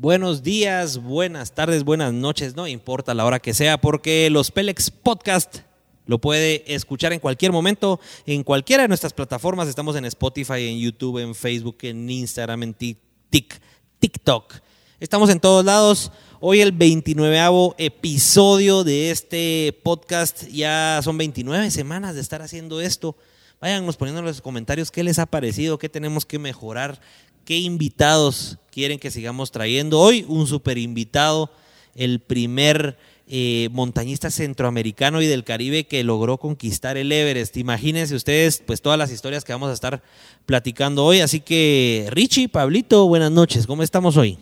Buenos días, buenas tardes, buenas noches, no importa la hora que sea, porque los Pelex Podcast lo puede escuchar en cualquier momento, en cualquiera de nuestras plataformas. Estamos en Spotify, en YouTube, en Facebook, en Instagram, en TikTok. Estamos en todos lados. Hoy el 29 episodio de este podcast. Ya son 29 semanas de estar haciendo esto. Váyanos poniendo en los comentarios qué les ha parecido, qué tenemos que mejorar, qué invitados quieren que sigamos trayendo. Hoy un super invitado, el primer eh, montañista centroamericano y del Caribe que logró conquistar el Everest. Imagínense ustedes pues todas las historias que vamos a estar platicando hoy. Así que Richie, Pablito, buenas noches. ¿Cómo estamos hoy?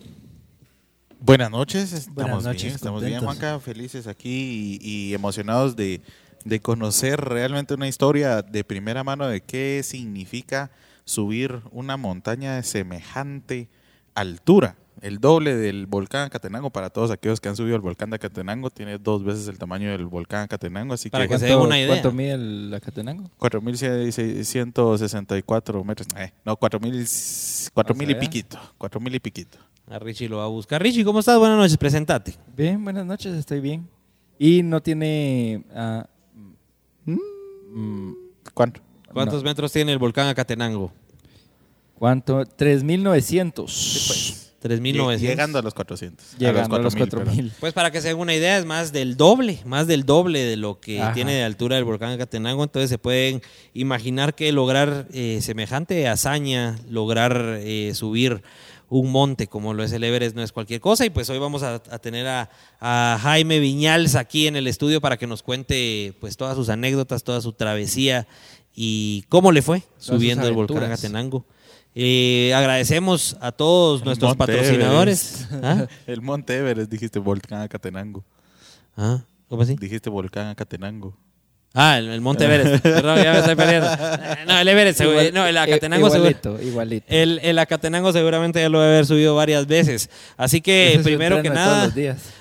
Buenas noches, estamos bien, estamos bien, Juanca, felices aquí y, emocionados de, de, conocer realmente una historia de primera mano de qué significa subir una montaña de semejante altura, el doble del volcán Acatenango para todos aquellos que han subido el volcán de Acatenango, tiene dos veces el tamaño del volcán Acatenango, así para que, se den una idea. ¿Cuánto mide el Acatenango? 4.664 metros, eh, no, 4.000 y piquito, 4.000 y piquito. A Richie lo va a buscar. Richie, ¿cómo estás? Buenas noches, presentate. Bien, buenas noches, estoy bien. Y no tiene... Mm, ¿Cuánto? ¿Cuántos metros tiene el volcán Acatenango? ¿Cuánto? 3.900. Sí, pues. 3.900. Llegando a los 400. Llegando a los 4.000. Pues para que se den una idea, es más del doble, más del doble de lo que tiene de altura el volcán Acatenango. Entonces se pueden imaginar que lograr eh, semejante hazaña, lograr eh, subir un monte como lo es el Everest no es cualquier cosa y pues hoy vamos a, tener a, Jaime Viñals aquí en el estudio para que nos cuente pues todas sus anécdotas, toda su travesía y cómo le fue subiendo el volcán Acatenango. Eh, agradecemos a todos nuestros patrocinadores. ¿Ah? El Monte Everest, dijiste volcán Acatenango. ¿Ah? ¿Cómo así? Dijiste volcán Acatenango. Ah, el, Monte Everest. Perdón, ya me estoy perdiendo. No, el Everest, no, el Acatenango igualito, igualito. El, el, Acatenango seguramente ya lo debe haber subido varias veces. Así que, primero que nada,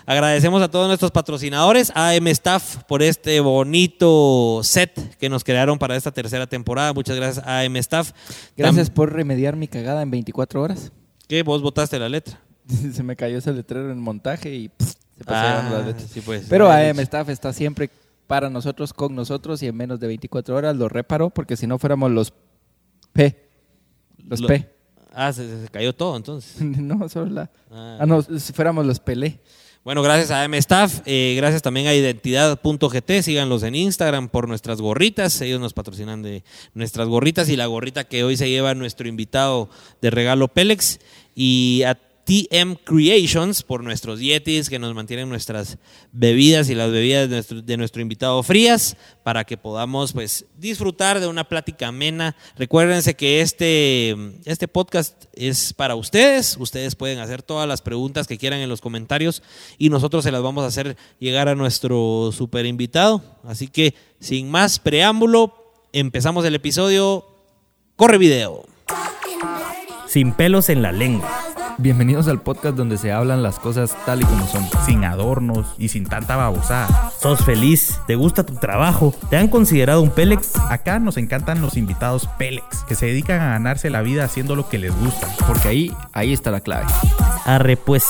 agradecemos a todos nuestros patrocinadores, a M Staff, por este bonito set que nos crearon para esta tercera temporada. Muchas gracias a M Staff. Gracias por remediar mi cagada en 24 horas. ¿Qué? ¿Vos votaste la letra? se me cayó ese letrero en montaje y se pasaron ah, las letras. Sí, pues. Pero AM Staff está siempre para nosotros, con nosotros y en menos de 24 horas lo reparó porque si no fuéramos los P. Los P. Ah, se, cayó todo entonces. no, solo la... Ah. ah. no, si fuéramos los Pelé. Bueno, gracias a M Staff, eh, gracias también a identidad.gt, síganlos en Instagram por nuestras gorritas, ellos nos patrocinan de nuestras gorritas y la gorrita que hoy se lleva nuestro invitado de regalo Pélex y a TM Creations por nuestros Yetis que nos mantienen nuestras bebidas y las bebidas de nuestro, invitado frías para que podamos pues disfrutar de una plática amena. Recuérdense que este, este podcast es para ustedes. Ustedes pueden hacer todas las preguntas que quieran en los comentarios y nosotros se las vamos a hacer llegar a nuestro super invitado. Así que sin más preámbulo, empezamos el episodio. Corre video. Sin pelos en la lengua Bienvenidos al podcast donde se hablan las cosas tal y como son, sin adornos y sin tanta babosada. ¿Sos feliz? ¿Te gusta tu trabajo? ¿Te han considerado un Pélex? Acá nos encantan los invitados Pélex, que se dedican a ganarse la vida haciendo lo que les gusta. Porque ahí, ahí está la clave. Arre pues.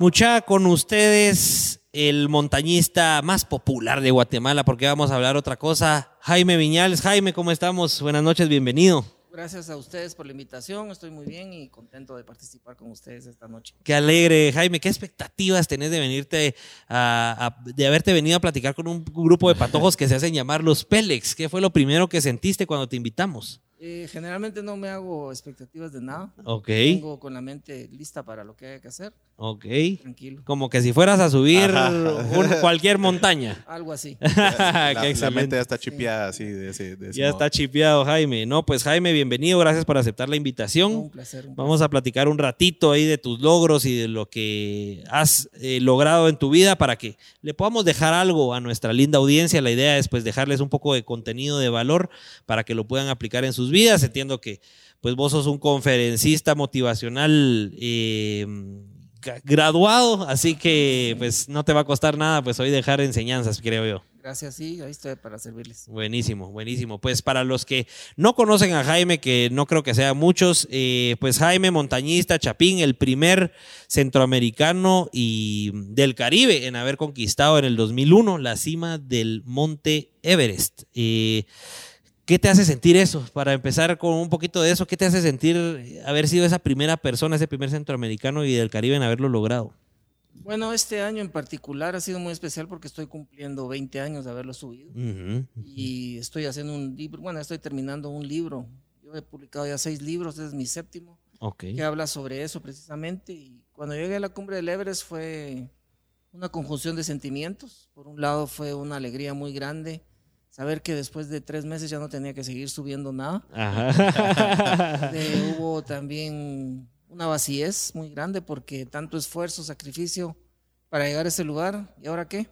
Mucha con ustedes el montañista más popular de Guatemala, porque vamos a hablar otra cosa. Jaime Viñales. Jaime, ¿cómo estamos? Buenas noches, bienvenido. Gracias a ustedes por la invitación. Estoy muy bien y contento de participar con ustedes esta noche. Qué alegre, Jaime. ¿Qué expectativas tenés de venirte a, de haberte venido a platicar con un grupo de patojos que se hacen llamar los Pélex? ¿Qué fue lo primero que sentiste cuando te invitamos? Eh, generalmente no me hago expectativas de nada. Ok. Tengo con la mente lista para lo que haya que hacer. Ok. Tranquilo. Como que si fueras a subir cualquier montaña. Algo así. la, la, mente ya está chipeada así. De ese, ya está chipeado, Jaime. No, pues Jaime, bienvenido. Gracias por aceptar la invitación. Un placer. Vamos a platicar un ratito ahí de tus logros y de lo que has eh, logrado en tu vida para que le podamos dejar algo a nuestra linda audiencia. La idea es pues dejarles un poco de contenido de valor para que lo puedan aplicar en sus vidas. Entiendo que pues vos sos un conferencista motivacional eh, graduado, así que pues no te va a costar nada pues hoy dejar enseñanzas, creo yo. Gracias, sí, ahí estoy para servirles. Buenísimo, buenísimo. Pues para los que no conocen a Jaime, que no creo que sean muchos, eh, pues Jaime Montañista Chapín, el primer centroamericano y del Caribe en haber conquistado en el 2001 la cima del Monte Everest. Eh, ¿Qué te hace sentir eso? Para empezar con un poquito de eso, ¿qué te hace sentir haber sido esa primera persona, ese primer centroamericano y del Caribe en haberlo logrado? Bueno, este año en particular ha sido muy especial porque estoy cumpliendo 20 años de haberlo subido. Y estoy haciendo un libro, bueno, estoy terminando un libro. Yo he publicado ya seis libros, este es mi séptimo, que habla sobre eso precisamente. Y cuando llegué a la cumbre del Everest fue una conjunción de sentimientos. Por un lado fue una alegría muy grande saber que después de tres meses ya no tenía que seguir subiendo nada. hubo también una vacíez muy grande porque tanto esfuerzo, sacrificio para llegar a ese lugar, ¿y ahora qué?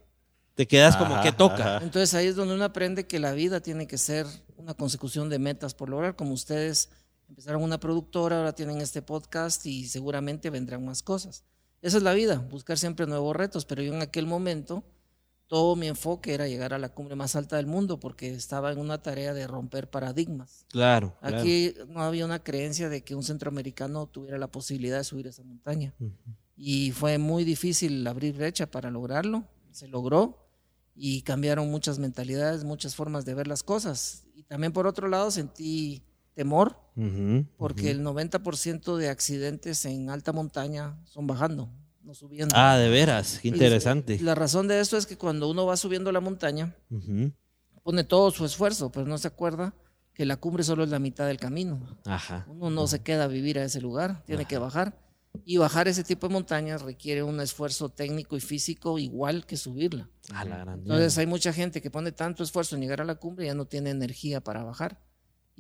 Te quedas como que toca. Entonces ahí es donde uno aprende que la vida tiene que ser una consecución de metas por lograr, como ustedes empezaron una productora, ahora tienen este podcast y seguramente vendrán más cosas. Esa es la vida, buscar siempre nuevos retos, pero yo en aquel momento todo mi enfoque era llegar a la cumbre más alta del mundo porque estaba en una tarea de romper paradigmas. Claro. Aquí no había una creencia de que un centroamericano tuviera la posibilidad de subir esa montaña. Y fue muy difícil abrir brecha para lograrlo. Se logró y cambiaron muchas mentalidades, muchas formas de ver las cosas. Y también por otro lado sentí temor porque el 90% de accidentes en alta montaña son bajando subiendo. Ah, de veras, qué interesante. la razón de esto es que cuando uno va subiendo la montaña, pone todo su esfuerzo, pero no se acuerda que la cumbre solo es la mitad del camino. Ajá. Uno no se queda a vivir a ese lugar, tiene que bajar. Y bajar ese tipo de montañas requiere un esfuerzo técnico y físico igual que subirla. A la Entonces hay mucha gente que pone tanto esfuerzo en llegar a la cumbre y ya no tiene energía para bajar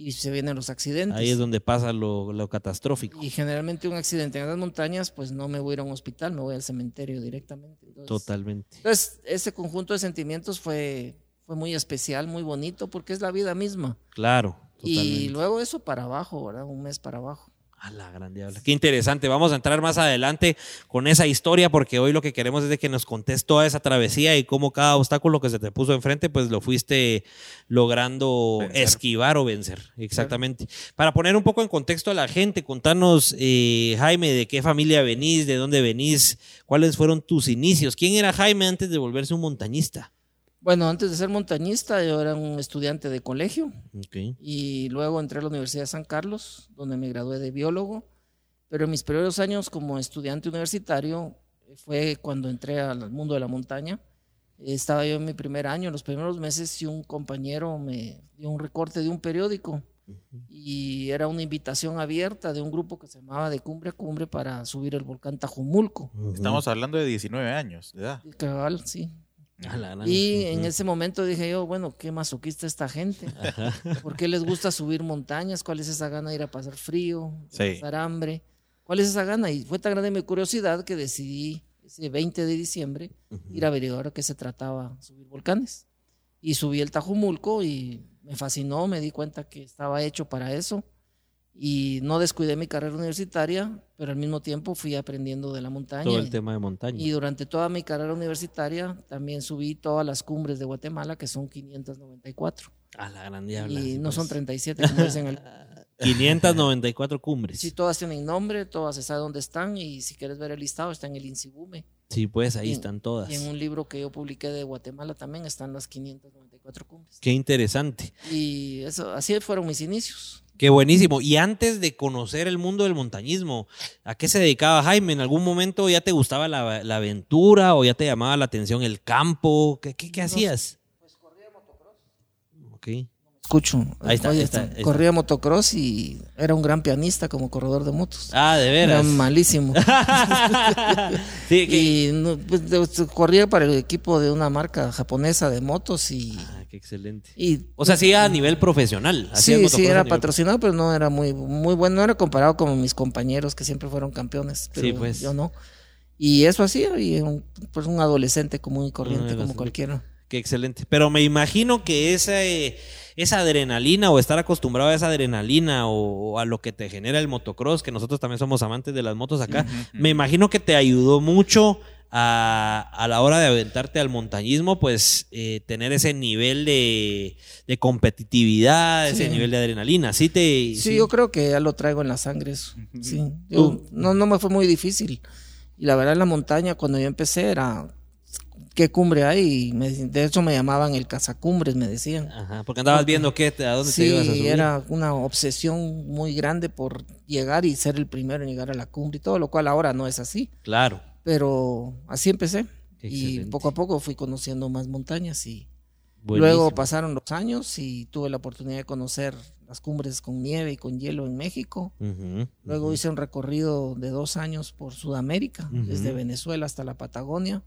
y se vienen los accidentes. Ahí es donde pasa lo, catastrófico. Y generalmente un accidente en las montañas, pues no me voy a ir a un hospital, me voy al cementerio directamente. Totalmente. Entonces, ese conjunto de sentimientos fue, fue muy especial, muy bonito, porque es la vida misma. Claro. Y luego eso para abajo, ¿verdad? Un mes para abajo. A la gran diabla. Qué interesante. Vamos a entrar más adelante con esa historia porque hoy lo que queremos es de que nos contes toda esa travesía y cómo cada obstáculo que se te puso enfrente pues lo fuiste logrando esquivar o vencer. Exactamente. Para poner un poco en contexto a la gente, contanos, eh, Jaime, de qué familia venís, de dónde venís, cuáles fueron tus inicios. ¿Quién era Jaime antes de volverse un montañista? Bueno, antes de ser montañista, yo era un estudiante de colegio. Y luego entré a la Universidad de San Carlos, donde me gradué de biólogo. Pero en mis primeros años como estudiante universitario fue cuando entré al mundo de la montaña. Estaba yo en mi primer año, en los primeros meses, y un compañero me dio un recorte de un periódico. Y era una invitación abierta de un grupo que se llamaba De Cumbre a Cumbre para subir el volcán Tajumulco. Estamos hablando de 19 años de edad. Cabal, sí. Y en ese momento dije yo, bueno, qué masoquista esta gente. ¿Por qué les gusta subir montañas? ¿Cuál es esa gana de ir a pasar frío, pasar hambre? ¿Cuál es esa gana? Y fue tan grande mi curiosidad que decidí ese 20 de diciembre ir a averiguar a qué se trataba subir volcanes. Y subí el Tajumulco y me fascinó, me di cuenta que estaba hecho para eso y no descuidé mi carrera universitaria, pero al mismo tiempo fui aprendiendo de la montaña. Todo el tema de montaña. Y durante toda mi carrera universitaria también subí todas las cumbres de Guatemala, que son 594. A la gran diabla. Y no son 37 como dicen el... 594 cumbres. Sí, todas tienen nombre, todas se sabe dónde están y si quieres ver el listado está en el INSIBUME. Sí, pues ahí están todas. Y en un libro que yo publiqué de Guatemala también están las 594 cumbres. Qué interesante. Y eso, así fueron mis inicios. Qué buenísimo. Y antes de conocer el mundo del montañismo, ¿a qué se dedicaba Jaime? ¿En algún momento ya te gustaba la, aventura o ya te llamaba la atención el campo? ¿Qué, qué, hacías? Pues corría motocross. Ok. Escucho. Ahí está, ahí está, Corría motocross y era un gran pianista como corredor de motos. Ah, de veras. Era malísimo. sí, y pues, corría para el equipo de una marca japonesa de motos y... Ah qué excelente. Y, o sea, sí a nivel profesional. Sí, sí, era patrocinado, pero no era muy, muy bueno. No era comparado con mis compañeros que siempre fueron campeones. Pero sí, pues. Yo no. Y eso hacía, y un, pues un adolescente común y corriente como cualquiera. Qué excelente. Pero me imagino que esa, eh, esa adrenalina o estar acostumbrado a esa adrenalina o, a lo que te genera el motocross, que nosotros también somos amantes de las motos acá, me imagino que te ayudó mucho a, la hora de aventarte al montañismo, pues eh, tener ese nivel de, competitividad, ese nivel de adrenalina. ¿Sí, te, sí, yo creo que ya lo traigo en la sangre eso. Sí. no, no me fue muy difícil. Y la verdad en la montaña cuando yo empecé era qué cumbre hay. de hecho, me llamaban el cazacumbres, me decían. Ajá, porque andabas viendo qué, a dónde te ibas a subir. era una obsesión muy grande por llegar y ser el primero en llegar a la cumbre y todo, lo cual ahora no es así. Claro. Pero así empecé. Y poco a poco fui conociendo más montañas y luego pasaron los años y tuve la oportunidad de conocer las cumbres con nieve y con hielo en México. luego hice un recorrido de dos años por Sudamérica, desde Venezuela hasta la Patagonia.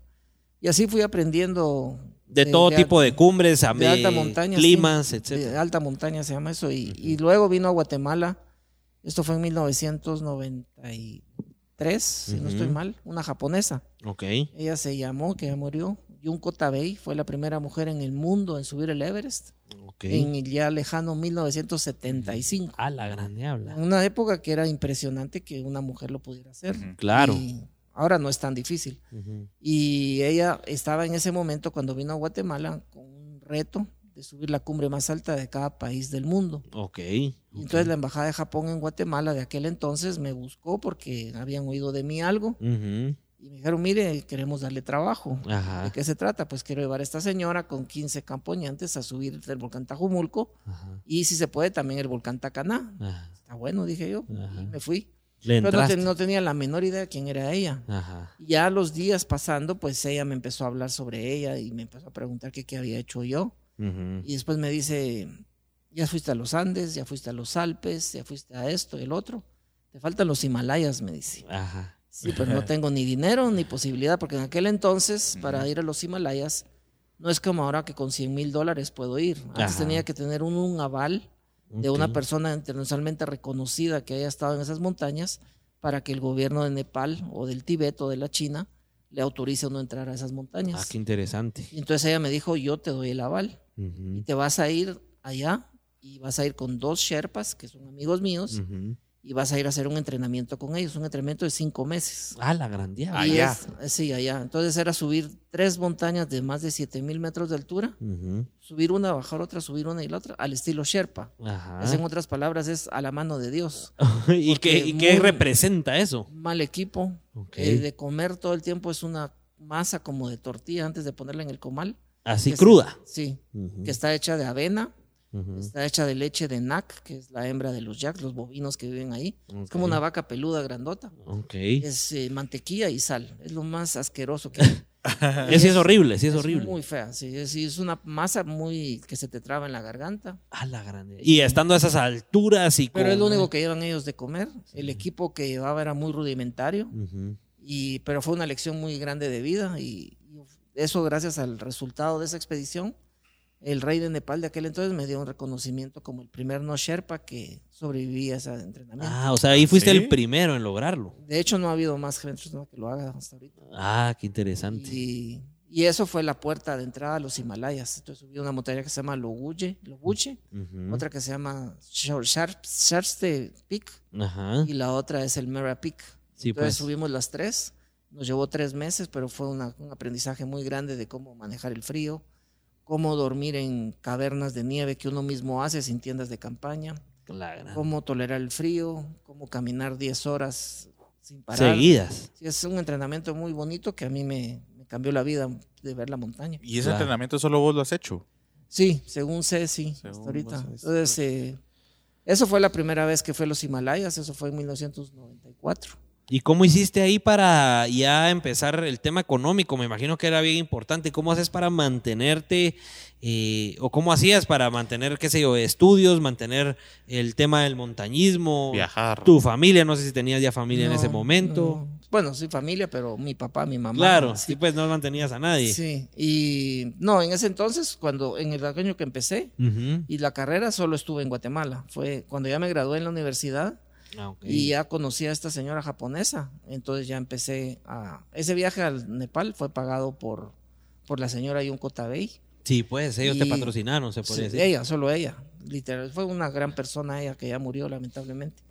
Y así fui aprendiendo. De, todo tipo de cumbres, de alta montaña, climas, etc. De alta montaña se llama eso. Y, luego vino a Guatemala. Esto fue en 1993, si no estoy mal, una japonesa. Ok. Ella se llamó, que ya murió, Junko Tabei. Fue la primera mujer en el mundo en subir el Everest. En el ya lejano 1975. Ah, la grande habla. En una época que era impresionante que una mujer lo pudiera hacer. Claro. Ahora no es tan difícil. Y ella estaba en ese momento cuando vino a Guatemala con un reto de subir la cumbre más alta de cada país del mundo. Ok. entonces la Embajada de Japón en Guatemala de aquel entonces me buscó porque habían oído de mí algo. Y me dijeron, mire, queremos darle trabajo. ¿De qué se trata? Pues quiero llevar a esta señora con 15 campoñantes a subir el volcán Tajumulco y si se puede también el volcán Tacaná. Está bueno, dije yo. Y me fui. Pero no, tenía la menor idea de quién era ella. Ya los días pasando, pues ella me empezó a hablar sobre ella y me empezó a preguntar qué, qué había hecho yo. Y después me dice, ya fuiste a los Andes, ya fuiste a los Alpes, ya fuiste a esto y el otro. Te faltan los Himalayas, me dice. Sí, pero no tengo ni dinero ni posibilidad, porque en aquel entonces, para ir a los Himalayas, no es como ahora que con 100 mil dólares puedo ir. Antes tenía que tener un aval de una persona internacionalmente reconocida que haya estado en esas montañas para que el gobierno de Nepal o del Tíbet o de la China le autorice a no entrar a esas montañas. Ah, qué interesante. Y entonces ella me dijo, yo te doy el aval y te vas a ir allá y vas a ir con dos Sherpas, que son amigos míos, y vas a ir a hacer un entrenamiento con ellos, un entrenamiento de cinco meses. Ah, la grandía. Allá. sí, allá. Entonces era subir tres montañas de más de 7000 metros de altura, subir una, bajar otra, subir una y la otra, al estilo Sherpa. Ajá. en otras palabras, es a la mano de Dios. ¿Y, qué, qué, representa eso? Mal equipo. Eh, de comer todo el tiempo es una masa como de tortilla antes de ponerla en el comal. Así cruda. sí, que está hecha de avena, Está hecha de leche de NAC, que es la hembra de los jacks, los bovinos que viven ahí. Es como una vaca peluda grandota. Es eh, mantequilla y sal. Es lo más asqueroso que hay. es, es horrible, sí es, horrible. Muy fea, sí es, una masa muy que se te traba en la garganta. A la grande. Y estando a esas alturas y Pero es lo único que llevan ellos de comer. El equipo que llevaba era muy rudimentario. y, pero fue una lección muy grande de vida y eso gracias al resultado de esa expedición el rey de Nepal de aquel entonces me dio un reconocimiento como el primer no Sherpa que sobrevivía a ese entrenamiento. Ah, o sea, ahí fuiste el primero en lograrlo. De hecho, no ha habudo más gente que lo haga hasta ahorita. Ah, qué interesante. Y, eso fue la puerta de entrada a los Himalayas. Entonces subí una montaña que se llama Loguche, Loguche otra que se llama Sharste Peak y la otra es el Mera Peak. Sí, Entonces pues. subimos las tres. Nos llevó tres meses, pero fue un aprendizaje muy grande de cómo manejar el frío, cómo dormir en cavernas de nieve que uno mismo hace sin tiendas de campaña, cómo tolerar el frío, cómo caminar 10 horas sin parar. Seguidas. es un entrenamiento muy bonito que a mí me, cambió la vida de ver la montaña. ¿Y ese entrenamiento solo vos lo has hecho? Sí, según sé, sí, hasta ahorita. Entonces, eh, eso fue la primera vez que fue a los Himalayas, eso fue en 1994. ¿Y cómo hiciste ahí para ya empezar el tema económico? Me imagino que era bien importante. ¿Cómo haces para mantenerte eh, o cómo hacías para mantener, qué sé yo, estudios, mantener el tema del montañismo? Viajar. Tu familia, no sé si tenías ya familia en ese momento. Bueno, sí, familia, pero mi papá, mi mamá. Claro, sí, pues no mantenías a nadie. Sí, y no, en ese entonces, cuando en el año que empecé y la carrera, solo estuve en Guatemala. Fue cuando ya me gradué en la universidad Ah, y ya conocí a esta señora japonesa. Entonces ya empecé a... Ese viaje al Nepal fue pagado por, por la señora Yunko Tabei. Sí, pues ellos te patrocinaron, se puede decir. Ella, solo ella. Literal, fue una gran persona ella que ya murió lamentablemente.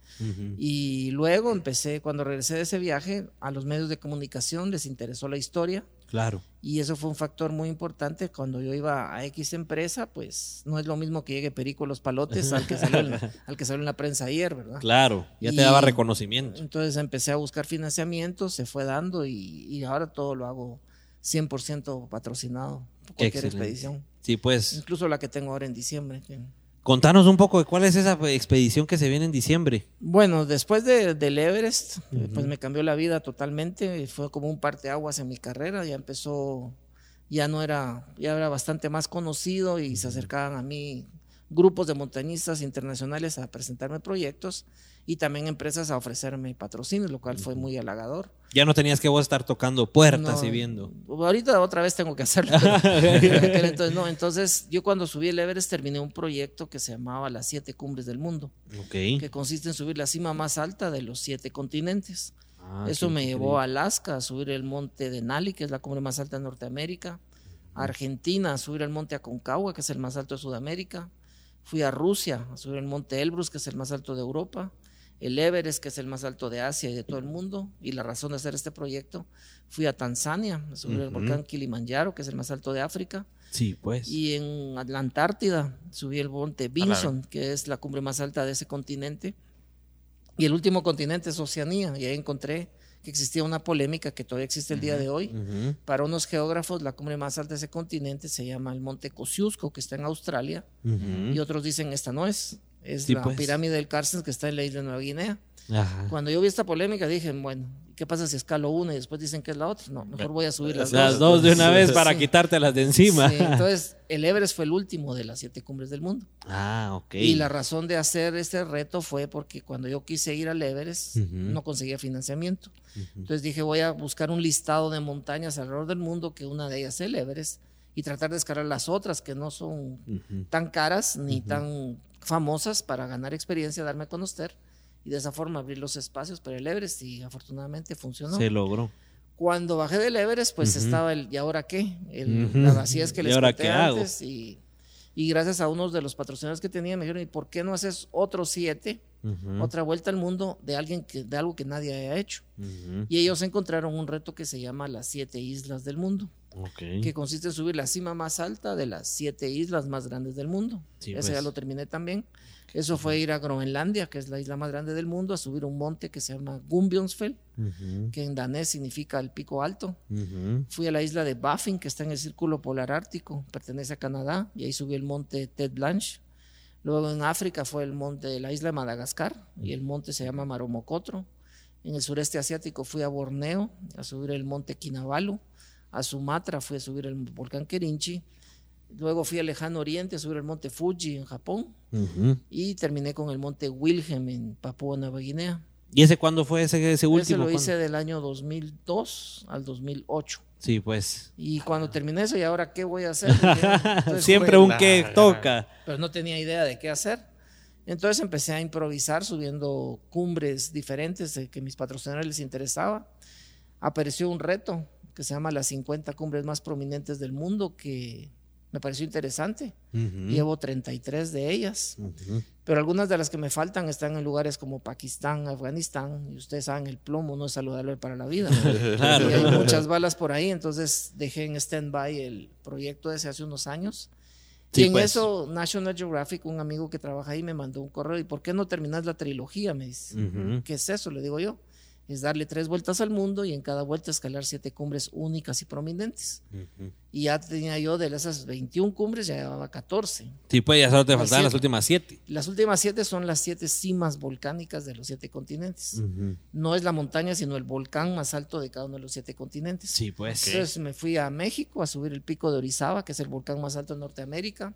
Y luego empecé, cuando regresé de ese viaje, a los medios de comunicación les interesó la historia. Claro. Y eso fue un factor muy importante. Cuando yo iba a X empresa, pues no es lo mismo que llegue Perico Los Palotes al que salió en, al que salió en la prensa ayer, ¿verdad? Claro, ya te daba reconocimiento. Entonces empecé a buscar financiamiento, se fue dando y, y ahora todo lo hago 100% patrocinado cualquier expedición. Sí, pues. Incluso la que tengo ahora en diciembre. Contanos un poco de cuál es esa expedición que se viene en diciembre. Bueno, después de, del Everest, pues me cambió la vida totalmente. Fue como un parteaguas en mi carrera. Ya empezó, ya no era, ya era bastante más conocido y se acercaban a mí grupos de montañistas internacionales a presentarme proyectos y también empresas a ofrecerme patrocinios, lo cual fue muy halagador. Ya no tenías que vos estar tocando puertas y viendo. Ahorita otra vez tengo que hacerlo. entonces, no, entonces, yo cuando subí el Everest terminé un proyecto que se llamaba Las Siete Cumbres del Mundo, que consiste en subir la cima más alta de los siete continentes. Ah, Eso me llevó a Alaska a subir el monte Denali, que es la cumbre más alta de Norteamérica, a Argentina a subir el monte Aconcagua, que es el más alto de Sudamérica, fui a Rusia a subir el monte Elbrus, que es el más alto de Europa, el Everest, que es el más alto de Asia y de todo el mundo, y la razón de hacer este proyecto, fui a Tanzania, a subir el volcán Kilimanjaro, que es el más alto de África. Sí, pues. Y en la Antártida subí el monte Vinson, que es la cumbre más alta de ese continente. Y el último continente es Oceanía, y ahí encontré que existía una polémica que todavía existe el día de hoy. Para unos geógrafos, la cumbre más alta de ese continente se llama el monte Kosciuszko, que está en Australia, y otros dicen esta no es, es la pues. pirámide del Carstens que está en la isla de Nueva Guinea. Cuando yo vi esta polémica dije, bueno, ¿qué pasa si escalo una y después dicen que es la otra? No, mejor voy a subir las, dos. Las dos de una vez para quitártelas de encima. entonces, el Everest fue el último de las siete cumbres del mundo. Ah, ok. Y la razón de hacer este reto fue porque cuando yo quise ir al Everest, no conseguía financiamiento. Entonces dije, voy a buscar un listado de montañas alrededor del mundo, que una de ellas es el Everest, y tratar de escalar las otras que no son tan caras ni tan famosas para ganar experiencia, darme a conocer y de esa forma abrir los espacios para el Everest y afortunadamente funcionó. Se logró. Cuando bajé del Everest, pues estaba el ¿y ahora qué? El, La vacía es que les conté antes y, y, gracias a unos de los patrocinadores que tenía me dijeron, ¿y por qué no haces otros siete? Otra vuelta al mundo de alguien que, de algo que nadie haya hecho. Y ellos encontraron un reto que se llama las siete islas del mundo. Que consiste en subir la cima más alta de las siete islas más grandes del mundo. Ese ya pues. lo terminé también. Eso fue ir a Groenlandia, que es la isla más grande del mundo, a subir un monte que se llama Gumbionsfell, que en danés significa el pico alto. Fui a la isla de Baffin, que está en el círculo polar ártico, pertenece a Canadá, y ahí subí el monte Ted Blanche. Luego en África fue el monte de la isla de Madagascar, y el monte se llama Maromocotro. En el sureste asiático fui a Borneo a subir el monte Kinabalu. A Sumatra fui a subir el volcán Kerinchi Luego fui al lejano oriente a subir el monte Fuji en Japón y terminé con el monte Wilhelm en Papúa Nueva Guinea. ¿Y ese cuándo fue ese, ese último? Ese lo hice del año 2002 al 2008. Sí, pues. Y cuando terminé eso, ¿y ahora qué voy a hacer? Siempre un qué toca. Pero no tenía idea de qué hacer. Entonces empecé a improvisar subiendo cumbres diferentes que mis patrocinadores les interesaba. Apareció un reto que se llama las 50 cumbres más prominentes del mundo que me pareció interesante. Llevo 33 de ellas, pero algunas de las que me faltan están en lugares como Pakistán, Afganistán, y ustedes saben, el plomo no es saludable para la vida. claro. Y hay muchas balas por ahí, entonces dejé en stand-by el proyecto ese hace unos años. y en pues. eso National Geographic, un amigo que trabaja ahí, me mandó un correo, ¿y por qué no terminas la trilogía? Me dice, ¿qué es eso? Le digo yo es darle tres vueltas al mundo y en cada vuelta escalar siete cumbres únicas y prominentes. Y ya tenía yo de esas 21 cumbres, ya llevaba 14. Sí, pues ya solo te faltaban las últimas siete. Las últimas siete son las siete cimas volcánicas de los siete continentes. No es la montaña, sino el volcán más alto de cada uno de los siete continentes. Sí, pues. Entonces me fui a México a subir el pico de Orizaba, que es el volcán más alto de Norteamérica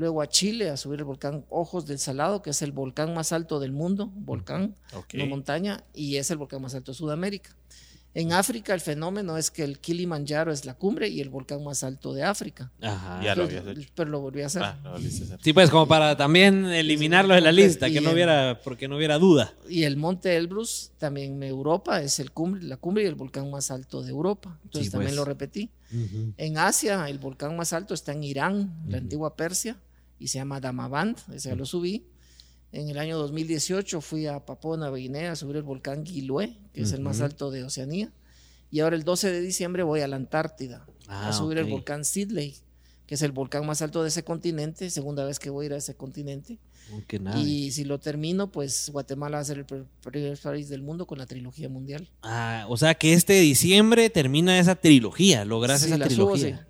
luego a Chile a subir el volcán Ojos del Salado, que es el volcán más alto del mundo, volcán, no montaña, y es el volcán más alto de Sudamérica. En África el fenómeno es que el Kilimanjaro es la cumbre y el volcán más alto de África. Ajá. Ya lo habías hecho. Pero lo volví a hacer. Ah, sí, pues como para también eliminarlo de la lista, que no hubiera, porque no hubiera duda. Y el monte Elbrus, también en Europa, es el cumbre, la cumbre y el volcán más alto de Europa. Entonces también pues. lo repetí. En Asia, el volcán más alto está en Irán, la antigua Persia, y se llama Damavand, ese ya lo subí. En el año 2018 fui a Papua Nueva Guinea a subir el volcán Gilue, que es el más alto de Oceanía. Y ahora el 12 de diciembre voy a la Antártida a ah, subir el volcán Sidley, que es el volcán más alto de ese continente, segunda vez que voy a ir a ese continente. Oh, y si lo termino, pues Guatemala va a ser el primer país del mundo con la trilogía mundial. Ah, o sea que este diciembre termina esa trilogía, logras esa trilogía. sí.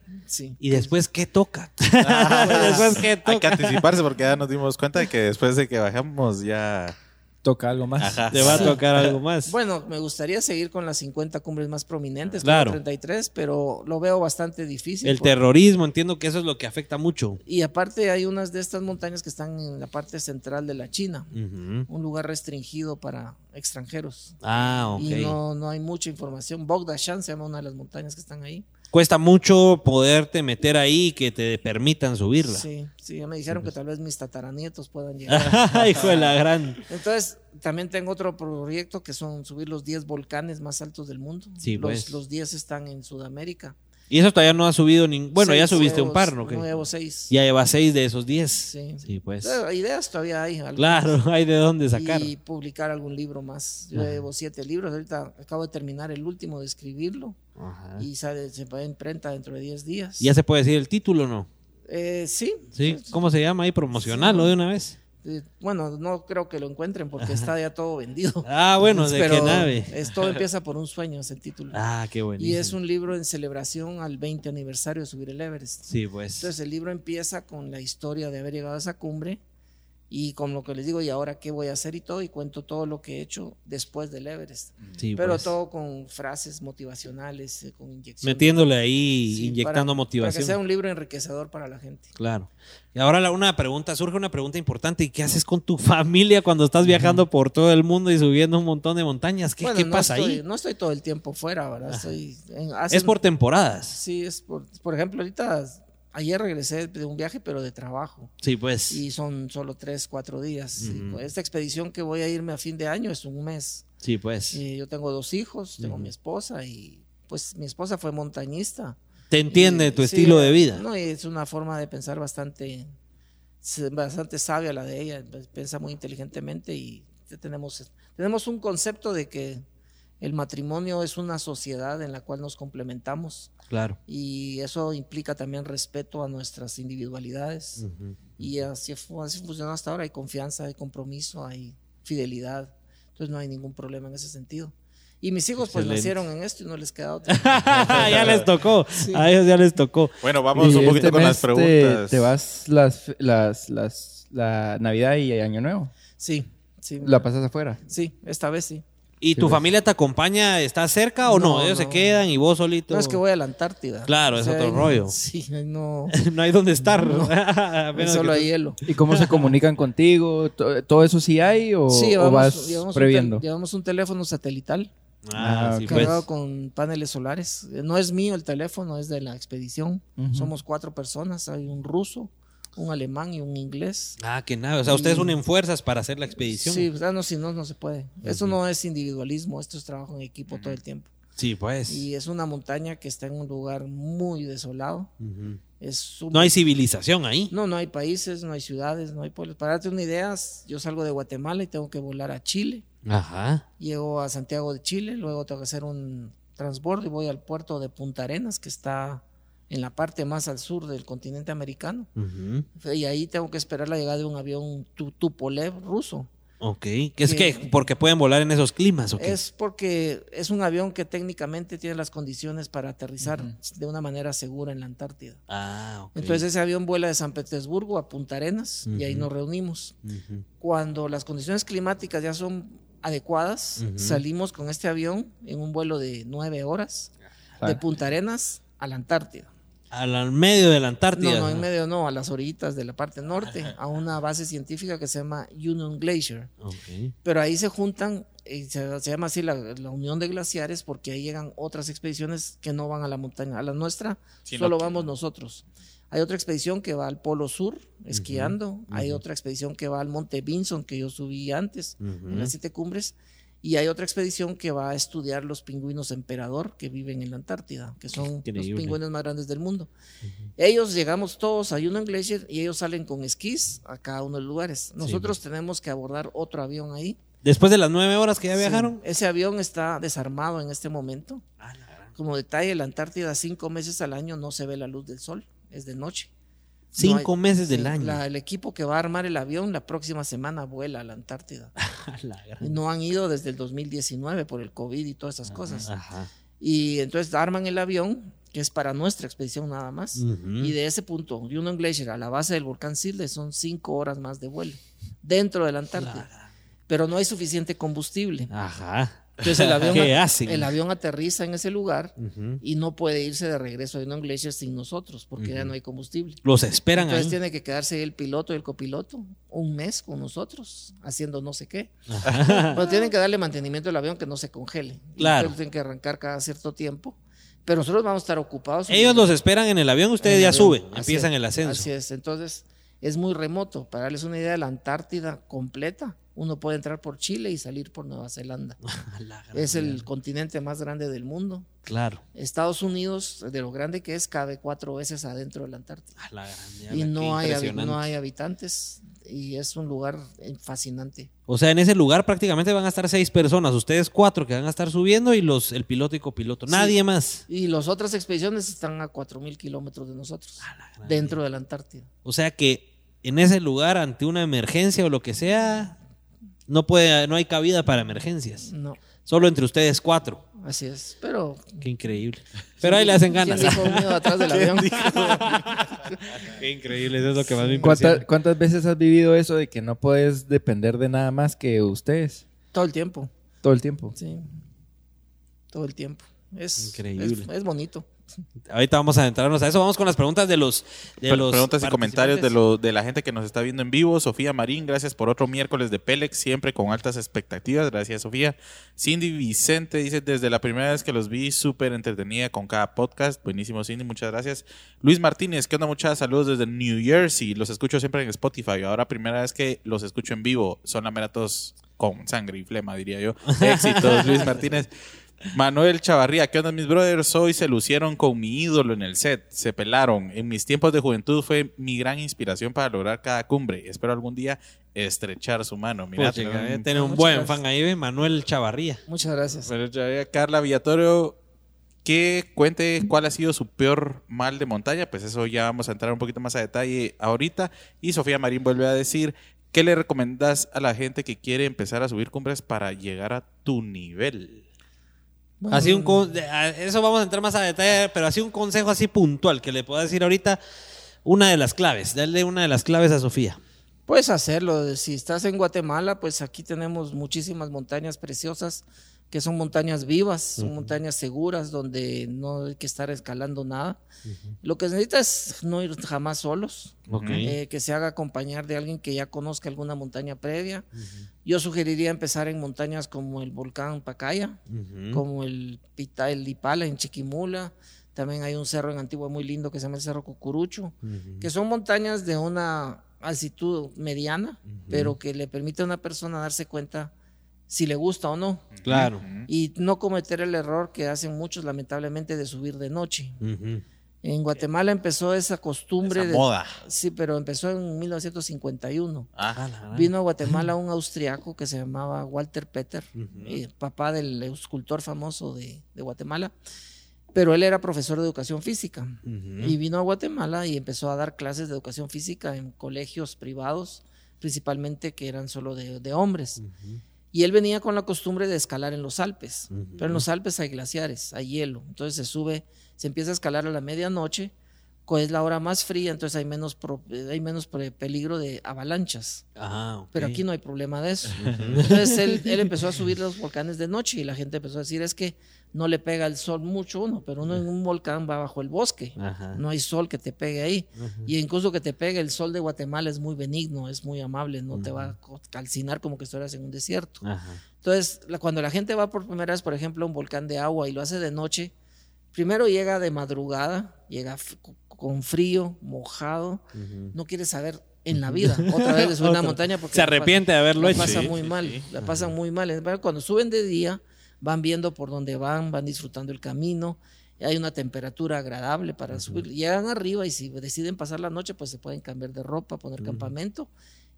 ¿Y después qué toca? después qué toca. Hay que anticiparse porque ya nos dimos cuenta de que después de que bajamos ya toca algo más. Te va a tocar algo más. Bueno, me gustaría seguir con las 50 cumbres más prominentes, claro. 33, pero lo veo bastante difícil. El terrorismo, entiendo que eso es lo que afecta mucho. Y aparte hay unas de estas montañas que están en la parte central de la China, un lugar restringido para extranjeros. Ah, ok. Y no, no hay mucha información. Bogdashan se llama una de las montañas que están ahí cuesta mucho poderte meter ahí y que te permitan subirla. Sí, sí, ya me dijeron que tal vez mis tataranietos puedan llegar. Hijo de la gran. Entonces, también tengo otro proyecto que son subir los 10 volcanes más altos del mundo. Sí, los, pues. los 10 están en Sudamérica. Y eso todavía no ha subido ni Bueno, ya subiste un par, ¿no? Llevo seis. Ya lleva seis de esos diez. Sí. sí pues. ideas todavía hay. Claro, hay de dónde sacar. Y publicar algún libro más. Yo llevo siete libros. Ahorita acabo de terminar el último de escribirlo. Ajá. Y sale, se va a imprenta dentro de diez días. ¿Ya se puede decir el título o no? Eh, sí. Sí. ¿Cómo se llama ahí? Promocionarlo de una vez. Eh, bueno, no creo que lo encuentren porque está ya todo vendido. Ah, bueno, ¿de qué nave? todo empieza por un sueño, es el título. Ah, qué bueno. Y es un libro en celebración al 20 aniversario de subir el Everest. Sí, pues. Entonces el libro empieza con la historia de haber llegado a esa cumbre y con lo que les digo, y ahora qué voy a hacer y todo, y cuento todo lo que he hecho después del Everest. Pero pues. todo con frases motivacionales, eh, con inyecciones. Metiéndole ahí, inyectando motivación. Para que sea un libro enriquecedor para la gente. Claro. Y ahora una pregunta, surge una pregunta importante, ¿y qué haces con tu familia cuando estás viajando por todo el mundo y subiendo un montón de montañas? ¿Qué, pasa ahí? No estoy todo el tiempo fuera, ¿verdad? Estoy es por temporadas. Sí, es por, por ejemplo, ahorita Ayer regresé de un viaje, pero de trabajo. Sí, pues. Y son solo tres, cuatro días. Pues, esta expedición que voy a irme a fin de año es un mes. Sí, pues. Y yo tengo dos hijos, tengo mi esposa y pues mi esposa fue montañista. Te entiende tu estilo de vida. No, y es una forma de pensar bastante, bastante sabia la de ella. Piensa muy inteligentemente y tenemos, tenemos un concepto de que el matrimonio es una sociedad en la cual nos complementamos. Claro. Y eso implica también respeto a nuestras individualidades. Y así, así funciona hasta ahora. Hay confianza, hay compromiso, hay fidelidad. Entonces no hay ningún problema en ese sentido. Y mis hijos pues nacieron en esto y no les queda otra. ya les tocó. A ellos ya les tocó. Bueno, vamos un poquito este con las preguntas. Te, vas las, las, las, la Navidad y Año Nuevo? Sí, sí. ¿La pasas afuera? Sí, esta vez sí. ¿Y tu familia te acompaña? ¿Está cerca o no? Ellos se quedan y vos solito. No es que voy a la Antártida. Claro, es otro rollo. Sí, no. no hay donde estar. solo hay hielo. ¿Y cómo se comunican contigo? ¿Todo eso sí hay o, vas previendo? Un llevamos un teléfono satelital. Ah, sí, cargado con paneles solares. No es mío el teléfono, es de la expedición. Somos cuatro personas. Hay un ruso, un alemán y un inglés. Ah, que nada. O sea, ustedes unen fuerzas para hacer la expedición. Sí, pues, ah, no, si no, no se puede. Eso no es individualismo, esto es trabajo en equipo todo el tiempo. Sí, pues. Y es una montaña que está en un lugar muy desolado. es No hay civilización ahí. No, no hay países, no hay ciudades, no hay pueblos. Para darte una idea, yo salgo de Guatemala y tengo que volar a Chile. Ajá. Llego a Santiago de Chile, luego tengo que hacer un transbordo y voy al puerto de Punta Arenas, que está en la parte más al sur del continente americano. Y ahí tengo que esperar la llegada de un avión Tupolev ruso. Ok, ¿qué es que porque pueden volar en esos climas? Es porque es un avión que técnicamente tiene las condiciones para aterrizar de una manera segura en la Antártida. Ah, ok. Entonces ese avión vuela de San Petersburgo a Punta Arenas y ahí nos reunimos. Cuando las condiciones climáticas ya son adecuadas, salimos con este avión en un vuelo de nueve horas de Punta Arenas a la Antártida. Al medio de la Antártida. No, no, en medio no, a las orillitas de la parte norte, a una base científica que se llama Union Glacier. Pero ahí se juntan, eh, se, llama así la, Unión de Glaciares, porque ahí llegan otras expediciones que no van a la montaña. A la nuestra solo vamos nosotros. Hay otra expedición que va al Polo Sur esquiando. Hay otra expedición que va al Monte Vinson, que yo subí antes, en las siete cumbres. Y hay otra expedición que va a estudiar los pingüinos emperador que viven en la Antártida, que son los pingüinos más grandes del mundo. Ellos llegamos todos a Union Glacier y ellos salen con esquís a cada uno de los lugares. Nosotros tenemos que abordar otro avión ahí. Después de las nueve horas que ya viajaron. ese avión está desarmado en este momento. Ah, Como detalle, la Antártida cinco meses al año no se ve la luz del sol, es de noche. Cinco meses del año. el equipo que va a armar el avión la próxima semana vuela a la Antártida. no han ido desde el 2019 por el COVID y todas esas cosas. Y entonces arman el avión, que es para nuestra expedición nada más. Y de ese punto, Union Glacier a la base del volcán Silde son cinco horas más de vuelo dentro de la Antártida. Pero no hay suficiente combustible. Ajá. Entonces el avión, el avión aterriza en ese lugar y no puede irse de regreso a Union Glacier sin nosotros porque ya no hay combustible. Los esperan Entonces tiene que quedarse el piloto y el copiloto un mes con nosotros haciendo no sé qué. Pero tienen que darle mantenimiento al avión que no se congele. Claro. tienen que arrancar cada cierto tiempo. Pero nosotros vamos a estar ocupados. Ellos los esperan en el avión, ustedes ya suben, empiezan el ascenso. Así es. Entonces es muy remoto. Para darles una idea, la Antártida completa uno puede entrar por Chile y salir por Nueva Zelanda. es el continente más grande del mundo. Claro. Estados Unidos, de lo grande que es, cabe cuatro veces adentro de la Antártida. y no hay, no hay habitantes y es un lugar eh, fascinante. O sea, en ese lugar prácticamente van a estar seis personas, ustedes cuatro que van a estar subiendo y los el piloto y copiloto, nadie más. Y las otras expediciones están a cuatro mil kilómetros de nosotros, dentro de la Antártida. O sea que en ese lugar, ante una emergencia o lo que sea, no puede, no hay cabida para emergencias. No. Solo entre ustedes cuatro. Así es, pero. Qué increíble. Pero ahí le hacen ganas. atrás del avión? Qué increíble, eso es lo que más me ¿Cuántas, ¿Cuántas veces has vivido eso de que no puedes depender de nada más que ustedes? Todo el tiempo. Todo el tiempo. Sí. Todo el tiempo. Es, Increíble. es bonito. Ahorita vamos a adentrarnos a eso. Vamos con las preguntas de los. De los preguntas y comentarios de, lo, de la gente que nos está viendo en vivo. Sofía Marín, gracias por otro miércoles de Pélex, siempre con altas expectativas. Gracias, Sofía. Cindy Vicente dice: Desde la primera vez que los vi, súper entretenida con cada podcast. Buenísimo, Cindy, muchas gracias. Luis Martínez, ¿qué onda? Muchas saludos desde New Jersey. Los escucho siempre en Spotify. Ahora, primera vez que los escucho en vivo. Son lameratos con sangre y flema, diría yo. Éxitos, Luis Martínez. Manuel Chavarría, ¿qué onda mis brothers? Hoy se lucieron con mi ídolo en el set, se pelaron. En mis tiempos de juventud fue mi gran inspiración para lograr cada cumbre. Espero algún día estrechar su mano. Mira, tiene un buen fan ahí, Manuel Chavarría. Muchas gracias. Carla Villatorio, que cuente cuál ha sido su peor mal de montaña. Pues eso ya vamos a entrar un poquito más a detalle ahorita. Y Sofía Marín vuelve a decir, ¿qué le recomendas a la gente que quiere empezar a subir cumbres para llegar a tu nivel? Así un eso vamos a entrar más a detalle, pero así un consejo así puntual que le puedo decir ahorita una de las claves, darle una de las claves a Sofía. Puedes hacerlo, si estás en Guatemala, pues aquí tenemos muchísimas montañas preciosas que son montañas vivas, son montañas seguras donde no hay que estar escalando nada. Lo que se necesita es no ir jamás solos, eh, que se haga acompañar de alguien que ya conozca alguna montaña previa. Yo sugeriría empezar en montañas como el volcán Pacaya, como el Pita, el Ipala en Chiquimula. También hay un cerro en Antigua muy lindo que se llama el Cerro Cucurucho, que son montañas de una altitud mediana, pero que le permite a una persona darse cuenta si le gusta o no. Claro. Y no cometer el error que hacen muchos lamentablemente de subir de noche. En Guatemala empezó esa costumbre de moda. Sí, pero empezó en 1951. Ah, Vino a Guatemala un austriaco que se llamaba Walter Peter, eh, papá del escultor famoso de, Guatemala. Pero él era profesor de educación física y vino a Guatemala y empezó a dar clases de educación física en colegios privados, principalmente que eran solo de, de hombres. Y él venía con la costumbre de escalar en los Alpes, pero en los Alpes hay glaciares, hay hielo, entonces se sube, se empieza a escalar a la medianoche, es la hora más fría, entonces hay menos, hay menos peligro de avalanchas. Ah, Pero aquí no hay problema de eso. Entonces él, él, empezó a subir los volcanes de noche y la gente empezó a decir es que no le pega el sol mucho uno, pero uno en un volcán va bajo el bosque, no hay sol que te pegue ahí. Y incluso que te pegue el sol de Guatemala es muy benigno, es muy amable, no te va a calcinar como que estuvieras en un desierto. Entonces, cuando la gente va por primera vez, por ejemplo, a un volcán de agua y lo hace de noche, primero llega de madrugada, llega con frío, mojado, no quiere saber en la vida. Otra vez de subir una montaña porque se arrepiente de haberlo la hecho. Pasa muy mal, la pasan muy mal. Cuando suben de día, van viendo por dónde van, van disfrutando el camino. Hay una temperatura agradable para subir. Llegan arriba y si deciden pasar la noche, pues se pueden cambiar de ropa, poner campamento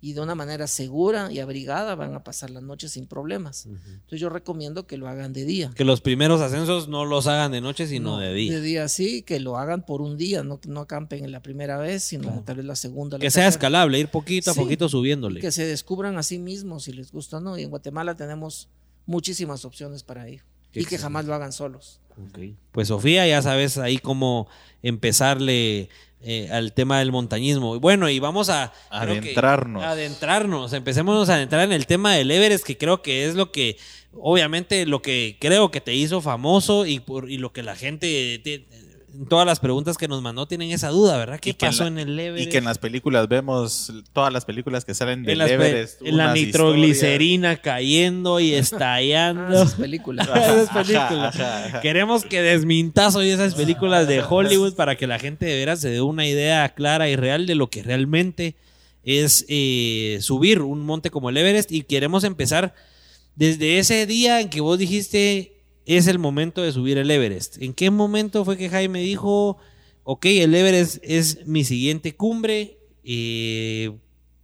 y de una manera segura y abrigada van a pasar la noche sin problemas. Entonces yo recomiendo que lo hagan de día. Que los primeros ascensos no los hagan de noche, sino de día. De día sí, que lo hagan por un día, no, no acampen en la primera vez, sino tal vez la segunda. que sea escalable, ir poquito a poquito subiéndole. Que se descubran a sí mismos si les gusta, ¿no? Y en Guatemala tenemos muchísimas opciones para ir. y que jamás lo hagan solos. Pues Sofía, ya sabes ahí cómo empezarle eh, al tema del montañismo. Bueno, y vamos a adentrarnos. adentrarnos. Empecemos a adentrar en el tema del Everest, que creo que es lo que, obviamente, lo que creo que te hizo famoso y, por, y lo que la gente todas las preguntas que nos mandó tienen esa duda, ¿verdad? ¿Qué pasó en, el Everest? Y que en las películas vemos todas las películas que salen del Everest. En la nitroglicerina cayendo y estallando. Ah, esas películas. Queremos que desmintas hoy esas películas de Hollywood para que la gente de veras se dé una idea clara y real de lo que realmente es eh, subir un monte como el Everest. Y queremos empezar desde ese día en que vos dijiste es el momento de subir el Everest. ¿En qué momento fue que Jaime dijo, ok, el Everest es mi siguiente cumbre? Eh,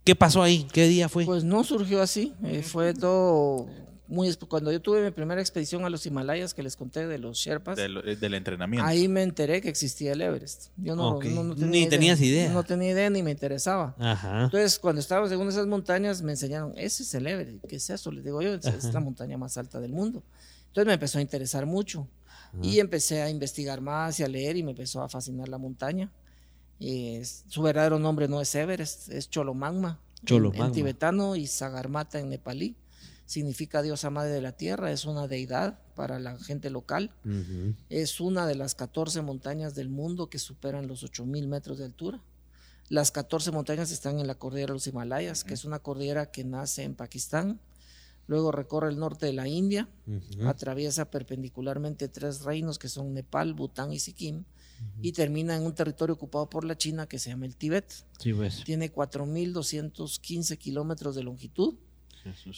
¿Qué pasó ahí? ¿Qué día fue? Pues no surgió así, eh, fue todo muy... Cuando yo tuve mi primera expedición a los Himalayas que les conté de los Sherpas. Eh, del, entrenamiento. Ahí me enteré que existía el Everest. Yo no, tenía ni tenías idea. No tenía idea ni me interesaba. Entonces, cuando estábamos en esas montañas, me enseñaron, ese es el Everest. ¿Qué es eso? Les digo yo, es la montaña más alta del mundo. Entonces me empezó a interesar mucho y empecé a investigar más y a leer y me empezó a fascinar la montaña. su verdadero nombre no es Everest, es Cholomagma, En, tibetano y Sagarmata en nepalí. Significa diosa madre de la tierra, es una deidad para la gente local. Es una de las 14 montañas del mundo que superan los 8000 metros de altura. Las 14 montañas están en la cordillera de los Himalayas, que es una cordillera que nace en Pakistán, luego recorre el norte de la India, atraviesa perpendicularmente tres reinos que son Nepal, Bután y Sikkim, y termina en un territorio ocupado por la China que se llama el Tíbet. Pues. Tiene 4.215 kilómetros de longitud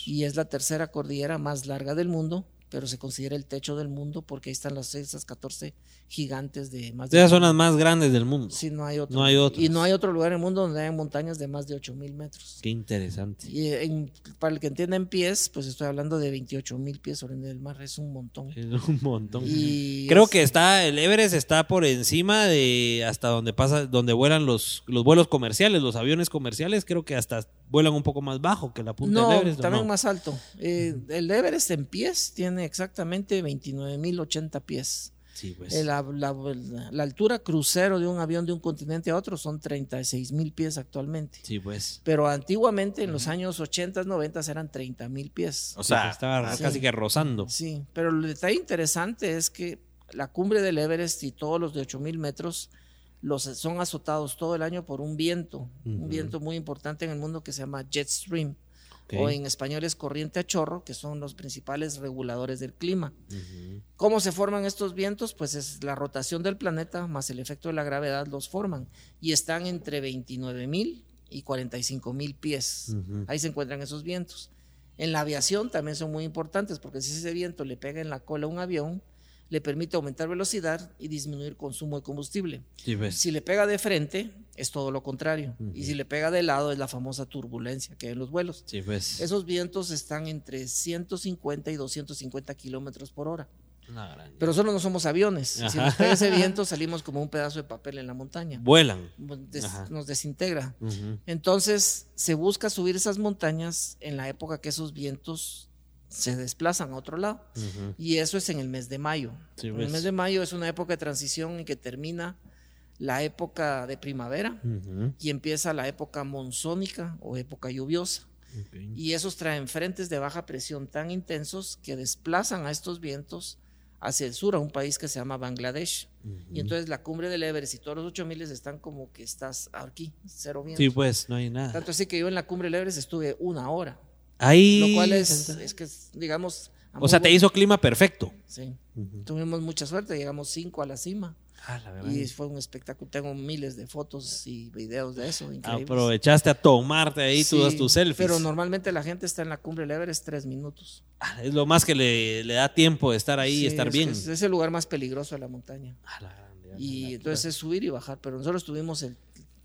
y es la tercera cordillera más larga del mundo pero se considera el techo del mundo porque ahí están las esas 14 gigantes de más de... Esas son las más grandes del mundo. Sí, no hay otro. No hay otro. Y no hay otro lugar en el mundo donde haya montañas de más de 8000 metros. Qué interesante. Y para el que entienda en pies, pues estoy hablando de 28 mil pies sobre el mar, es un montón. Es un montón. Y Creo que está, el Everest está por encima de hasta donde pasa, donde vuelan los, los vuelos comerciales, los aviones comerciales, creo que hasta vuelan un poco más bajo que la punta del Everest. También más alto. Eh, el Everest en pies tiene exactamente 29.080 pies. Sí, pues. Eh, la, altura crucero de un avión de un continente a otro son 36 mil pies actualmente. Sí, pues. Pero antiguamente, en los años 80, 90 eran 30 mil pies. O sea, estaba casi que rozando. Sí, pero el detalle interesante es que la cumbre del Everest y todos los de 8 mil metros los son azotados todo el año por un viento, un viento muy importante en el mundo que se llama jet stream, o en español es corriente a chorro, que son los principales reguladores del clima. ¿Cómo se forman estos vientos? Pues es la rotación del planeta más el efecto de la gravedad los forman y están entre 29 mil y 45 mil pies. Ahí se encuentran esos vientos. En la aviación también son muy importantes porque si ese viento le pega en la cola a un avión, le permite aumentar velocidad y disminuir consumo de combustible. si le pega de frente, es todo lo contrario. Y si le pega de lado, es la famosa turbulencia que hay en los vuelos. Pues. Esos vientos están entre 150 y 250 kilómetros por hora. Pero solo no somos aviones. Si nos pega ese viento, salimos como un pedazo de papel en la montaña. Vuelan. nos desintegra. Entonces, se busca subir esas montañas en la época que esos vientos se desplazan a otro lado. Y eso es en el mes de mayo. el pues. mes de mayo es una época de transición en que termina la época de primavera y empieza la época monzónica o época lluviosa. Y esos traen frentes de baja presión tan intensos que desplazan a estos vientos hacia el sur, a un país que se llama Bangladesh. Y entonces la cumbre del Everest y todos los 8000 están como que estás aquí, cero vientos. Sí, pues no hay nada. Tanto así que yo en la cumbre del Everest estuve una hora. Ahí. Lo cual es, es que, digamos. O sea, te hizo clima perfecto. Sí. Tuvimos mucha suerte, llegamos cinco a la cima. Ah, y fue un espectáculo. Tengo miles de fotos y videos de eso. Aprovechaste a tomarte ahí todas tus selfies. Pero normalmente la gente está en la cumbre del Everest tres minutos. Ah, es lo más que le, da tiempo de estar ahí y estar bien. Es, el lugar más peligroso de la montaña. y entonces es subir y bajar. Pero nosotros tuvimos el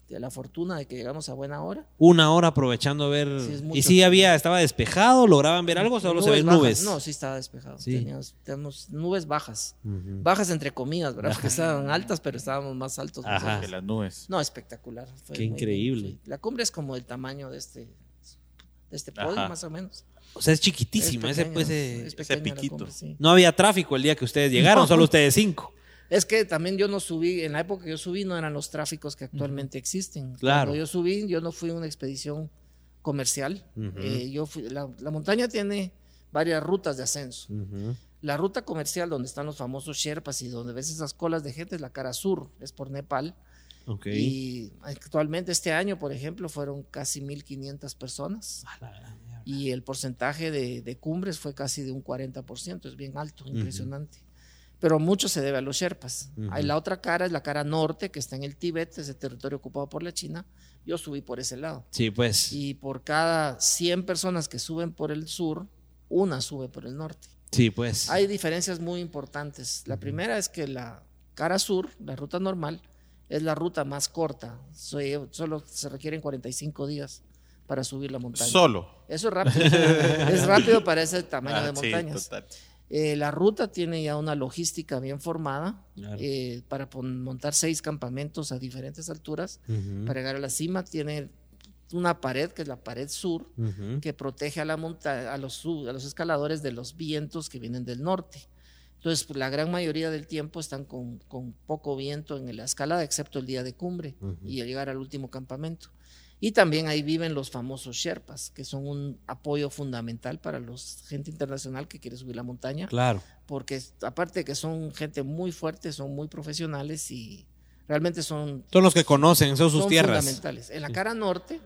de la fortuna de que llegamos a buena hora. Una hora aprovechando ver. ¿Y si había, estaba despejado? ¿Lograban ver algo solo se ven nubes? No, sí estaba despejado. Teníamos, nubes bajas. Bajas entre comillas, ¿verdad? Porque estaban altas, pero estábamos más altos que las nubes. No, espectacular. Qué increíble. La cumbre es como el tamaño de este, de este podio, más o menos. O sea, es chiquitísima, ese, pues, ese, piquito. No había tráfico el día que ustedes llegaron, solo ustedes cinco. Es que también yo no subí, en la época que yo subí no eran los tráficos que actualmente existen. Claro. Cuando yo subí, yo no fui a una expedición comercial. Eh, yo fui, la, montaña tiene varias rutas de ascenso. La ruta comercial, donde están los famosos Sherpas y donde ves esas colas de gente, es la cara sur, es por Nepal. Y actualmente este año, por ejemplo, fueron casi 1.500 personas. y el porcentaje de, de, cumbres fue casi de un 40%, es bien alto, impresionante pero mucho se debe a los Sherpas. Hay la otra cara es la cara norte, que está en el Tíbet, ese territorio ocupado por la China. Yo subí por ese lado. Sí, pues. Y por cada 100 personas que suben por el sur, una sube por el norte. Sí, pues. Hay diferencias muy importantes. La primera es que la cara sur, la ruta normal, es la ruta más corta. Solo se requieren 45 días para subir la montaña. Solo. Eso es rápido. es rápido para ese tamaño de montañas. Sí, total. Eh, la ruta tiene ya una logística bien formada eh, para montar seis campamentos a diferentes alturas. Para llegar a la cima tiene una pared, que es la pared sur, que protege a, la a, los, a los escaladores de los vientos que vienen del norte. Entonces, pues, la gran mayoría del tiempo están con, con, poco viento en la escalada, excepto el día de cumbre y al llegar al último campamento. Y también ahí viven los famosos Sherpas, que son un apoyo fundamental para la gente internacional que quiere subir la montaña. Claro. Porque aparte de que son gente muy fuerte, son muy profesionales y realmente son... Son los que conocen, son sus son tierras. fundamentales. En la cara norte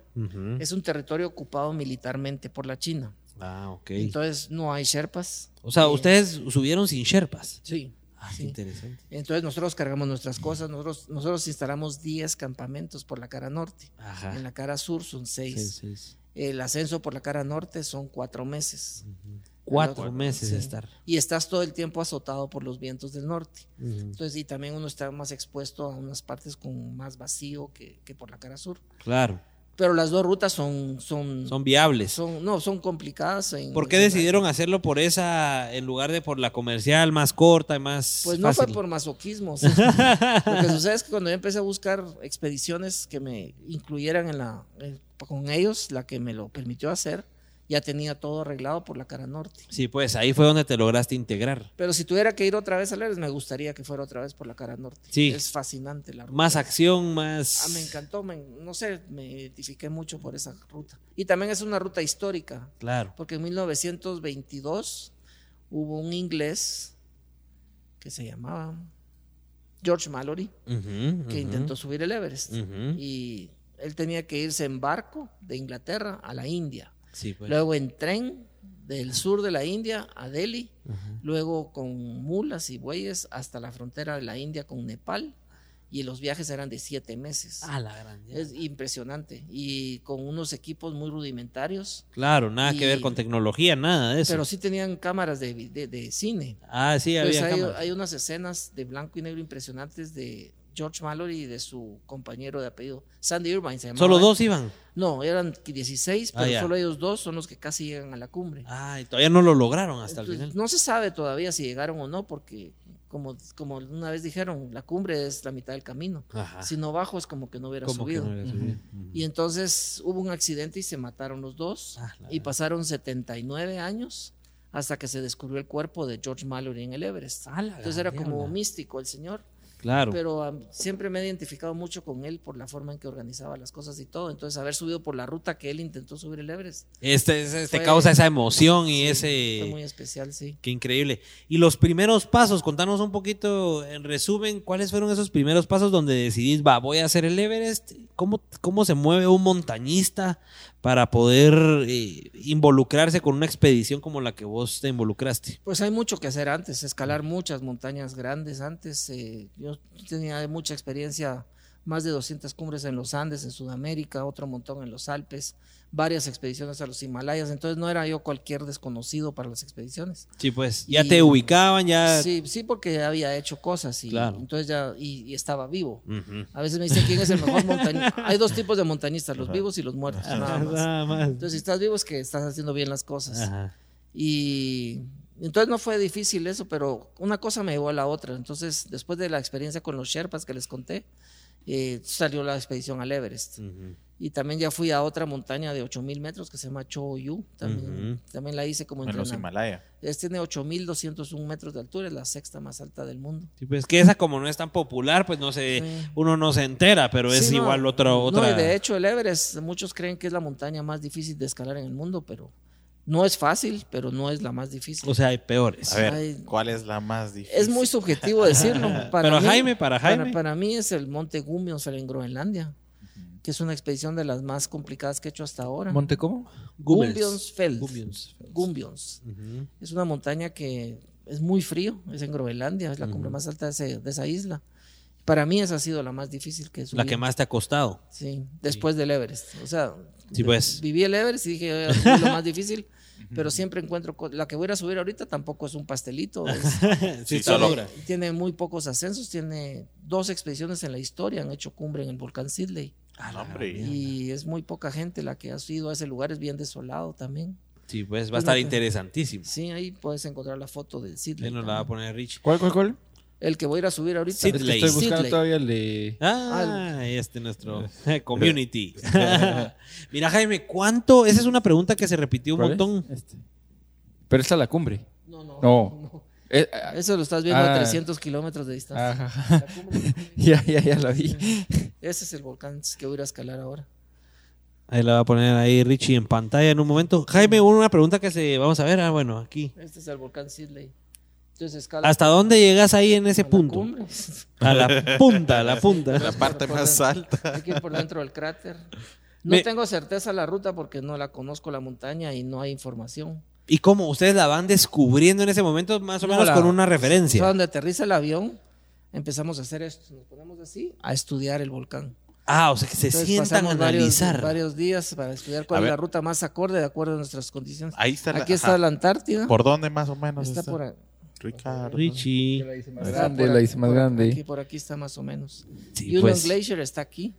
es un territorio ocupado militarmente por la China. Ah, ok. Entonces no hay Sherpas. O sea, ustedes subieron sin Sherpas. Sí. Ah, interesante. Entonces nosotros cargamos nuestras cosas, nosotros, nosotros instalamos 10 campamentos por la cara norte. En la cara sur son 6. El ascenso por la cara norte son 4 meses. Cuatro meses de estar. Y estás todo el tiempo azotado por los vientos del norte. Entonces, y también uno está más expuesto a unas partes con más vacío que, que por la cara sur. Claro pero las dos rutas son son son viables. Son no, son complicadas. ¿Por qué decidieron hacerlo por esa en lugar de por la comercial más corta y más Pues no fue por masoquismo. Lo que sucede es que cuando yo empecé a buscar expediciones que me incluyeran en la con ellos, la que me lo permitió hacer ya tenía todo arreglado por la cara norte. Sí, pues ahí fue donde te lograste integrar. Pero si tuviera que ir otra vez a Leves, me gustaría que fuera otra vez por la cara norte. Sí. Es fascinante la ruta. Más acción, más... Ah, me encantó, no sé, me identifiqué mucho por esa ruta. Y también es una ruta histórica. Claro. Porque en 1922 hubo un inglés que se llamaba George Mallory, que intentó subir el Everest. Y él tenía que irse en barco de Inglaterra a la India pues. Luego en tren del sur de la India a Delhi, luego con mulas y bueyes hasta la frontera de la India con Nepal y los viajes eran de siete meses. Ah, la gran Es impresionante. Y con unos equipos muy rudimentarios. Claro, nada que ver con tecnología, nada de eso. Pero sí tenían cámaras de, de, cine. Ah, sí, había hay, hay, unas escenas de blanco y negro impresionantes de, George Mallory y de su compañero de apellido, Sandy Irvine se ¿Solo dos iban? No, eran 16, pero ah, solo ellos dos son los que casi llegan a la cumbre. Ah, y todavía no lo lograron hasta el final. No se sabe todavía si llegaron o no, porque como, como una vez dijeron, la cumbre es la mitad del camino. Si no bajo es como que no hubiera subido. Y entonces hubo un accidente y se mataron los dos. Ah, y pasaron 79 años hasta que se descubrió el cuerpo de George Mallory en el Everest. Ah, entonces era como místico el señor. Claro. Pero siempre me he identificado mucho con él por la forma en que organizaba las cosas y todo. Entonces, haber subido por la ruta que él intentó subir el Everest. Este, este, causa esa emoción y ese. Fue muy especial, sí. Qué increíble. Y los primeros pasos, contanos un poquito, en resumen, ¿cuáles fueron esos primeros pasos donde decidís, va, voy a hacer el Everest? ¿Cómo, cómo se mueve un montañista para poder eh, involucrarse con una expedición como la que vos te involucraste? Pues hay mucho que hacer antes, escalar muchas montañas grandes antes. Eh, yo tenía mucha experiencia, más de 200 cumbres en los Andes, en Sudamérica, otro montón en los Alpes varias expediciones a los Himalayas, entonces no era yo cualquier desconocido para las expediciones. Sí, pues ya te ubicaban, ya. Sí, sí, porque había hecho cosas y entonces ya y, estaba vivo. A veces me dicen quién es el mejor montañista. Hay dos tipos de montañistas, los vivos y los muertos. Nada más. Entonces, si estás vivo es que estás haciendo bien las cosas. Y entonces no fue difícil eso, pero una cosa me llevó a la otra. Entonces, después de la experiencia con los Sherpas que les conté, eh, salió la expedición al Everest. Y también ya fui a otra montaña de 8000 metros que se llama Choyu. También, también la hice como en los Himalaya. Es, tiene 8201 metros de altura, es la sexta más alta del mundo. Sí, pues que esa como no es tan popular, pues no se, uno no se entera, pero es igual otra, otra. No, y de hecho el Everest, muchos creen que es la montaña más difícil de escalar en el mundo, pero no es fácil, pero no es la más difícil. O sea, hay peores. A ver, ¿cuál es la más difícil? Es muy subjetivo decirlo. Para pero Jaime, para Jaime. Para, mí es el Monte Gumbions en Groenlandia que es una expedición de las más complicadas que he hecho hasta ahora. ¿Monte cómo? Gumbionsfeld. Gumbions. Es una montaña que es muy frío, es en Groenlandia, es la cumbre más alta de, esa isla. Para mí esa ha sido la más difícil que La que más te ha costado. Sí, después del Everest. O sea, pues. viví el Everest y dije, es lo más difícil. Pero siempre encuentro la que voy a subir ahorita tampoco es un pastelito sí, solo. tiene muy pocos ascensos tiene dos expediciones en la historia han hecho cumbre en el volcán Sidley y es muy poca gente la que ha ido a ese lugar, es bien desolado también. Sí, pues va a estar interesantísimo. Sí, ahí puedes encontrar la foto del Sidley. nos la va a poner Rich. ¿Cuál, cuál, cuál? El que voy a ir a subir ahorita. Sidley. Estoy buscando todavía el de... Ah, este es nuestro community. Mira, Jaime, ¿cuánto? Esa es una pregunta que se repitió un montón. Este. Pero esta es la cumbre. No, no. No. Eh, Eso lo estás viendo a 300 ah. kilómetros de distancia. ya, ya, ya lo vi. Ese es el volcán que voy a ir a escalar ahora. Ahí la va a poner ahí Richie en pantalla en un momento. Jaime, una pregunta que se vamos a ver. Ah, bueno, aquí. Este es el volcán Sidley. ¿Hasta dónde llegas ahí en ese punto? a la punta, a la punta. La parte más alta. Hay que ir por dentro del cráter. No tengo certeza la ruta porque no la conozco la montaña y no hay información. ¿Y cómo ustedes la van descubriendo en ese momento, más o menos con una referencia? donde aterriza el avión, empezamos a hacer esto. Nos ponemos así a estudiar el volcán. Ah, o sea que se sientan a analizar. Varios, días para estudiar cuál es la ruta más acorde de acuerdo a nuestras condiciones. Ahí está Aquí está la Antártida. ¿Por dónde más o menos? Está, por ahí. Ricardo. Richie. La hice más grande, la hice más grande. Aquí, por aquí está más o menos. Sí, Union pues. Glacier está aquí.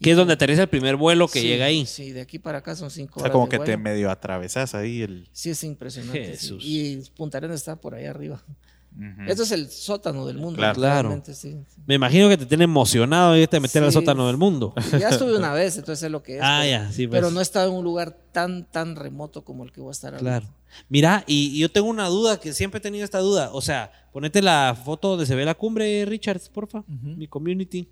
Que es donde aterriza el primer vuelo que llega ahí. Sí, de aquí para acá son cinco horas. O sea, como que te medio atravesas ahí el. Sí, es impresionante. Y Punta Arenas está por ahí arriba. Esto es el sótano del mundo. Claro. Me imagino que te tiene emocionado irte a meter al sótano del mundo. Ya estuve una vez, entonces sé lo que es. Ah, pero, ya, sí, pues. Pero no he estado en un lugar tan, tan remoto como el que voy a estar ahora. Claro. Mira, y, yo tengo una duda, que siempre he tenido esta duda. O sea, ponete la foto donde se ve la cumbre, Richards, porfa. Mi community.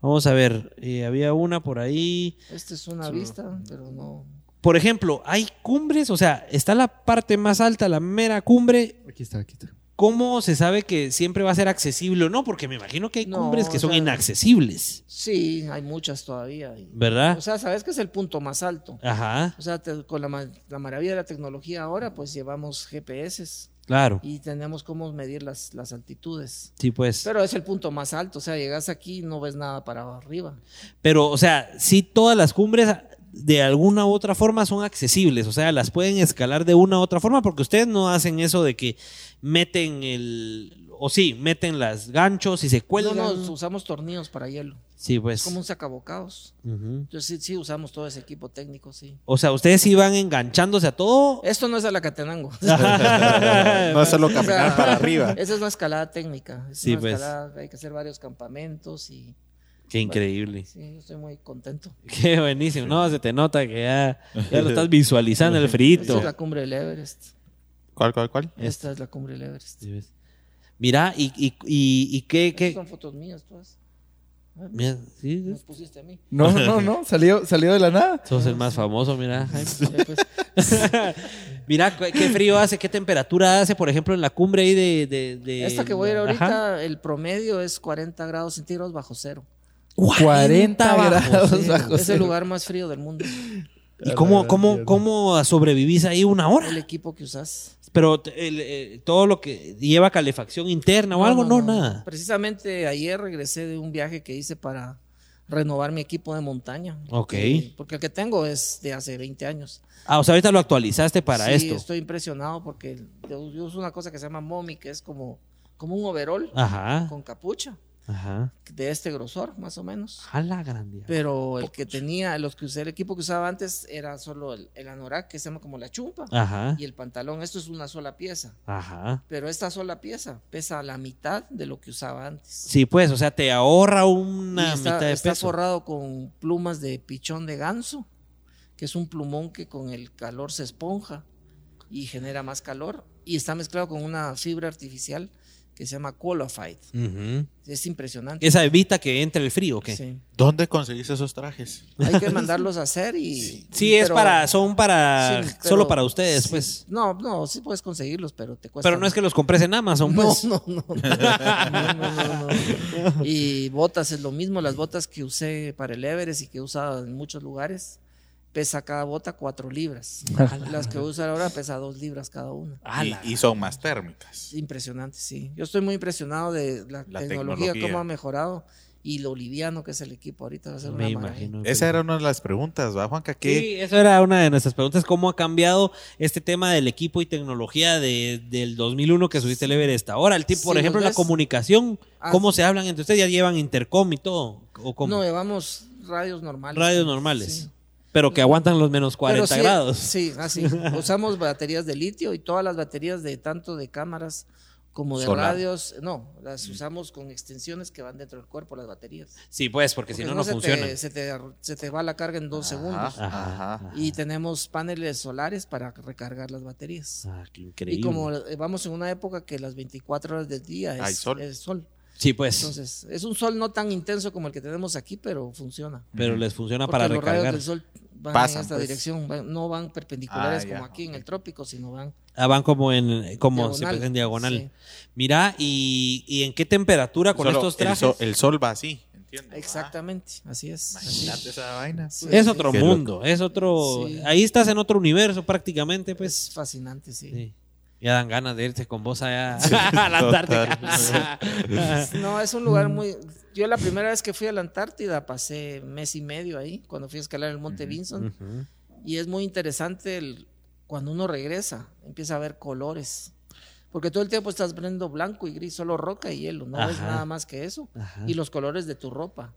Vamos a ver, eh, había una por ahí. Esta es una vista, pero no. Por ejemplo, hay cumbres, o sea, está la parte más alta, la mera cumbre. Aquí está, aquí está. ¿Cómo se sabe que siempre va a ser accesible o no? Porque me imagino que hay cumbres que son inaccesibles. Sí, hay muchas todavía. ¿Verdad? O sea, sabes que es el punto más alto. Ajá. O sea, con la, la, maravilla de la tecnología ahora, pues llevamos GPS. Claro. Y tenemos cómo medir las, las altitudes. Sí, pues. Pero es el punto más alto, o sea, llegas aquí y no ves nada para arriba. Pero, o sea, sí todas las cumbres de alguna u otra forma son accesibles, o sea, las pueden escalar de una u otra forma, porque ustedes no hacen eso de que meten el, o sí, meten las ganchos y se cuelgan. No, no, usamos tornillos para hielo. Sí, pues. como un sacabocados. Entonces sí, sí, usamos todo ese equipo técnico, sí. O sea, ustedes iban enganchándose a todo. Esto no es a la Catenango. no es solo caminar para arriba. Esa es una escalada técnica. sí, pues. hay que hacer varios campamentos y. Qué increíble. Sí, estoy muy contento. Qué buenísimo. No, se te nota que ya, ya lo estás visualizando el frito. Esta es la cumbre del Everest. ¿Cuál, cuál, cuál? Esta es la cumbre del Everest. Mira, y, y, y, y qué, qué... Son fotos mías todas. Mira, ¿sí? ¿Nos pusiste a mí? No, no, no, salió, salió de la nada. Sos el más famoso, mira. Mira, qué frío hace, qué temperatura hace, por ejemplo, en la cumbre ahí de... de, Esta que voy a ir ahorita, el promedio es 40 grados centígrados bajo cero. 40, grados bajo Es el lugar más frío del mundo. ¿Y cómo, cómo, cómo sobrevivís ahí una hora? El equipo que usas. Pero eh, todo lo que lleva calefacción interna o algo, no, nada. Precisamente ayer regresé de un viaje que hice para renovar mi equipo de montaña. Ok. porque el que tengo es de hace 20 años. Ah, o sea, ahorita lo actualizaste para esto. Sí, estoy impresionado porque yo, uso una cosa que se llama Momi, que es como, como un overall con capucha. Ajá. de este grosor, más o menos. Jala grande. Pero el que tenía, los que usé, el equipo que usaba antes era solo el, anorak, que se llama como la chumpa, Ajá. y el pantalón. Esto es una sola pieza. Ajá. Pero esta sola pieza pesa la mitad de lo que usaba antes. Sí, pues, o sea, te ahorra una mitad de está forrado con plumas de pichón de ganso, que es un plumón que con el calor se esponja y genera más calor. Y está mezclado con una fibra artificial que se llama Qualified. Es impresionante. ¿Esa evita que entre el frío qué? Sí. ¿Dónde conseguiste esos trajes? Hay que mandarlos a hacer y... Sí, es para, son para, solo para ustedes, pues. No, no, sí puedes conseguirlos, pero te cuesta... Pero no es que los compres en Amazon, pues. No, no, no. no, no y botas es lo mismo, las botas que usé para el Everest y que he usado en muchos lugares pesa cada bota cuatro libras. Las que usan ahora pesa dos libras cada una. Y, son más térmicas. Impresionante, sí. Yo estoy muy impresionado de la, tecnología, cómo ha mejorado y lo liviano que es el equipo ahorita. Va a ser una imagino. Esa era una de las preguntas, ¿va, Juanca? Sí, eso era una de nuestras preguntas. ¿Cómo ha cambiado este tema del equipo y tecnología de, del 2001 que subiste el Everest ahora? El tipo, por ejemplo, la comunicación. Ah, ¿Cómo se hablan entre ustedes? ¿Ya llevan intercom y todo? ¿O No, llevamos radios normales. Radios normales. Pero que aguantan los menos 40 grados. Sí, así. Usamos baterías de litio y todas las baterías de tanto de cámaras como de radios, no, las usamos con extensiones que van dentro del cuerpo, las baterías. Sí, pues, porque, si no, no, funciona. se, te, va la carga en dos segundos. y tenemos paneles solares para recargar las baterías. Ah, qué increíble. Y como eh, vamos en una época que las 24 horas del día es, sol. es sol. Sí, pues. Entonces, es un sol no tan intenso como el que tenemos aquí, pero funciona. Pero les funciona para los recargar. Rayos del sol van en esta pues. dirección, no van perpendiculares ah, como aquí en el trópico, sino van. Ah, van como en como diagonal, en diagonal. Mira, ¿y, en qué temperatura con estos trajes? El sol, va así. Exactamente, así es. Imagínate esa vaina. es otro mundo, es otro. Ahí estás en otro universo prácticamente, pues. Es fascinante, sí. Ya dan ganas de irse con vos allá a la Antártida. no, es un lugar muy. Yo la primera vez que fui a la Antártida pasé mes y medio ahí, cuando fui a escalar el Monte Vinson. Y es muy interesante el, cuando uno regresa, empieza a ver colores. Porque todo el tiempo estás viendo blanco y gris, solo roca y hielo, no ves nada más que eso. Y los colores de tu ropa.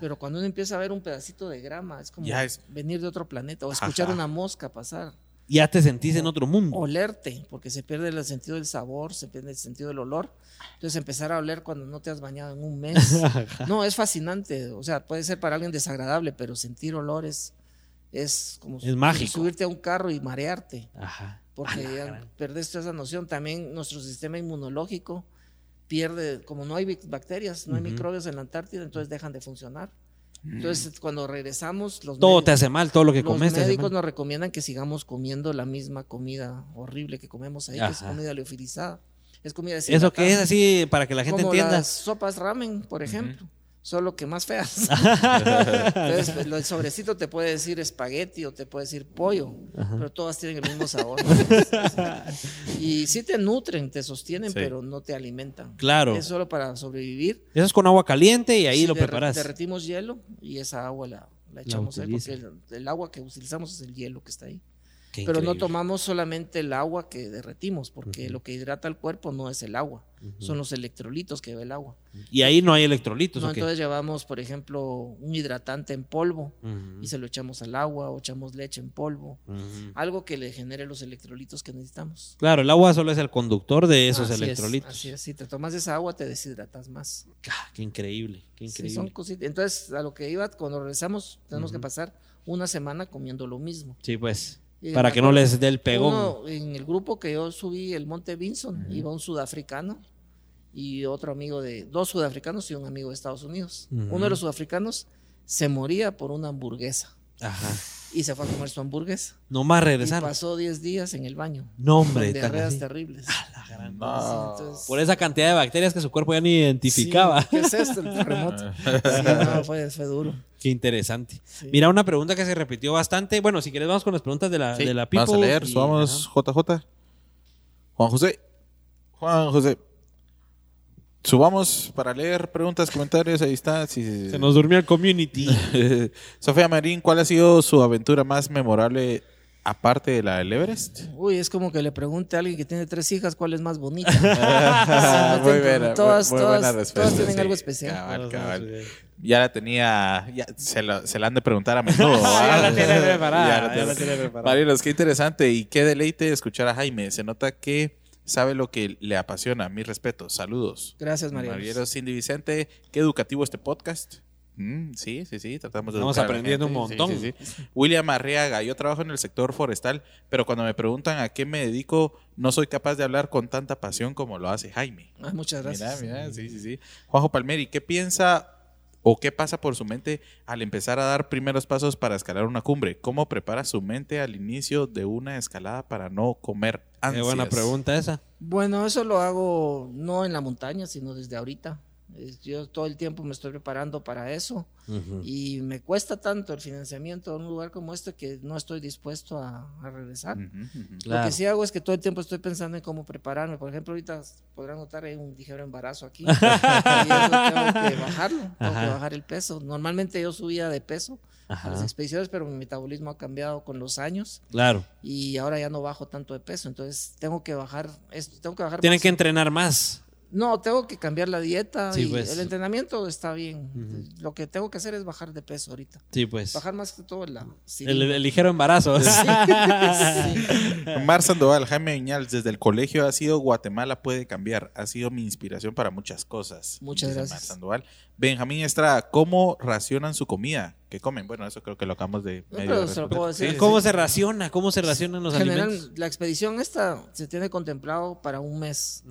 Pero cuando uno empieza a ver un pedacito de grama, es como venir de otro planeta o escuchar una mosca pasar ya te sentís en otro mundo. Olerte, porque se pierde el sentido del sabor, se pierde el sentido del olor. Entonces empezar a oler cuando no te has bañado en un mes. no, es fascinante. O sea, puede ser para alguien desagradable, pero sentir olores es como es mágico. subirte a un carro y marearte. Ajá. Porque ya perdiste esa noción. También nuestro sistema inmunológico pierde, como no hay bacterias, no hay microbios en la Antártida, entonces dejan de funcionar. Entonces, cuando regresamos, los todo te hace mal, todo lo que comes. Los médicos nos recomiendan que sigamos comiendo la misma comida horrible que comemos ahí, que es comida leofilizada. Es comida ¿Eso qué es así para que la gente entienda? Las sopas ramen, por ejemplo solo que más feas. Entonces, pues, el sobrecito te puede decir espagueti o te puede decir pollo, pero todas tienen el mismo sabor. y sí te nutren, te sostienen, pero no te alimentan. Claro. Es solo para sobrevivir. Eso es con agua caliente y ahí lo preparas. Derretimos hielo y esa agua la, echamos ahí, porque el, agua que utilizamos es el hielo que está ahí. Pero no tomamos solamente el agua que derretimos, porque lo que hidrata el cuerpo no es el agua, son los electrolitos que ve el agua. Y ahí no hay electrolitos. No, entonces llevamos, por ejemplo, un hidratante en polvo y se lo echamos al agua o echamos leche en polvo, algo que le genere los electrolitos que necesitamos. Claro, el agua solo es el conductor de esos electrolitos. así es, si te tomas esa agua te deshidratas más. Ah, qué increíble, qué increíble. son Entonces, a lo que iba, cuando regresamos, tenemos que pasar una semana comiendo lo mismo. Sí, pues. Para que no les dé el pegón. en el grupo que yo subí, el Monte Vinson, iba un sudafricano y otro amigo de, dos sudafricanos y un amigo de Estados Unidos. Uno de los sudafricanos se moría por una hamburguesa. Ajá. Y se fue a comer su hamburguesa. No más regresar. Y pasó 10 días en el baño. No, hombre. Con diarreas terribles. Por esa cantidad de bacterias que su cuerpo ya ni identificaba. ¿Qué es esto? El terremoto. no, fue, fue, duro. Qué interesante. Mira, una pregunta que se repitió bastante. Bueno, si quieres, vamos con las preguntas de la, de la Vamos a leer. Vamos, JJ. Juan José. Juan José. Subamos para leer preguntas, comentarios, ahí está. Se nos durmió el community. Sofía Marín, ¿cuál ha sido su aventura más memorable aparte de la del Everest? Uy, es como que le pregunte a alguien que tiene tres hijas cuál es más bonita. muy buena, todas, muy, buena respuesta. Todas tienen algo especial. Cabal, cabal. Ya la tenía, ya se, se la han de preguntar a menudo. ya la tiene preparada. Ya la tiene preparada. Marinos, qué interesante y qué deleite escuchar a Jaime. Se nota que sabe lo que le apasiona. Mi respeto. Saludos. Gracias, María. Mariano Cindy Vicente. Qué educativo este podcast. Mm, sí, sí, sí, tratamos de Estamos aprendiendo un montón. William Arriaga, yo trabajo en el sector forestal, pero cuando me preguntan a qué me dedico, no soy capaz de hablar con tanta pasión como lo hace Jaime. Ah, muchas gracias. Mira, mira, sí, sí, sí. Juanjo Palmeri, ¿qué piensa ¿O qué pasa por su mente al empezar a dar primeros pasos para escalar una cumbre? ¿Cómo prepara su mente al inicio de una escalada para no comer ansias? Qué buena pregunta esa. Bueno, eso lo hago no en la montaña, sino desde ahorita. Yo todo el tiempo me estoy preparando para eso y me cuesta tanto el financiamiento de un lugar como este que no estoy dispuesto a, regresar. Lo que sí hago es que todo el tiempo estoy pensando en cómo prepararme. Por ejemplo, ahorita podrán notar hay un ligero embarazo aquí y eso tengo que bajarlo, tengo que bajar el peso. Normalmente yo subía de peso a las expediciones, pero mi metabolismo ha cambiado con los años. Claro. Y ahora ya no bajo tanto de peso, entonces tengo que bajar esto, tengo que bajar Tienen que entrenar más. No, tengo que cambiar la dieta sí, y pues. el entrenamiento está bien. Lo que tengo que hacer es bajar de peso ahorita. Sí, pues. Bajar más que todo la, el, ligero embarazo. Sí. Mar Sandoval, Jaime Viñal, desde el colegio ha sido Guatemala puede cambiar. Ha sido mi inspiración para muchas cosas. Muchas gracias. Mar Sandoval. Benjamín Estrada, ¿cómo racionan su comida? ¿Qué comen? Bueno, eso creo que lo acabamos de... ¿Cómo se raciona? ¿Cómo se racionan los General, alimentos? La expedición esta se tiene contemplado para un mes.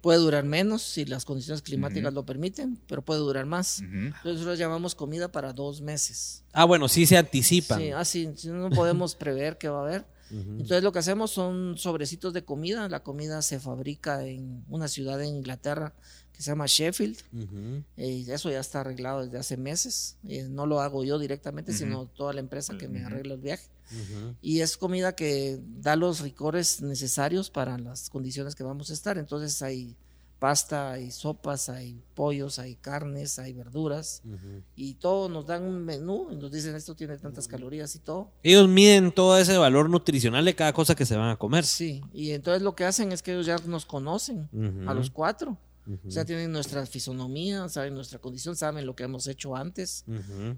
Puede durar menos si las condiciones climáticas lo permiten, pero puede durar más. Entonces nosotros llamamos comida para dos meses. Ah, bueno, sí se anticipan. Sí, así, ah, no podemos prever qué va a haber. Entonces lo que hacemos son sobrecitos de comida. La comida se fabrica en una ciudad en Inglaterra que se llama Sheffield. y eso ya está arreglado desde hace meses. no lo hago yo directamente, sino toda la empresa que me arregla el viaje. Y es comida que da los ricores necesarios para las condiciones que vamos a estar. Entonces hay pasta, hay sopas, hay pollos, hay carnes, hay verduras y todo nos dan un menú y nos dicen esto tiene tantas calorías y todo. Ellos miden todo ese valor nutricional de cada cosa que se van a comer. Sí, y entonces lo que hacen es que ellos ya nos conocen a los cuatro o sea, tienen nuestra fisonomía, saben nuestra condición, saben lo que hemos hecho antes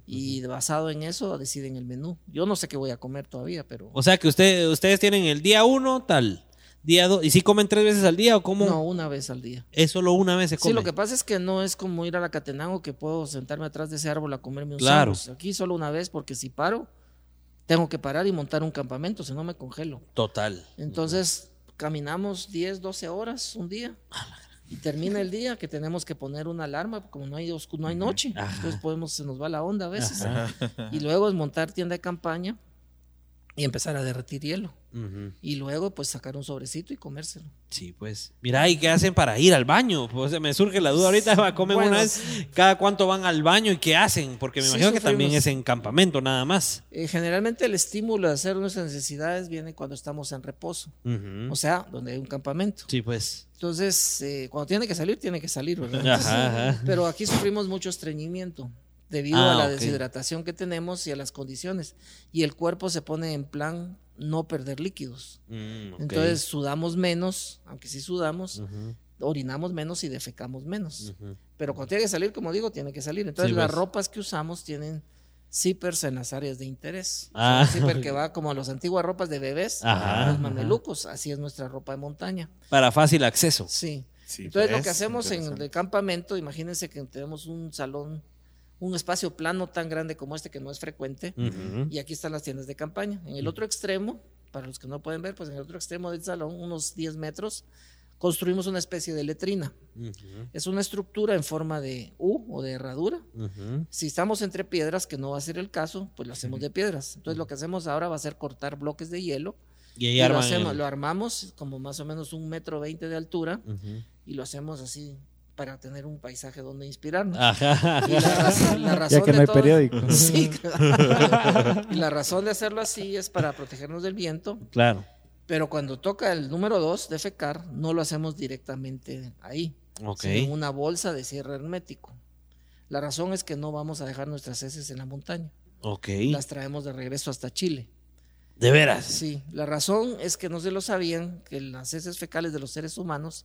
y basado en eso deciden el menú. Yo no sé qué voy a comer todavía, pero... O sea, que usted, ustedes tienen el día uno tal, día dos, ¿y si comen tres veces al día o cómo? No, una vez al día. ¿Es solo una vez se come? Sí, lo que pasa es que no es como ir a la Catenango que puedo sentarme atrás de ese árbol a comerme un claro. Aquí solo una vez porque si paro, tengo que parar y montar un campamento, si no me congelo. Total. Entonces, caminamos 10, 12 horas un día. Y termina el día que tenemos que poner una alarma, como no hay, no hay noche, entonces podemos, se nos va la onda a veces. Y luego es montar tienda de campaña y empezar a derretir hielo. Y luego, pues, sacar un sobrecito y comérselo. Sí, pues. Mira, ¿y qué hacen para ir al baño? Pues me surge la duda ahorita, comen una vez, cada cuánto van al baño y qué hacen, porque me imagino que también es en campamento nada más. Eh, generalmente el estímulo de hacer nuestras necesidades viene cuando estamos en reposo, o sea, donde hay un campamento. Sí, pues. Entonces, eh, cuando tiene que salir, tiene que salir, ¿verdad? Pero aquí sufrimos mucho estreñimiento debido a ah, la deshidratación que tenemos y a las condiciones. Y el cuerpo se pone en plan no perder líquidos. Mm, Entonces sudamos menos, aunque sí sudamos, orinamos menos y defecamos menos. Pero cuando tiene que salir, como digo, tiene que salir. Entonces las pues. ropas que usamos tienen zippers en las áreas de interés. Ah. zipper que va como a las antiguas ropas de bebés, los mamelucos, así es nuestra ropa de montaña. Para fácil acceso. Sí. Entonces lo pues, que hacemos en el campamento, imagínense que tenemos un salón un espacio plano tan grande como este que no es frecuente. Y aquí están las tiendas de campaña. En el otro extremo, para los que no pueden ver, pues en el otro extremo del salón, unos 10 metros, construimos una especie de letrina. Es una estructura en forma de U o de herradura. Si estamos entre piedras, que no va a ser el caso, pues lo hacemos de piedras. Entonces lo que hacemos ahora va a ser cortar bloques de hielo. Y, lo, hacemos, lo armamos como más o menos un metro veinte de altura y lo hacemos así para tener un paisaje donde inspirarnos. ya que no hay periódico. y la razón de hacerlo así es para protegernos del viento. Claro. Pero cuando toca el número dos de fecar, no lo hacemos directamente ahí, en una bolsa de cierre hermético. La razón es que no vamos a dejar nuestras heces en la montaña. Las traemos de regreso hasta Chile. ¿De veras? Sí, la razón es que no se lo sabían que las heces fecales de los seres humanos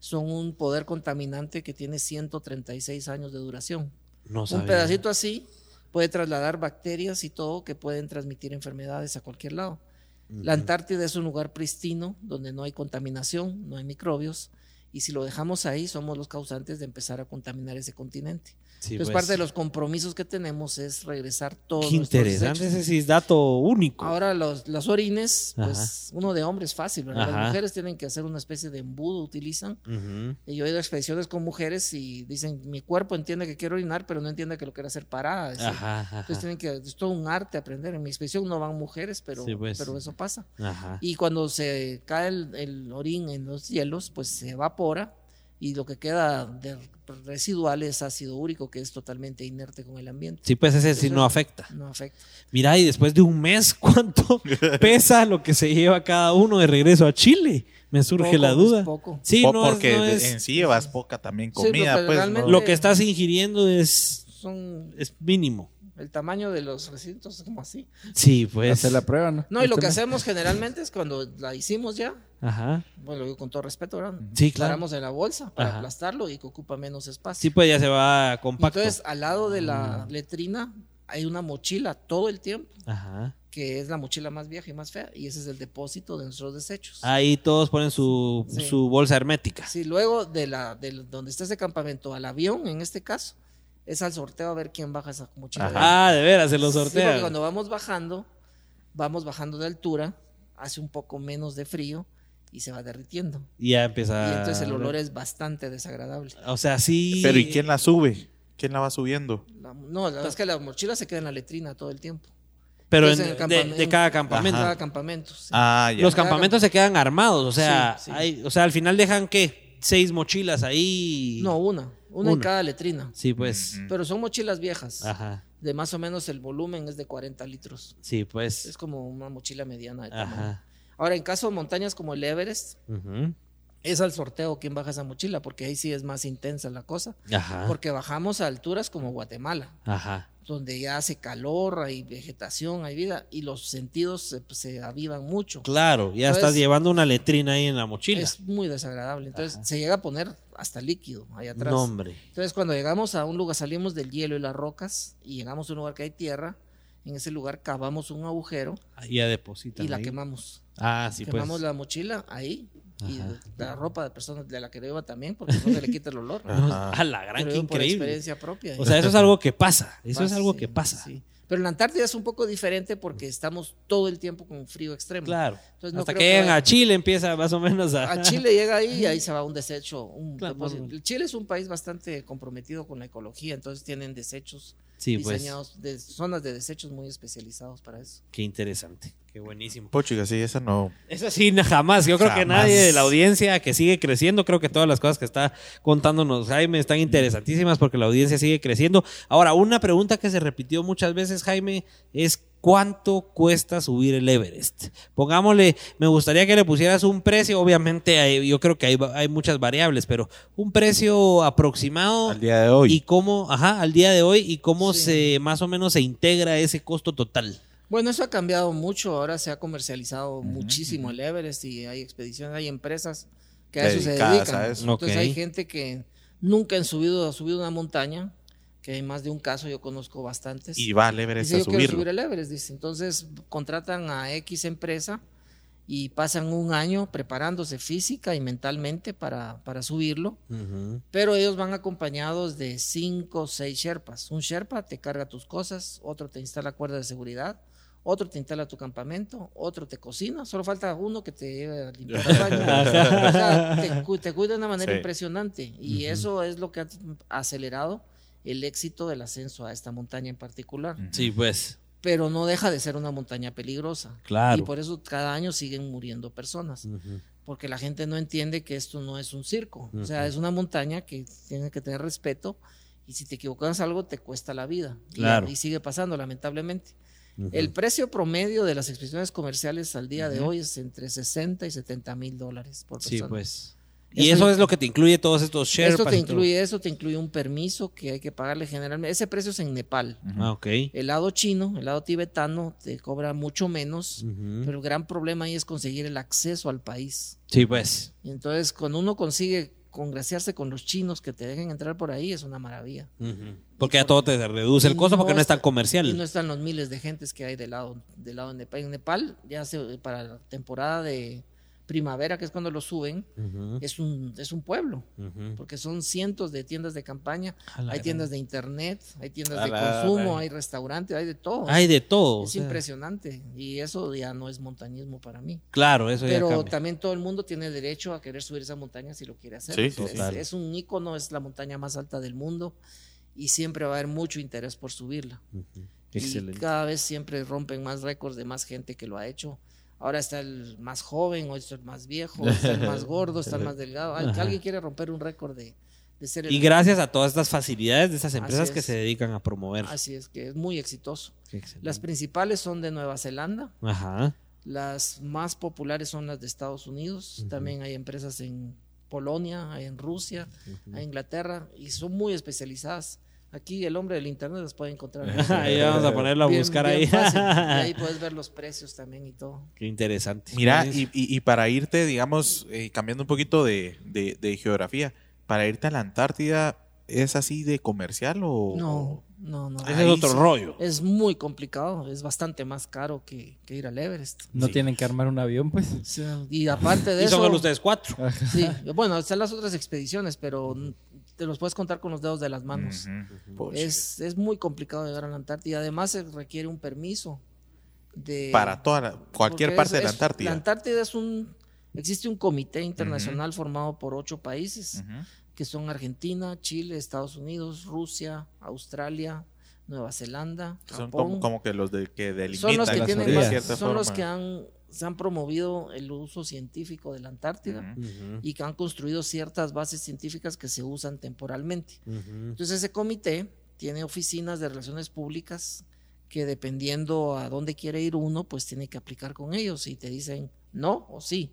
son un poder contaminante que tiene 136 años de duración. No un pedacito así puede trasladar bacterias y todo que pueden transmitir enfermedades a cualquier lado. La Antártida es un lugar pristino donde no hay contaminación, no hay microbios, y si lo dejamos ahí, somos los causantes de empezar a contaminar ese continente. Entonces, pues. parte de los compromisos que tenemos es regresar todos. Qué interesante, ese sí es dato único. Ahora, los, los orines, pues uno de hombre es fácil, ¿verdad? Las mujeres tienen que hacer una especie de embudo, utilizan. Y yo he ido a expediciones con mujeres y dicen: Mi cuerpo entiende que quiero orinar, pero no entiende que lo quiero hacer parada. Entonces, tienen que. Es todo un arte aprender. En mi expedición no van mujeres, pero, pues. pero eso pasa. Y cuando se cae el, el orín en los hielos, pues se evapora y lo que queda de residual es ácido úrico que es totalmente inerte con el ambiente. Sí, pues ese sí no afecta. No afecta. Mira, y después de un mes, ¿cuánto pesa lo que se lleva cada uno de regreso a Chile? Me surge la duda. Poco. Sí, no porque en sí llevas poca también comida. pues, Lo que estás ingiriendo es, es mínimo el tamaño de los recintos es como así. Sí, pues. Hacer la prueba, ¿no? No, y lo que hacemos generalmente es cuando la hicimos ya. Ajá. Bueno, lo digo con todo respeto, ¿verdad? Sí, claro. Paramos en la bolsa para aplastarlo y que ocupa menos espacio. Sí, pues ya se va compacto. Entonces, al lado de la letrina hay una mochila todo el tiempo. Ajá. Que es la mochila más vieja y más fea. Y ese es el depósito de nuestros desechos. Ahí todos ponen su, su bolsa hermética. Sí, luego de la de donde está ese campamento al avión, en este caso es al sorteo a ver quién baja esa mochila. Ah, de veras, se lo sortea. cuando vamos bajando, vamos bajando de altura, hace un poco menos de frío y se va derritiendo. Y ya empieza. Y entonces el olor es bastante desagradable. O sea, sí. Pero ¿y quién la sube? ¿Quién la va subiendo? no, la verdad es que la mochila se queda en la letrina todo el tiempo. Pero en, de, cada campamento. Cada campamento. Ah, ya. Los campamentos se quedan armados, o sea, Hay, o sea, al final dejan qué, seis mochilas ahí. No, una. Una, en cada letrina. Sí, pues. Pero son mochilas viejas. Ajá. De más o menos el volumen es de 40 litros. Sí, pues. Es como una mochila mediana de Ajá. Ahora, en caso de montañas como el Everest, es al sorteo quién baja esa mochila, porque ahí sí es más intensa la cosa. Ajá. Porque bajamos a alturas como Guatemala. Ajá donde ya hace calor, hay vegetación, hay vida y los sentidos se, avivan mucho. Claro, ya estás llevando una letrina ahí en la mochila. Es muy desagradable. Entonces se llega a poner hasta líquido ahí atrás. No, hombre. Entonces cuando llegamos a un lugar, salimos del hielo y las rocas y llegamos a un lugar que hay tierra, en ese lugar cavamos un agujero. y a depositar. Y la quemamos. Ah, sí, pues. Quemamos la mochila ahí y la ropa de personas de la que iba también, porque no se le quita el olor. A la gran, que increíble. experiencia propia. O sea, eso es algo que pasa. Eso es algo que pasa. Pero en la Antártida es un poco diferente porque estamos todo el tiempo con frío extremo. Claro. Hasta que llegan a Chile empieza más o menos a... A Chile llega ahí y ahí se va un desecho. Un Chile es un país bastante comprometido con la ecología, entonces tienen desechos sí, pues. diseñados, de zonas de desechos muy especializados para eso. Qué interesante. Qué buenísimo. Pues sí, esa no. Esa sí, jamás. Yo creo que nadie de la audiencia que sigue creciendo, creo que todas las cosas que está contándonos Jaime están interesantísimas porque la audiencia sigue creciendo. Ahora, una pregunta que se repitió muchas veces, Jaime, es ¿cuánto cuesta subir el Everest? Pongámosle, me gustaría que le pusieras un precio, obviamente yo creo que hay, hay, muchas variables, pero un precio aproximado. Al día de hoy. Y cómo, ajá, al día de hoy y cómo se más o menos se integra ese costo total. Bueno, eso ha cambiado mucho. Ahora se ha comercializado muchísimo el Everest y hay expediciones, hay empresas que a eso se dedican. Entonces hay gente que nunca han subido, ha subido una montaña, que hay más de un caso, yo conozco bastantes. Y va al Everest a subirlo. subir el Everest, dice. Entonces contratan a X empresa y pasan un año preparándose física y mentalmente para, para subirlo, pero ellos van acompañados de cinco o seis Sherpas. Un Sherpa te carga tus cosas, otro te instala cuerda de seguridad, otro te instala tu campamento, otro te cocina, solo falta uno que te lleve a limpiar el baño. o sea, te, cuida de una manera impresionante y eso es lo que ha acelerado el éxito del ascenso a esta montaña en particular. Sí, pues. Pero no deja de ser una montaña peligrosa. Claro. Y por eso cada año siguen muriendo personas. Porque la gente no entiende que esto no es un circo. O sea, es una montaña que tiene que tener respeto y si te equivocas algo te cuesta la vida. Claro. y sigue pasando, lamentablemente. El precio promedio de las expediciones comerciales al día de hoy es entre 60 y 70 mil dólares por persona. Sí, pues. Y eso, es lo que te incluye todos estos shares. Esto te incluye eso, te incluye un permiso que hay que pagarle generalmente. Ese precio es en Nepal. Ah, ok. El lado chino, el lado tibetano, te cobra mucho menos, pero el gran problema ahí es conseguir el acceso al país. Sí, pues. Y entonces, cuando uno consigue congraciarse con los chinos que te dejen entrar por ahí es una maravilla. Porque ya todo te reduce el costo porque no es tan comercial. Y no están los miles de gentes que hay del lado, del lado de Nepal. En Nepal, ya se, para la temporada de primavera, que es cuando lo suben, es, un, es un pueblo, porque son cientos de tiendas de campaña, hay tiendas de internet, hay tiendas de consumo, hay restaurantes, hay de todo. Hay de todo. Es impresionante y eso ya no es montañismo para mí. Claro, eso Pero ya también todo el mundo tiene derecho a querer subir esa montaña si lo quiere hacer. Sí, es, un ícono, es la montaña más alta del mundo y siempre va a haber mucho interés por subirla. Y cada vez siempre rompen más récords de más gente que lo ha hecho ahora está el más joven, o está el más viejo, está el más gordo, está el más delgado. Alguien quiere romper un récord de, ser el Y gracias a todas estas facilidades de estas empresas que se dedican a promover. Así es, que es muy exitoso. Las principales son de Nueva Zelanda. Ajá. Las más populares son las de Estados Unidos. También hay empresas en Polonia, hay en Rusia, hay en Inglaterra y son muy especializadas. Aquí el hombre del internet las puede encontrar. ahí vamos a ponerlo a buscar ahí. ahí puedes ver los precios también y todo. Qué interesante. Mira, y, y, para irte, digamos, eh, cambiando un poquito de, de, geografía, para irte a la Antártida, ¿es así de comercial o...? No, no, no. Ese es otro rollo. Es muy complicado, es bastante más caro que, que ir al Everest. No tienen que armar un avión, pues. y aparte de y eso... son ustedes cuatro. Sí, bueno, están las otras expediciones, pero te los puedes contar con los dedos de las manos. es, es, muy complicado llegar a la Antártida. Además, se requiere un permiso. De, Para toda cualquier parte de la Antártida. La Antártida es un. Existe un comité internacional formado por ocho países, que son Argentina, Chile, Estados Unidos, Rusia, Australia, Nueva Zelanda, Son como, que los de, que delimitan son los que tienen son los que han se han promovido el uso científico de la Antártida y que han construido ciertas bases científicas que se usan temporalmente. Entonces ese comité tiene oficinas de relaciones públicas que dependiendo a dónde quiere ir uno, pues tiene que aplicar con ellos y te dicen no o sí.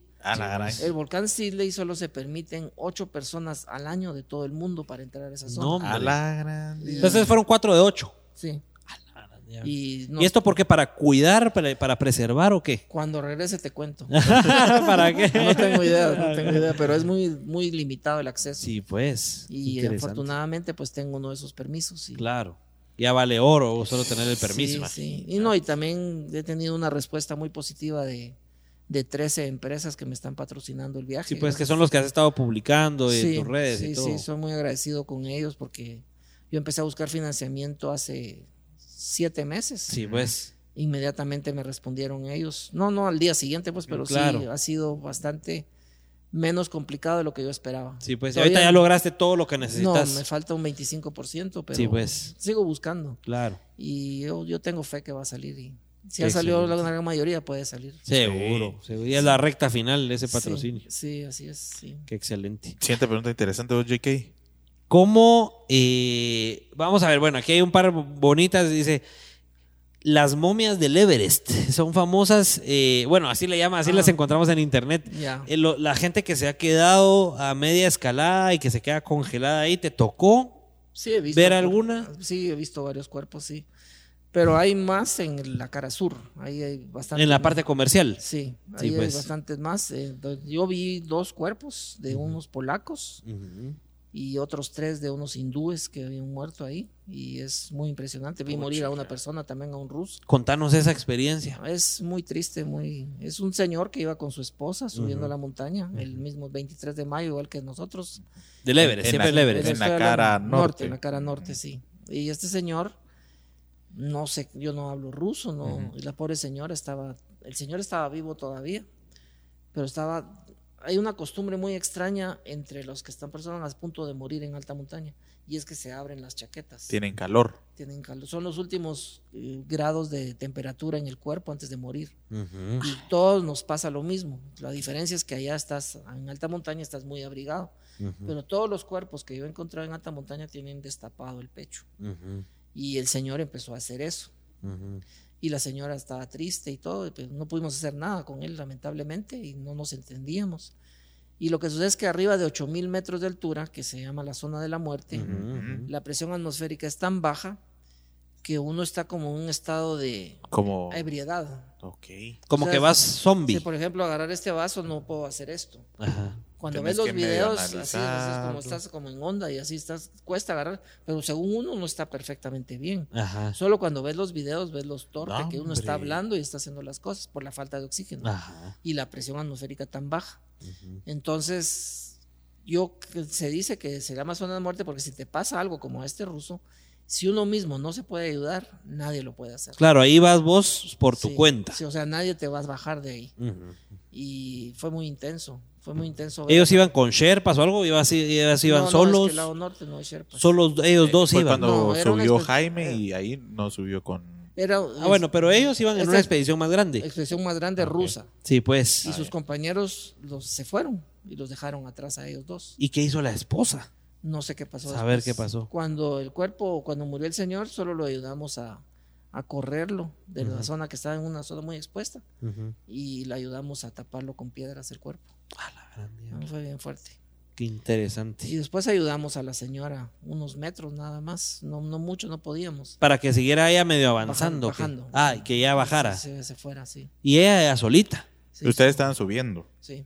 el volcán Sidley solo se permiten ocho personas al año de todo el mundo para entrar a esa zona. Entonces fueron cuatro de ocho. Sí. Y, esto por qué? ¿Para cuidar, para, preservar o qué? Cuando regrese te cuento. ¿Para qué? No tengo idea, no tengo idea, pero es muy, muy limitado el acceso. Sí, pues. Y afortunadamente pues tengo uno de esos permisos. Claro. Ya vale oro solo tener el permiso. Sí, sí. Y no, y también he tenido una respuesta muy positiva de, de 13 empresas que me están patrocinando el viaje. Sí, pues que son los que has estado publicando en tus redes sí, y todo. Sí, soy muy agradecido con ellos porque yo empecé a buscar financiamiento hace siete meses. Sí, pues. Inmediatamente me respondieron ellos. No, no al día siguiente, pues, pero sí, ha sido bastante menos complicado de lo que yo esperaba. Sí, pues ahorita ya lograste todo lo que necesitas. No, me falta un 25%, pero sí, pues. sigo buscando. Claro. Y yo, yo tengo fe que va a salir y si ha salido la gran mayoría puede salir. Seguro, Y es la recta final de ese patrocinio. Sí, así es. Sí. Qué excelente. Siguiente pregunta interesante, JK. ¿Cómo? Eh, vamos a ver, bueno, aquí hay un par bonitas. Dice, las momias del Everest son famosas, eh, bueno, así le llaman, así las ah. encontramos en internet. Eh, la gente que se ha quedado a media escalada y que se queda congelada ahí, ¿te tocó sí, he visto ver alguna? Sí, he visto varios cuerpos, sí. Pero hay más en la cara sur, ahí hay bastante. En la parte comercial. Sí, ahí hay pues. bastantes más. yo vi dos cuerpos de unos polacos y otros tres de unos hindúes que habían muerto ahí y es muy impresionante. Vi morir a una persona, también a un ruso. Contanos esa experiencia. Es muy triste, muy es un señor que iba con su esposa subiendo la montaña el mismo 23 de mayo igual que nosotros. Del Everest, siempre el Everest. En la cara norte. En la cara norte, sí. Y este señor No sé, yo no hablo ruso, no. Y la pobre señora estaba, el señor estaba vivo todavía, pero estaba, hay una costumbre muy extraña entre los que están personas a punto de morir en alta montaña y es que se abren las chaquetas. Tienen calor. Tienen calor. Son los últimos eh, grados de temperatura en el cuerpo antes de morir. Y todos nos pasa lo mismo. La diferencia es que allá estás, en alta montaña estás muy abrigado. Pero todos los cuerpos que yo he encontrado en alta montaña tienen destapado el pecho. Y el señor empezó a hacer eso. Y la señora estaba triste y todo, pero no pudimos hacer nada con él, lamentablemente, y no nos entendíamos. Y lo que sucede es que arriba de 8000 metros de altura, que se llama la zona de la muerte, la presión atmosférica es tan baja que uno está como en un estado de como ebriedad. Ok. Como que vas zombie. Si, por ejemplo, agarrar este vaso, no puedo hacer esto. Ajá. Cuando ves los videos, así, así, como estás como en onda y así estás, cuesta agarrar, pero según uno no está perfectamente bien. Ajá. Solo cuando ves los videos ves los torpes que uno está hablando y está haciendo las cosas por la falta de oxígeno Ajá. y la presión atmosférica tan baja. Entonces, yo se dice que se llama zona de muerte porque si te pasa algo como a este ruso, si uno mismo no se puede ayudar, nadie lo puede hacer. Claro, ahí vas vos por tu cuenta. Sí, o sea, nadie te va a bajar de ahí. Y fue muy intenso. Fue muy intenso. ¿Ellos iban con Sherpas o algo? ¿Ellos iban solos? No, lado norte no hay Sherpas. Solo ellos dos fue iban. cuando subió Jaime y ahí no subió con ah, bueno, pero ellos iban en una expedición más grande. Expedición más grande rusa. Sí, pues. Y sus compañeros los, se fueron y los dejaron atrás a ellos dos. ¿Y qué hizo la esposa? No sé qué pasó. A ver qué pasó. Cuando el cuerpo, cuando murió el señor, solo lo ayudamos a, a correrlo de la zona que estaba en una zona muy expuesta y le ayudamos a taparlo con piedras el cuerpo. A la gran Fue bien fuerte. Qué interesante. Y después ayudamos a la señora unos metros nada más, no, no mucho, no podíamos. Para que siguiera ella medio avanzando. Bajando. Ah, y que ella bajara. Sí, se fuera, sí. Y ella, ella solita. Ustedes estaban subiendo. Sí.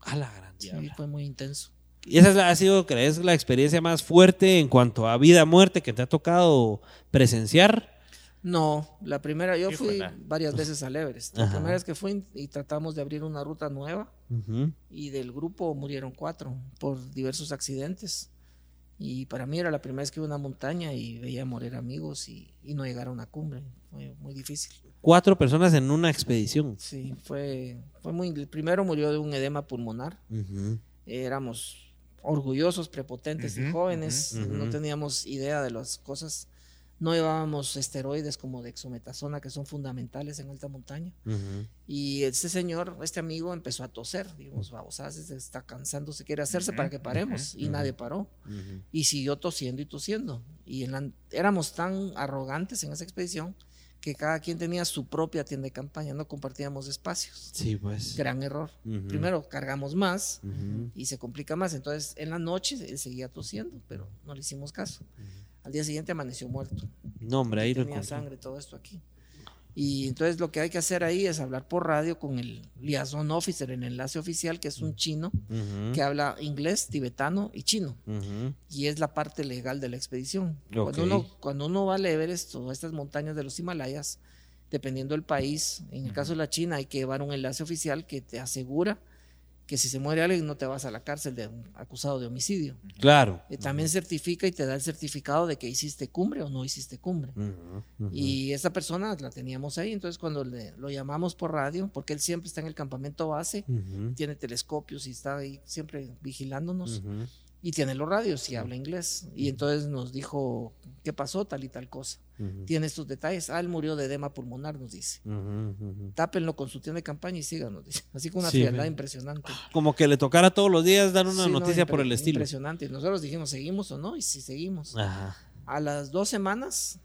A la gran Sí, fue muy intenso. ¿Y esa ha sido, crees, la experiencia más fuerte en cuanto a vida-muerte que te ha tocado presenciar? No, la primera, yo fui varias veces al Everest. La primera vez que fui y tratamos de abrir una ruta nueva y del grupo murieron cuatro por diversos accidentes. Y para mí era la primera vez que iba a una montaña y veía morir amigos y, no llegar a una cumbre. Fue muy difícil. Cuatro personas en una expedición. Sí, fue, fue muy... El primero murió de un edema pulmonar. Éramos orgullosos, prepotentes y jóvenes. No teníamos idea de las cosas no llevábamos esteroides como dexometasona, que son fundamentales en alta montaña. Y este señor, este amigo, empezó a toser. Digamos, vamos, se está cansando, se quiere hacerse para que paremos. Y nadie paró. Y siguió tosiendo y tosiendo. Y éramos tan arrogantes en esa expedición que cada quien tenía su propia tienda de campaña, no compartíamos espacios. Sí, pues. Gran error. Primero cargamos más y se complica más. Entonces, en la noche él seguía tosiendo, pero no le hicimos caso. Al día siguiente amaneció muerto. No, hombre, ahí Tenía sangre, todo esto aquí. Y entonces lo que hay que hacer ahí es hablar por radio con el liaison officer, el enlace oficial, que es un chino que habla inglés, tibetano y chino. Y es la parte legal de la expedición. Cuando, uno, cuando uno va a Everest o estas montañas de los Himalayas, dependiendo del país, en el caso de la China hay que llevar un enlace oficial que te asegura que si se muere alguien no te vas a la cárcel de acusado de homicidio. Claro. Eh, también certifica y te da el certificado de que hiciste cumbre o no hiciste cumbre. Y esa persona la teníamos ahí, entonces cuando le, lo llamamos por radio, porque él siempre está en el campamento base, tiene telescopios y está ahí siempre vigilándonos y tiene los radios y habla inglés. Y entonces nos dijo, ¿qué pasó? Tal y tal cosa. Tiene estos detalles. Ah, él murió de edema pulmonar, nos dice. Tápenlo con su tienda de campaña y síganos, dice. Así con una frialdad impresionante. Como que le tocara todos los días dar una noticia por el estilo. Impresionante. Y nosotros dijimos, ¿seguimos o no? Y si seguimos. A las dos semanas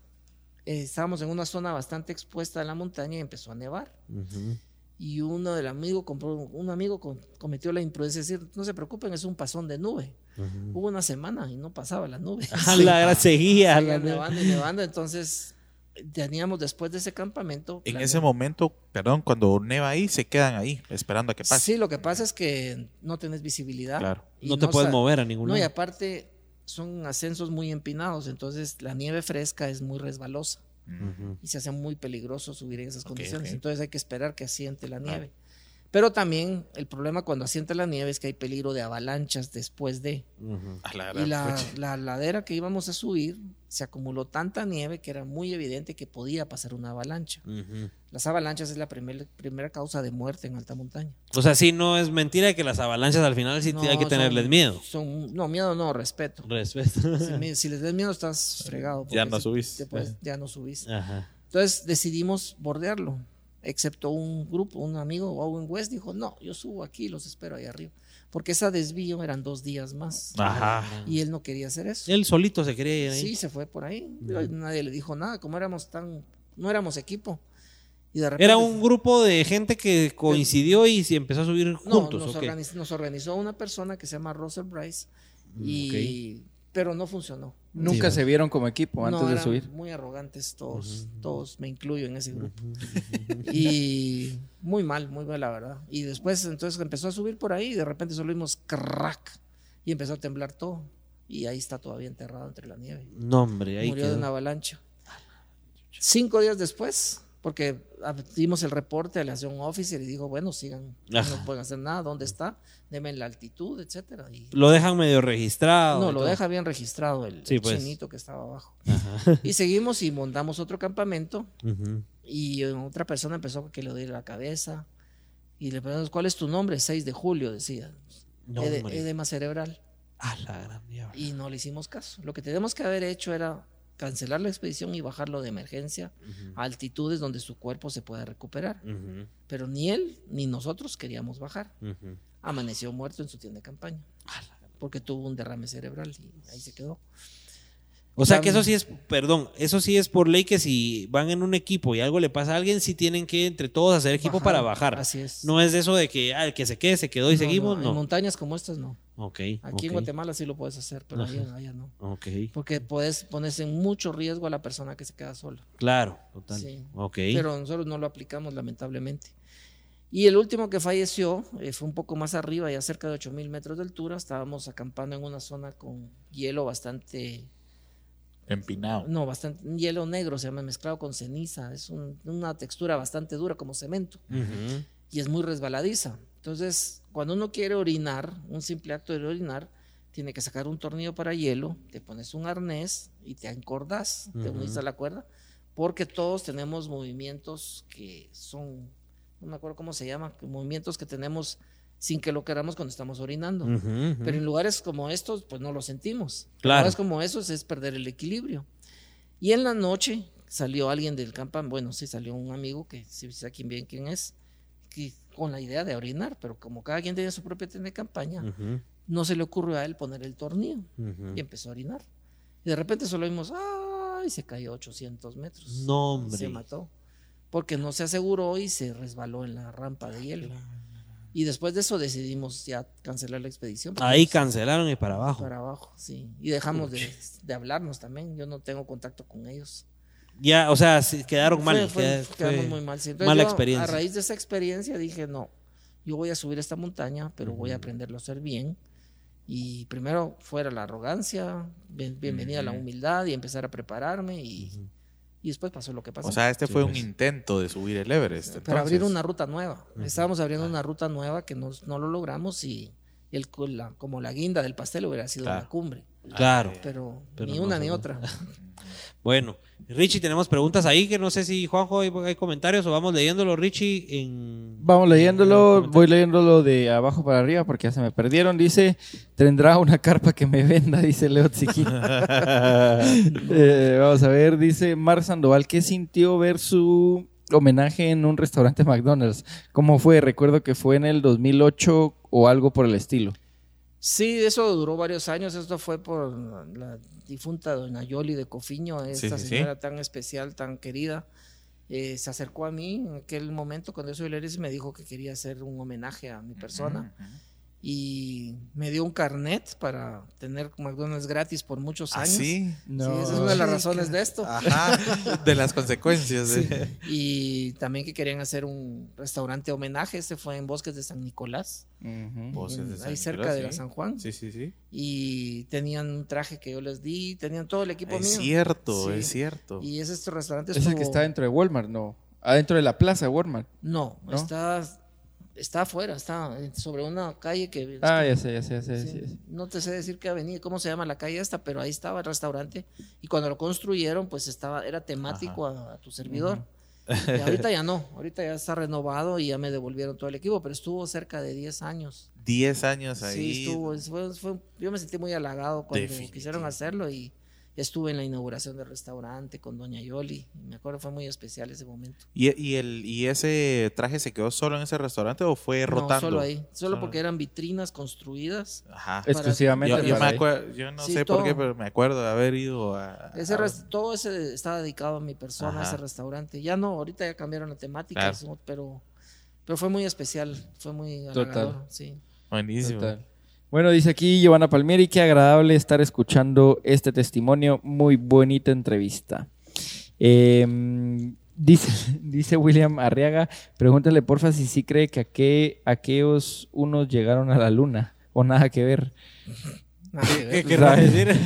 eh, estábamos en una zona bastante expuesta a la montaña y empezó a nevar y uno del amigo compró, un amigo cometió la imprudencia de decir, no se preocupen, es un pasón de nube. Hubo una semana y no pasaba la nube. la seguía. nevando y nevando, entonces teníamos después de ese campamento. En ese momento, perdón, cuando neva ahí, se quedan ahí, esperando a que pase. Sí, lo que pasa es que no tenés visibilidad. Claro. No te puedes mover a ningún lado. No, y aparte son ascensos muy empinados, entonces la nieve fresca es muy resbalosa y se hace muy peligroso subir en esas condiciones. Entonces hay que esperar que asiente la nieve. Pero también el problema cuando asienta la nieve es que hay peligro de avalanchas después de. y la, la, ladera que íbamos a subir se acumuló tanta nieve que era muy evidente que podía pasar una avalancha. Las avalanchas es la primera causa de muerte en alta montaña. O sea, sí, no es mentira que las avalanchas al final sí hay que tenerles miedo. Son, no, miedo no, respeto. Respeto. Si, les des miedo estás fregado. Ya no subís. ya no subís. Entonces decidimos bordearlo excepto un grupo, un amigo, Owen West, dijo, no, yo subo aquí los espero ahí arriba. Porque esa desvío eran dos días más. Ajá. Y él no quería hacer eso. Él solito se quería ir ahí. Sí, se fue por ahí. Nadie le dijo nada, como éramos tan, no éramos equipo. Y de repente, Era un grupo de gente que coincidió y se empezó a subir juntos. No, nos, organizó, una persona que se llama Russell Bryce y pero no funcionó. Nunca se vieron como equipo antes de subir. Muy arrogantes todos, todos, me incluyo en ese grupo. y muy mal, muy mal la verdad. Y después entonces empezó a subir por ahí y de repente solo vimos crack y empezó a temblar todo. Y ahí está todavía enterrado entre la nieve. No, hombre, ahí Murió de una avalancha. Cinco días después, porque dimos el reporte a la acción officer y dijo, bueno, sigan, no pueden hacer nada, ¿dónde está? Deme la altitud, etcétera. Y, lo dejan medio registrado. No, lo deja bien registrado el, pues. chinito que estaba abajo. Y seguimos y montamos otro campamento y otra persona empezó a que le doy la cabeza y le preguntamos, ¿cuál es tu nombre? 6 de julio, decía. edema cerebral. y no le hicimos caso. Lo que tenemos que haber hecho era cancelar la expedición y bajarlo de emergencia a altitudes donde su cuerpo se pueda recuperar. Pero ni él ni nosotros queríamos bajar. Amaneció muerto en su tienda de campaña porque tuvo un derrame cerebral y ahí se quedó. O sea que eso sí es, perdón, eso sí es por ley que si van en un equipo y algo le pasa a alguien, sí tienen que entre todos hacer equipo para bajar. Así es. No es eso de que ah, el que se quede se quedó y seguimos, no. En montañas como estas no. Ok. Aquí en Guatemala sí lo puedes hacer, pero allá, no. Ok. Porque puedes ponerse en mucho riesgo a la persona que se queda sola. Claro, total. Sí. Ok. Pero nosotros no lo aplicamos lamentablemente. Y el último que falleció eh, fue un poco más arriba, ya cerca de 8000 metros de altura. Estábamos acampando en una zona con hielo bastante Empinado. No, bastante. hielo negro, se llama mezclado con ceniza. Es una textura bastante dura, como cemento. Y es muy resbaladiza. Entonces, cuando uno quiere orinar, un simple acto de orinar, tiene que sacar un tornillo para hielo, te pones un arnés y te encordas, te unís a la cuerda, porque todos tenemos movimientos que son, no me acuerdo cómo se llama, movimientos que tenemos sin que lo queramos cuando estamos orinando. Pero en lugares como estos, pues no lo sentimos. En lugares como esos es perder el equilibrio. Y en la noche salió alguien del campamento, bueno, sí salió un amigo que si sabe quién bien quién es, que, con la idea de orinar, pero como cada quien tenía su propia tienda de campaña, no se le ocurrió a él poner el tornillo y empezó a orinar. Y de repente solo vimos, ¡ay! Se cayó 800 metros. No, hombre. Se mató. Porque no se aseguró y se resbaló en la rampa de hielo. Y después de eso decidimos ya cancelar la expedición. Ahí cancelaron y para abajo. Para abajo, sí. Y dejamos de, hablarnos también. Yo no tengo contacto con ellos. Ya, o sea, quedaron mal. quedamos muy mal. mala experiencia. A raíz de esa experiencia dije, no, yo voy a subir esta montaña, pero voy a aprenderlo a hacer bien. Y primero fuera la arrogancia, bienvenida a la humildad y empezar a prepararme y y después pasó lo que pasó. O sea, este fue un pues. intento de subir el Everest. Para abrir una ruta nueva. Estábamos abriendo una ruta nueva que no, no lo logramos y el, como la guinda del pastel hubiera sido la cumbre. Claro. Pero, ni una ni otra. bueno, Richie, tenemos preguntas ahí que no sé si Juanjo hay, comentarios o vamos leyéndolo, Richie. En, vamos leyéndolo, voy leyéndolo de abajo para arriba porque ya se me perdieron. Dice, tendrá una carpa que me venda, dice Leo Tziki. Eh, vamos a ver, dice Mar Sandoval, ¿qué sintió ver su homenaje en un restaurante McDonald's? ¿Cómo fue? Recuerdo que fue en el 2008 o algo por el estilo. Sí, eso duró varios años. Esto fue por la difunta doña Yoli de Cofiño, esta señora tan especial, tan querida. Eh, se acercó a mí en aquel momento cuando yo soy y me dijo que quería hacer un homenaje a mi persona y me dio un carnet para tener McDonald's gratis por muchos ¿Ah, años. sí? No. esa es una de las razones de esto. Ajá, de las consecuencias. Y también que querían hacer un restaurante homenaje, este fue en Bosques de San Nicolás, ahí cerca de la San Juan. Sí, sí, sí. Y tenían un traje que yo les di, tenían todo el equipo mío. Es cierto, es cierto. Y es este restaurante. Es el que está dentro de Walmart, ¿no? Adentro de la plaza de Walmart. No, está Está afuera, está sobre una calle que... Ah, ya sé, ya sé, ya sé, No te sé decir qué avenida, cómo se llama la calle esta, pero ahí estaba el restaurante y cuando lo construyeron, pues estaba, era temático a, tu servidor. Y ahorita ya no, ahorita ya está renovado y ya me devolvieron todo el equipo, pero estuvo cerca de 10 años. 10 años ahí. Sí, estuvo, yo me sentí muy halagado cuando quisieron hacerlo y estuve en la inauguración del restaurante con Doña Yoli. Me acuerdo, fue muy especial ese momento. ¿Y, y, el, ¿Y ese traje se quedó solo en ese restaurante o fue rotando? No, solo ahí. Solo, porque eran vitrinas construidas. Ajá. Exclusivamente. Yo, me acuerdo, yo no sé por qué, pero me acuerdo de haber ido a... Ese todo ese estaba dedicado a mi persona, ese restaurante. Ya no, ahorita ya cambiaron la temática, pero, pero fue muy especial. Fue muy Total. Sí. Buenísimo. Bueno, dice aquí Giovanna Palmieri, qué agradable estar escuchando este testimonio. Muy bonita entrevista. Em, dice, dice William Arriaga, pregúntale porfa si sí cree que qué aquellos unos llegaron a la luna o nada que ver. ¿Qué, qué, decir?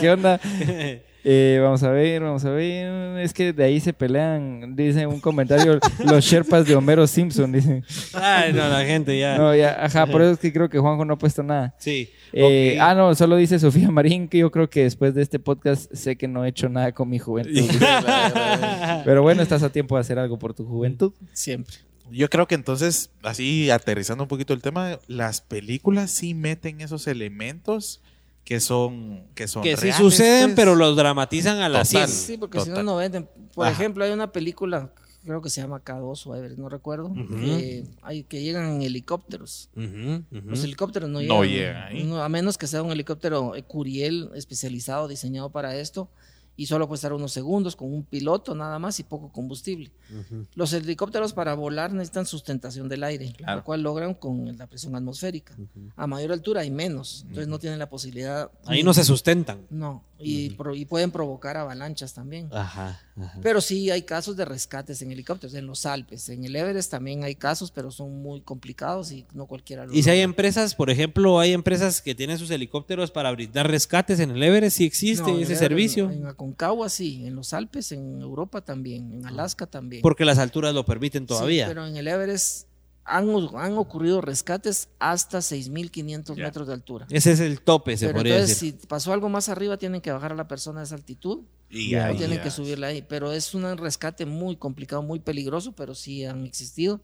¿Qué onda? Eh, vamos a ver, vamos a ver. Es que de ahí se pelean, dice un comentario, los Sherpas de Homero Simpson, dice. Ay, no, la gente ya. No, ya, ajá, por eso es que creo que Juanjo no ha puesto nada. Sí. Eh, ah, no, solo dice Sofía Marín que yo creo que después de este podcast sé que no he hecho nada con mi juventud. Pero bueno, estás a tiempo de hacer algo por tu juventud. Siempre. Yo creo que entonces, así aterrizando un poquito el tema, las películas sí meten esos elementos que son que son que sí suceden pues. pero los dramatizan a la 100 sí porque si no no venden. Por ejemplo hay una película creo que se llama K2 o Everest, no recuerdo que, hay, que llegan en helicópteros. Los helicópteros no llegan, a menos que sea un helicóptero Curiel especializado diseñado para esto y solo puede estar unos segundos con un piloto nada más y poco combustible. Los helicópteros para volar necesitan sustentación del aire, lo cual logran con la presión atmosférica. A mayor altura hay menos, entonces no tienen la posibilidad. Ahí no se sustentan. No, y, y pueden provocar avalanchas también. Ajá. Pero sí hay casos de rescates en helicópteros, en los Alpes, en el Everest también hay casos, pero son muy complicados y no cualquiera lo Y si hay empresas, por ejemplo, hay empresas que tienen sus helicópteros para brindar rescates en el Everest, si existe ese servicio. En, Aconcagua sí, en los Alpes, en Europa también, en Alaska también. Porque las alturas lo permiten todavía. pero en el Everest han, han, ocurrido rescates hasta 6.500 metros de altura. Ese es el tope, se podría entonces, decir. Si pasó algo más arriba, tienen que bajar a la persona a esa altitud y ahí, tienen que subirla ahí. Pero es un rescate muy complicado, muy peligroso, pero sí han existido.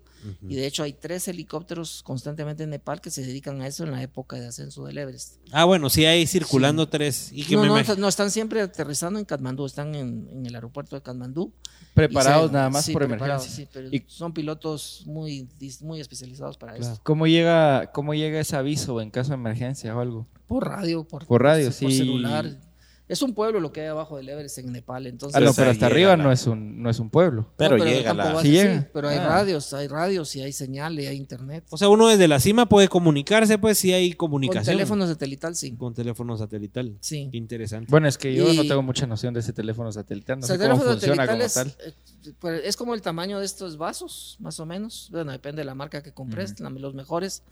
Y de hecho hay tres helicópteros constantemente en Nepal que se dedican a eso en la época de ascenso del Everest. Ah, bueno, sí hay circulando tres. Y no, no, están siempre aterrizando en Katmandú, están en, el aeropuerto de Katmandú. Preparados nada más por emergencia. Sí, pero y, son pilotos muy, muy especializados para eso. ¿Cómo llega, ¿Cómo llega ese aviso en caso de emergencia o algo? Por radio, por, por radio, sí. Por celular. Es un pueblo lo que hay abajo del Everest en Nepal, entonces. Ah, no, pero hasta arriba no es un no es un pueblo. Pero, llega la... sí llega. pero hay ah. radios, hay radios y hay señal y hay internet. O sea, uno desde la cima puede comunicarse, pues si hay comunicación. Con teléfono satelital, sí. Con teléfono satelital. Sí. Interesante. Bueno, es que yo no tengo mucha noción de ese teléfono satelital, no sé cómo funciona como tal. Eh, pues, es como el tamaño de estos vasos, más o menos. Bueno, depende de la marca que compres, los mejores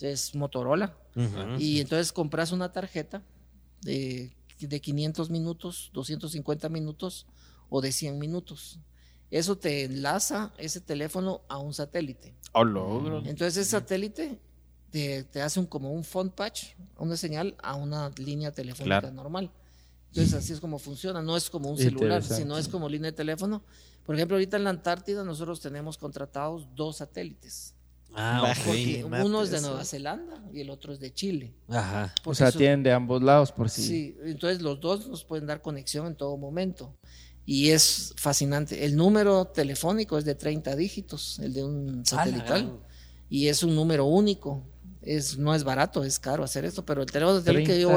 es Motorola. Y entonces compras una tarjeta de de 500 minutos, 250 minutos o de 100 minutos. Eso te enlaza ese teléfono a un satélite. Oh, logro. Entonces ese satélite te, hace un, como un phone patch, una señal a una línea telefónica normal. Entonces así es como funciona, no es como un celular, sino es como línea de teléfono. Por ejemplo, ahorita en la Antártida nosotros tenemos contratados dos satélites. Ah, Uno es de Nueva Zelanda y el otro es de Chile. Ajá. o sea, tienen de ambos lados por sí. Sí, entonces los dos nos pueden dar conexión en todo momento. Y es fascinante. El número telefónico es de 30 dígitos, el de un satelital. Y es un número único. Es, no es barato, es caro hacer esto, pero el teléfono que yo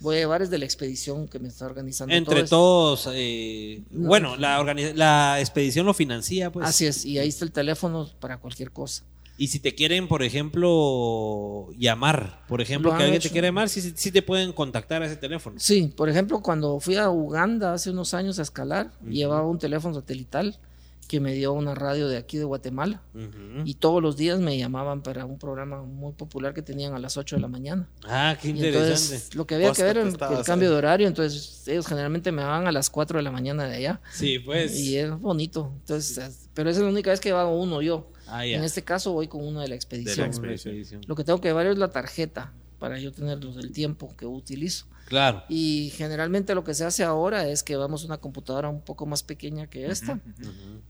voy, a llevar es de la expedición que me está organizando. Entre todos, eh, bueno, la, la expedición lo financia. Pues. Así es, y ahí está el teléfono para cualquier cosa. Y si te quieren, por ejemplo, llamar, por ejemplo, que alguien te quiere llamar, sí, te pueden contactar a ese teléfono. Sí, por ejemplo, cuando fui a Uganda hace unos años a escalar, llevaba un teléfono satelital que me dio una radio de aquí de Guatemala. Y todos los días me llamaban para un programa muy popular que tenían a las 8 de la mañana. Ah, qué interesante. entonces, lo que había que ver era el cambio de horario, entonces ellos generalmente me llamaban a las 4 de la mañana de allá. Sí, pues. Y es bonito. Entonces, pero esa es la única vez que llevaba uno yo. Ah, en este caso voy con uno de la expedición. Lo que tengo que llevar es la tarjeta para yo tener el tiempo que utilizo. Claro. Y generalmente lo que se hace ahora es que vamos a una computadora un poco más pequeña que esta.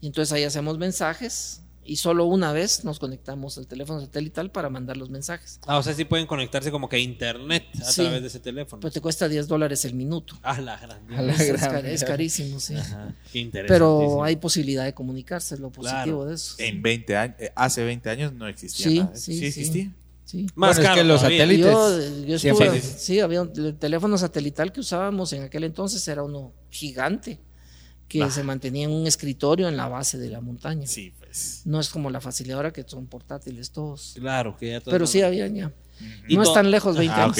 Y entonces ahí hacemos mensajes y solo una vez nos conectamos al teléfono satelital para mandar los mensajes. Ah, o sea, sí pueden conectarse como que a internet a través de ese teléfono. Pero te cuesta 10 dólares el minuto. Ah, la gran. es, carísimo, sí. Qué interesante. Pero hay posibilidad de comunicarse, es lo positivo de eso. En 20 años, eh, hace 20 años no existía sí, nada. Sí, sí existía. Sí. Más que los satélites. Yo, estuve, sí, había un teléfono satelital que usábamos en aquel entonces, era uno gigante que se mantenía en un escritorio en la base de la montaña. Sí. No es como la facilidad ahora que son portátiles todos. Claro, que ya Pero sí había ya. no es tan lejos 20 ah, años.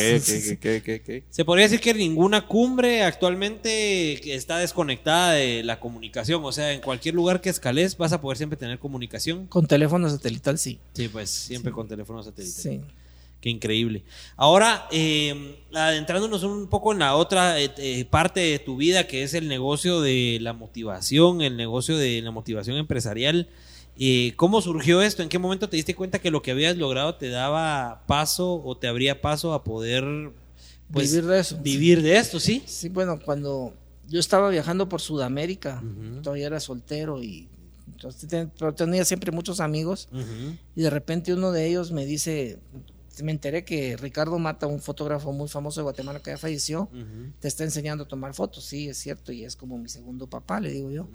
Se podría decir que ninguna cumbre actualmente está desconectada de la comunicación. O sea, en cualquier lugar que escales vas a poder siempre tener comunicación. Con teléfono satelital, sí. Sí, pues siempre con teléfono satelital. Sí. Qué increíble. Ahora, eh, adentrándonos un poco en la otra eh, eh, parte de tu vida, que es el negocio de la motivación, el negocio de la motivación empresarial. ¿Cómo surgió esto? ¿En qué momento te diste cuenta que lo que habías logrado te daba paso o te abría paso a poder pues, vivir de eso? Vivir de esto, sí. Sí, bueno, cuando yo estaba viajando por Sudamérica, todavía era soltero y pero tenía siempre muchos amigos y de repente uno de ellos me dice, me enteré que Ricardo Mata, un fotógrafo muy famoso de Guatemala que ya falleció, te está enseñando a tomar fotos. Sí, es cierto, y es como mi segundo papá, le digo yo.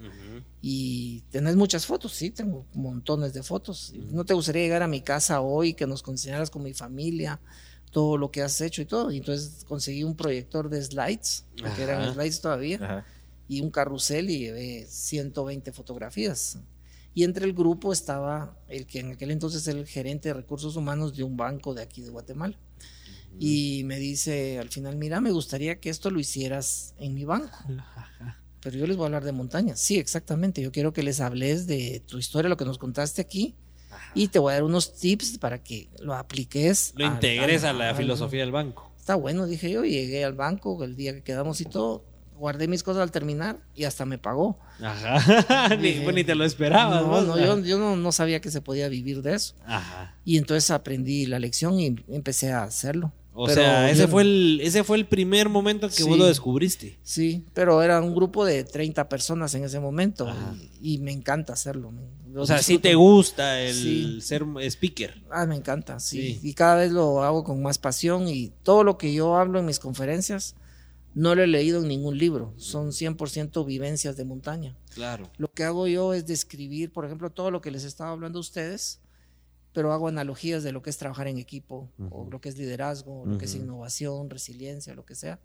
Y tenés muchas fotos, sí, tengo montones de fotos. ¿No te gustaría llegar a mi casa hoy, que nos enseñaras con mi familia? todo lo que has hecho y todo. Y entonces conseguí un proyector de slides, que eran slides todavía, y un carrusel y llevé 120 fotografías. Y entre el grupo estaba el que en aquel entonces era el gerente de recursos humanos de un banco de aquí de Guatemala. Y me dice al final, mira, me gustaría que esto lo hicieras en mi banco. Pero yo les voy a hablar de montaña. Sí, exactamente. Yo quiero que les hables de tu historia, lo que nos contaste aquí. Y te voy a dar unos tips para que lo apliques. Lo integres a la filosofía del banco. Está bueno, dije yo. Llegué al banco el día que quedamos y todo guardé mis cosas al terminar y hasta me pagó. Ajá, ni, te lo esperabas. No, no, yo, yo no, sabía que se podía vivir de eso. Ajá. Y entonces aprendí la lección y empecé a hacerlo. O sea, ese fue, el, ese fue el primer momento que vos lo descubriste. Sí, pero era un grupo de 30 personas en ese momento y, me encanta hacerlo. o sea, sí te gusta el ser speaker. Ah, me encanta, sí. Y cada vez lo hago con más pasión y todo lo que yo hablo en mis conferencias no lo he leído en ningún libro, son 100% vivencias de montaña. Claro. Lo que hago yo es describir, por ejemplo, todo lo que les estaba hablando a ustedes, pero hago analogías de lo que es trabajar en equipo, o lo que es liderazgo, lo que es innovación, resiliencia, lo que sea,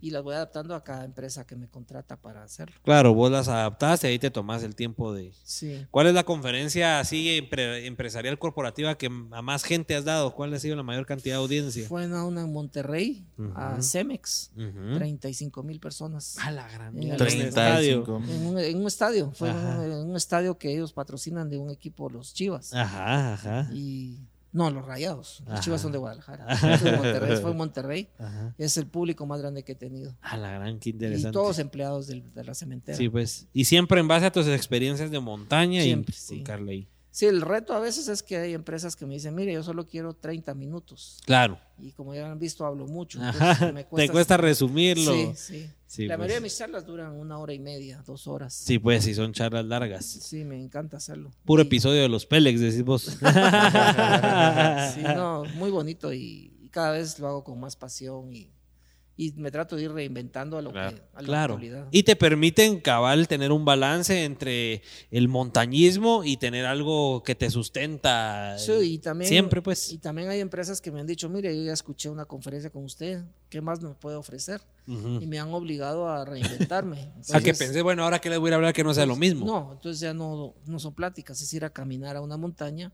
y las voy adaptando a cada empresa que me contrata para hacerlo. Claro, vos las adaptaste y ahí te tomás el tiempo de... Sí. ¿Cuál es la conferencia así empresarial corporativa que a más gente has dado? ¿Cuál ha sido la mayor cantidad de audiencia? Fue una en Monterrey, a Cemex, 35 mil personas. A la gran en, estadio. En, un, estadio, fue en un estadio que ellos patrocinan de un equipo, los Chivas. Ajá, ajá. Y no, los rayados. Los chivas son de Guadalajara. Monterrey, fue en Monterrey. Es el público más grande que he tenido. A la gran, qué interesante. Y todos empleados de la cementera. Sí, pues. Y siempre en base a tus experiencias de montaña siempre, y sí. Sí, el reto a veces es que hay empresas que me dicen, mire, yo solo quiero 30 minutos. Claro. Y como ya han visto, hablo mucho. Me cuesta Te cuesta resumirlo. Sí, sí. la mayoría de mis charlas duran una hora y media, dos horas. Sí, pues, si son charlas largas. Sí, me encanta hacerlo. Puro episodio de los Pélex, decís vos. sí, no, muy bonito y cada vez lo hago con más pasión y y me trato de ir reinventando a lo que a la claro. Y te permiten cabal tener un balance entre el montañismo y tener algo que te sustenta. Sí, y también siempre pues. Y también hay empresas que me han dicho, "Mire, yo ya escuché una conferencia con usted, ¿qué más me puede ofrecer?" Y me han obligado a reinventarme. a que pensé, bueno, ahora que les voy a hablar que no sea lo mismo. No, entonces ya no, no son pláticas, es ir a caminar a una montaña.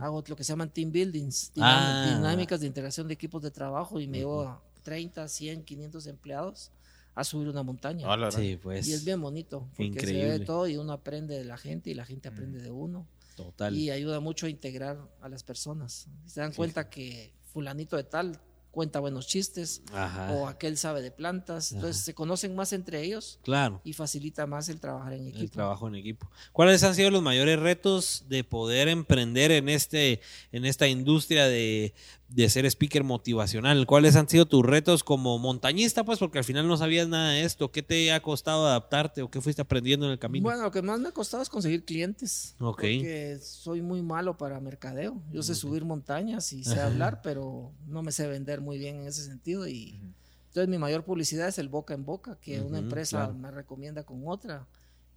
Hago lo que se llaman team buildings, ah. dinámicas de integración de equipos de trabajo y me llevo a 30, 100, 500 empleados a subir una montaña. sí, pues. Y es bien bonito, porque se ve todo y uno aprende de la gente y la gente aprende de uno. Total. Y ayuda mucho a integrar a las personas. Se dan cuenta que fulanito de tal cuenta buenos chistes o aquel sabe de plantas. Entonces se conocen más entre ellos claro. y facilita más el trabajar en equipo. El trabajo en equipo. ¿Cuáles han sido los mayores retos de poder emprender en, este, en esta industria de, de ser speaker motivacional? ¿Cuáles han sido tus retos como montañista? Pues porque al final no sabías nada de esto. ¿Qué te ha costado adaptarte o qué fuiste aprendiendo en el camino? Bueno, lo que más me ha costado es conseguir clientes. Ok. Porque soy muy malo para mercadeo. Yo sé subir montañas y sé hablar, pero no me sé vender muy bien en ese sentido. Y entonces mi mayor publicidad es el boca en boca, que una empresa me recomienda con otra.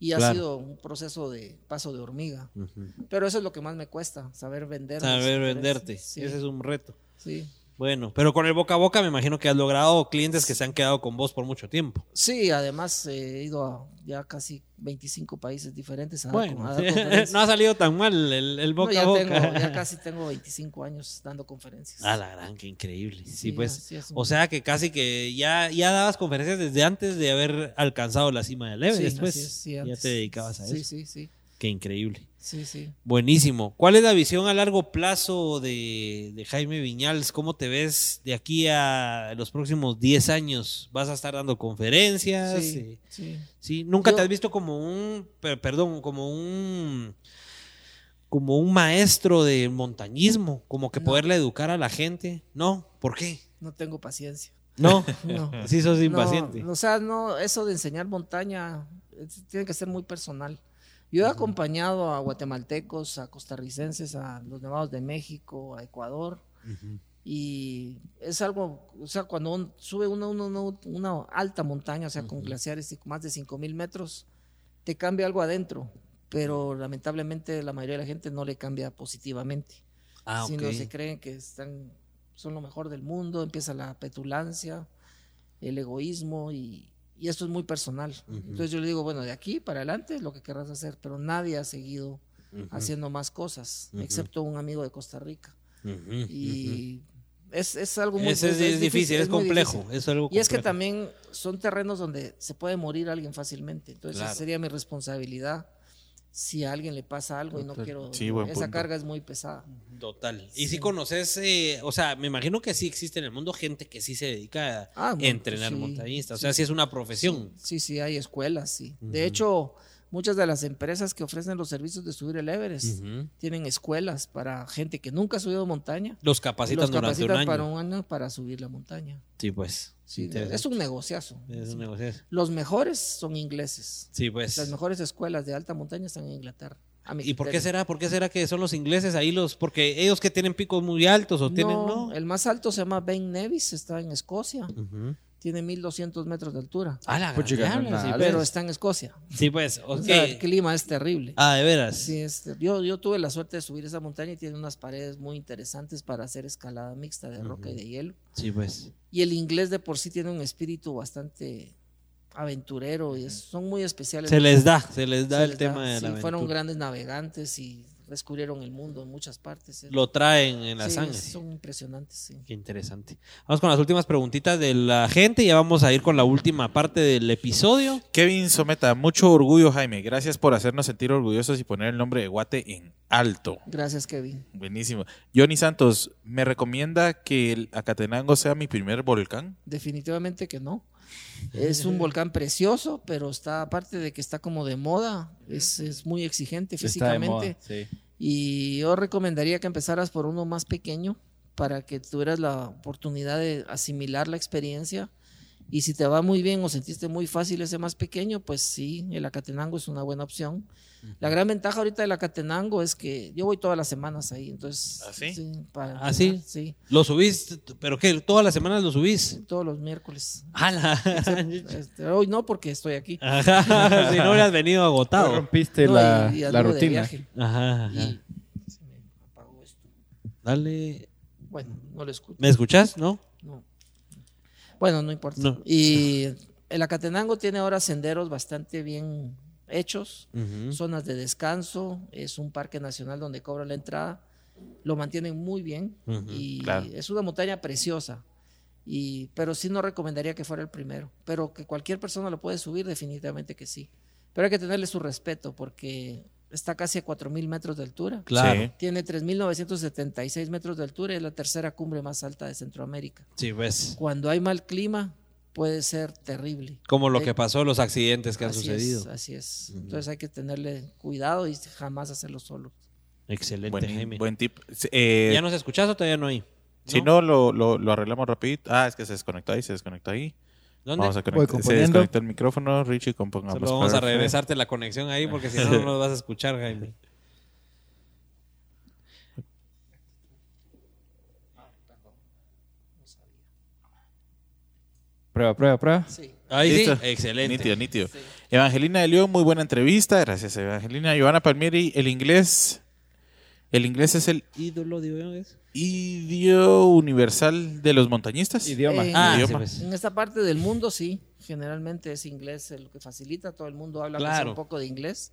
Y ha sido un proceso de paso de hormiga. Pero eso es lo que más me cuesta, saber vender. Saber venderte. Ese es un reto. Sí. Bueno, pero con el boca a boca me imagino que has logrado clientes que se han quedado con vos por mucho tiempo. Sí, además he ido a ya casi 25 países diferentes. A bueno, no ha salido tan mal el, boca a boca. ya casi tengo 25 años dando conferencias. Ah, la gran, qué increíble. Sí, pues. O sea que casi que ya, ya dabas conferencias desde antes de haber alcanzado la cima del Everest, después. ya te dedicabas a eso. Sí, sí, sí. Qué increíble. Sí, sí. Buenísimo. ¿Cuál es la visión a largo plazo de, Jaime Viñals? ¿Cómo te ves de aquí a los próximos 10 años? ¿Vas a estar dando conferencias? Sí. sí. sí. ¿Nunca te has visto como un, perdón, como un, como un maestro de montañismo? Como que poderle educar a la gente. ¿No? ¿Por qué? No tengo paciencia. No, no. sí sos impaciente. o sea, no, eso de enseñar montaña tiene que ser muy personal. Yo he acompañado a guatemaltecos, a costarricenses, a los nevados de México, a Ecuador. Y es algo, o sea, cuando sube una, una, alta montaña, o sea, con glaciares y más de 5000 metros, te cambia algo adentro. Pero lamentablemente la mayoría de la gente no le cambia positivamente. Ah, sino se creen que están, son lo mejor del mundo, empieza la petulancia, el egoísmo y, y esto es muy personal. Entonces yo le digo, bueno, de aquí para adelante lo que querrás hacer, pero nadie ha seguido haciendo más cosas, excepto un amigo de Costa Rica. Y es, es, algo muy es, es, difícil, es, complejo. Es algo y es que también son terrenos donde se puede morir alguien fácilmente. Entonces sería mi responsabilidad si a alguien le pasa algo y no quiero. esa carga es muy pesada. Total. Y si conoces, eh, o sea, me imagino que sí existe en el mundo gente que sí se dedica a ah, entrenar montañistas. O sea, sí es una profesión. Sí, sí, hay escuelas, sí. De hecho, muchas de las empresas que ofrecen los servicios de subir el Everest tienen escuelas para gente que nunca ha subido montaña. Los capacitan, los capacitan durante un año. para un año para subir la montaña. Sí, pues. Sí, es un negociazo. Es un negociazo. Los mejores son ingleses. Sí, pues. Las mejores escuelas de alta montaña están en Inglaterra. ¿Y por qué será? ¿Por qué será que son los ingleses ahí los? Porque ellos que tienen picos muy altos o tienen, ¿no? El más alto se llama Ben Nevis, está en Escocia tiene 1200 metros de altura. Ah, la pero está en Escocia. Sí, pues, el clima es terrible. Ah, de veras. Sí, yo, yo tuve la suerte de subir esa montaña y tiene unas paredes muy interesantes para hacer escalada mixta de roca y de hielo. Sí, pues. Y el inglés de por sí tiene un espíritu bastante aventurero y son muy especiales. Se les da, se les da el tema de la fueron grandes navegantes y descubrieron el mundo en muchas partes. Lo traen en la sí, sangre. Son impresionantes, sí. Qué interesante. Vamos con las últimas preguntitas de la gente y ya vamos a ir con la última parte del episodio. Kevin Someta, mucho orgullo, Jaime. Gracias por hacernos sentir orgullosos y poner el nombre de Guate en alto. Gracias, Kevin. Buenísimo. Johnny Santos, ¿me recomienda que el Acatenango sea mi primer volcán? Definitivamente que no. Es un volcán precioso, pero está, aparte de que está como de moda, es, muy exigente físicamente. Y yo recomendaría que empezaras por uno más pequeño para que tuvieras la oportunidad de asimilar la experiencia y si te va muy bien o sentiste muy fácil ese más pequeño, pues sí, el Acatenango es una buena opción. La gran ventaja ahorita del Acatenango es que yo voy todas las semanas ahí, entonces... ¿Ah, sí? sí, ¿Ah, sí? ¿Lo subís? ¿Pero qué? ¿Todas las semanas lo subís? todos los miércoles. Este, hoy no, porque estoy aquí. si no hubieras venido agotado. rompiste la, la rutina. Ajá, ajá. Y se me apagó esto. Dale. Bueno, no lo escucho. ¿Me escuchas? ¿No? No. Bueno, no importa. Y el Acatenango tiene ahora senderos bastante bien hechos, zonas de descanso, es un parque nacional donde cobra la entrada, lo mantienen muy bien y es una montaña preciosa. Y, pero sí no recomendaría que fuera el primero, pero que cualquier persona lo puede subir, definitivamente que sí. Pero hay que tenerle su respeto porque está casi a 4.000 metros de altura. Claro. Tiene 3.976 metros de altura y es la tercera cumbre más alta de Centroamérica. Sí, pues. Cuando hay mal clima, puede ser terrible. Como lo Eh, que pasó, los accidentes que han sucedido. Es, así es. Entonces hay que tenerle cuidado y jamás hacerlo solo. Excelente, Buen, Jaime. buen tip. Eh, ¿Ya nos escuchas o todavía no hay? Si no, lo, lo, lo arreglamos rapidito. Ah, es que se desconectó ahí, se desconectó ahí. ¿Dónde? Vamos a conectar. Se desconectó el micrófono, Richie, compongamos. Solo vamos a regresarte la conexión ahí porque si no, no nos vas a escuchar, Jaime. Prueba, prueba, prueba. Sí. Ahí sí. Listo. Excelente. Nítido, nítido. Evangelina de León, muy buena entrevista. Gracias, Evangelina. Giovanna Palmieri, el inglés. El inglés es el Ídolo, digo yo, ¿es? idioma universal de los montañistas. Idioma. Eh, Ah, sí, Idioma. pues. En esta parte del mundo sí, generalmente es inglés lo que facilita, todo el mundo habla sea Claro. un poco de inglés,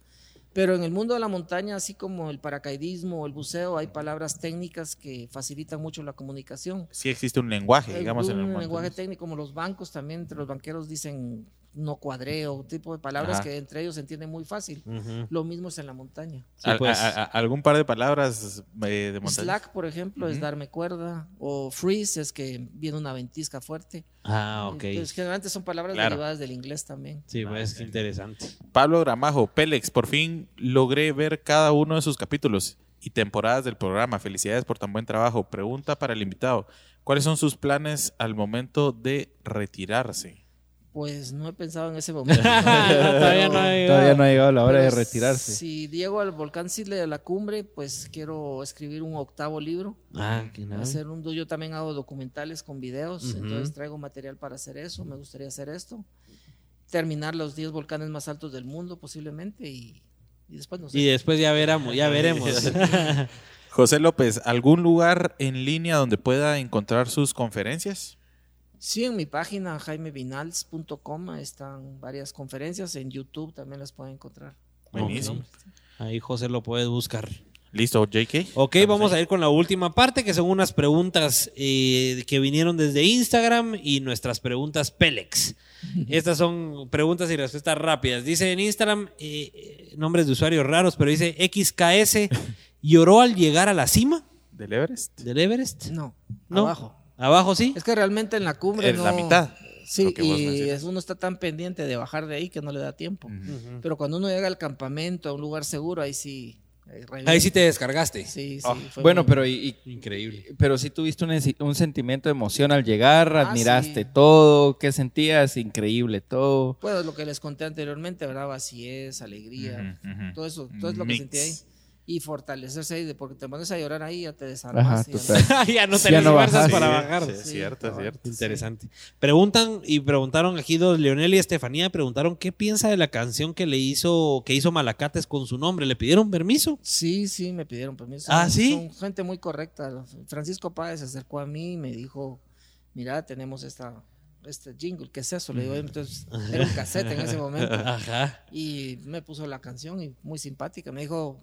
pero en el mundo de la montaña, así como el paracaidismo o el buceo, hay palabras técnicas que facilitan mucho la comunicación. Sí existe un lenguaje, digamos, en el un monte. lenguaje técnico como los bancos también, entre los banqueros dicen no cuadreo, tipo de palabras Ajá. que entre ellos se entienden muy fácil. Lo mismo es en la montaña. Sí, Al- pues. a- a- algún par de palabras eh, de montaña. Slack, por ejemplo, es darme cuerda, o freeze es que viene una ventisca fuerte. Ah, ok. Entonces, generalmente son palabras Claro. derivadas del inglés también. Sí, pues, qué interesante. Pablo Gramajo, Pélex, por fin logré ver cada uno de sus capítulos y temporadas del programa. Felicidades por tan buen trabajo. Pregunta para el invitado. ¿Cuáles son sus planes al momento de retirarse? Pues no he pensado en ese momento. Todavía no hay- Todavía no ha llegado la hora de retirarse. Si llego al volcán Sidle de la cumbre, pues quiero escribir un octavo libro. Ah, qué nada. Hacer un, yo también hago documentales con videos, entonces traigo material para hacer eso. Me gustaría hacer esto. Terminar los 10 volcanes más altos del mundo posiblemente y, y después no sé. Y después ya veremos, ya veremos. José López, ¿algún lugar en línea donde pueda encontrar sus conferencias? Sí, en mi página jaimevinals.com están varias conferencias. En YouTube también las pueden encontrar. Buenísimo. Ahí José lo puedes buscar. Listo, JK. Ok, vamos a ir con la última parte, que son unas preguntas eh, que vinieron desde Instagram y nuestras preguntas Pélex. Estas son preguntas y respuestas rápidas. Dice en Instagram, eh, eh, nombres de usuarios raros, pero dice XKS, ¿lloró al llegar a la cima ¿Del Everest? del Everest? No, ¿No? abajo. ¿Abajo sí? Es que realmente en la cumbre En no... la mitad. Sí, y es- uno está tan pendiente de bajar de ahí que no le da tiempo. Pero cuando uno llega al campamento, a un lugar seguro, ahí sí... eh. Ahí sí te descargaste. Sí, sí. Ah, fue Bueno, muy- pero y, y- Increíble. pero sí tuviste un, sentimiento de emoción al llegar, Ah, admiraste sí. todo, ¿qué sentías? Increíble todo. Pues lo que les conté anteriormente, ¿verdad? Vacíez, alegría, Ujú, ujú. todo eso, todo es lo que Mix. sentí ahí. Y fortalecerse ahí, porque te pones a llorar ahí, ya te Ajá, desarmas. y ya no- ya no Ya tenés no fuerzas para Sí, bajar. sí, es Sí, cierto, es cierto. Interesante. Preguntan y preguntaron aquí dos, Leonel y Estefanía, preguntaron qué piensa de la canción que le hizo, que hizo Malacates con su nombre. ¿Le pidieron permiso? Sí, sí, me pidieron permiso. Ah, ¿sí? Son gente muy correcta. Francisco Páez se acercó a mí y me dijo, mira, tenemos esta, este jingle, ¿qué es eso? Le digo, entonces, era un cassette en ese momento. Ajá. Y me puso la canción y muy simpática. Me dijo,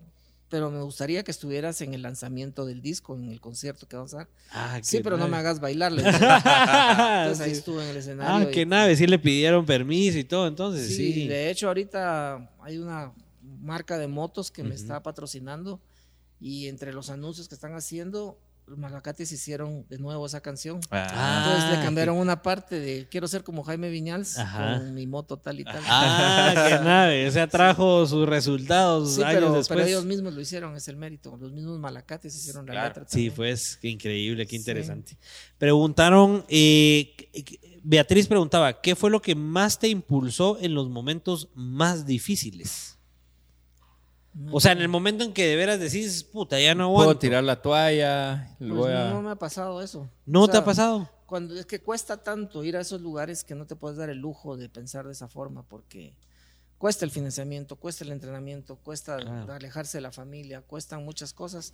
pero me gustaría que estuvieras en el lanzamiento del disco, en el concierto que vamos a dar. Ah, Sí, pero no me hagas bailar. Entonces ahí Sí. estuve en el escenario. Ah, y- qué nave, sí le pidieron permiso y todo, entonces Sí, sí. de hecho ahorita hay una marca de motos que me está patrocinando y entre los anuncios que están haciendo, los Malacates hicieron de nuevo esa canción. Ah, Entonces Ah, le cambiaron una parte de quiero ser como Jaime Viñals Ajá. con mi moto tal y tal. Ah, o sea, trajo sus resultados Sí, años pero, después. pero ellos mismos lo hicieron, es el mérito. Los mismos Malacates hicieron la Claro. letra. Sí, pues, qué increíble, qué interesante. Preguntaron, eh, Beatriz preguntaba, ¿qué fue lo que más te impulsó en los momentos más difíciles? O sea, en el momento en que de veras decís, puta, ya no aguanto. Puedo tirar la toalla, Pues lo voy a- no me ha pasado eso. ¿No O te ha pasado? Cuando es que cuesta tanto ir a esos lugares que no te puedes dar el lujo de pensar de esa forma porque cuesta el financiamiento, cuesta el entrenamiento, cuesta Claro. alejarse de la familia, cuestan muchas cosas.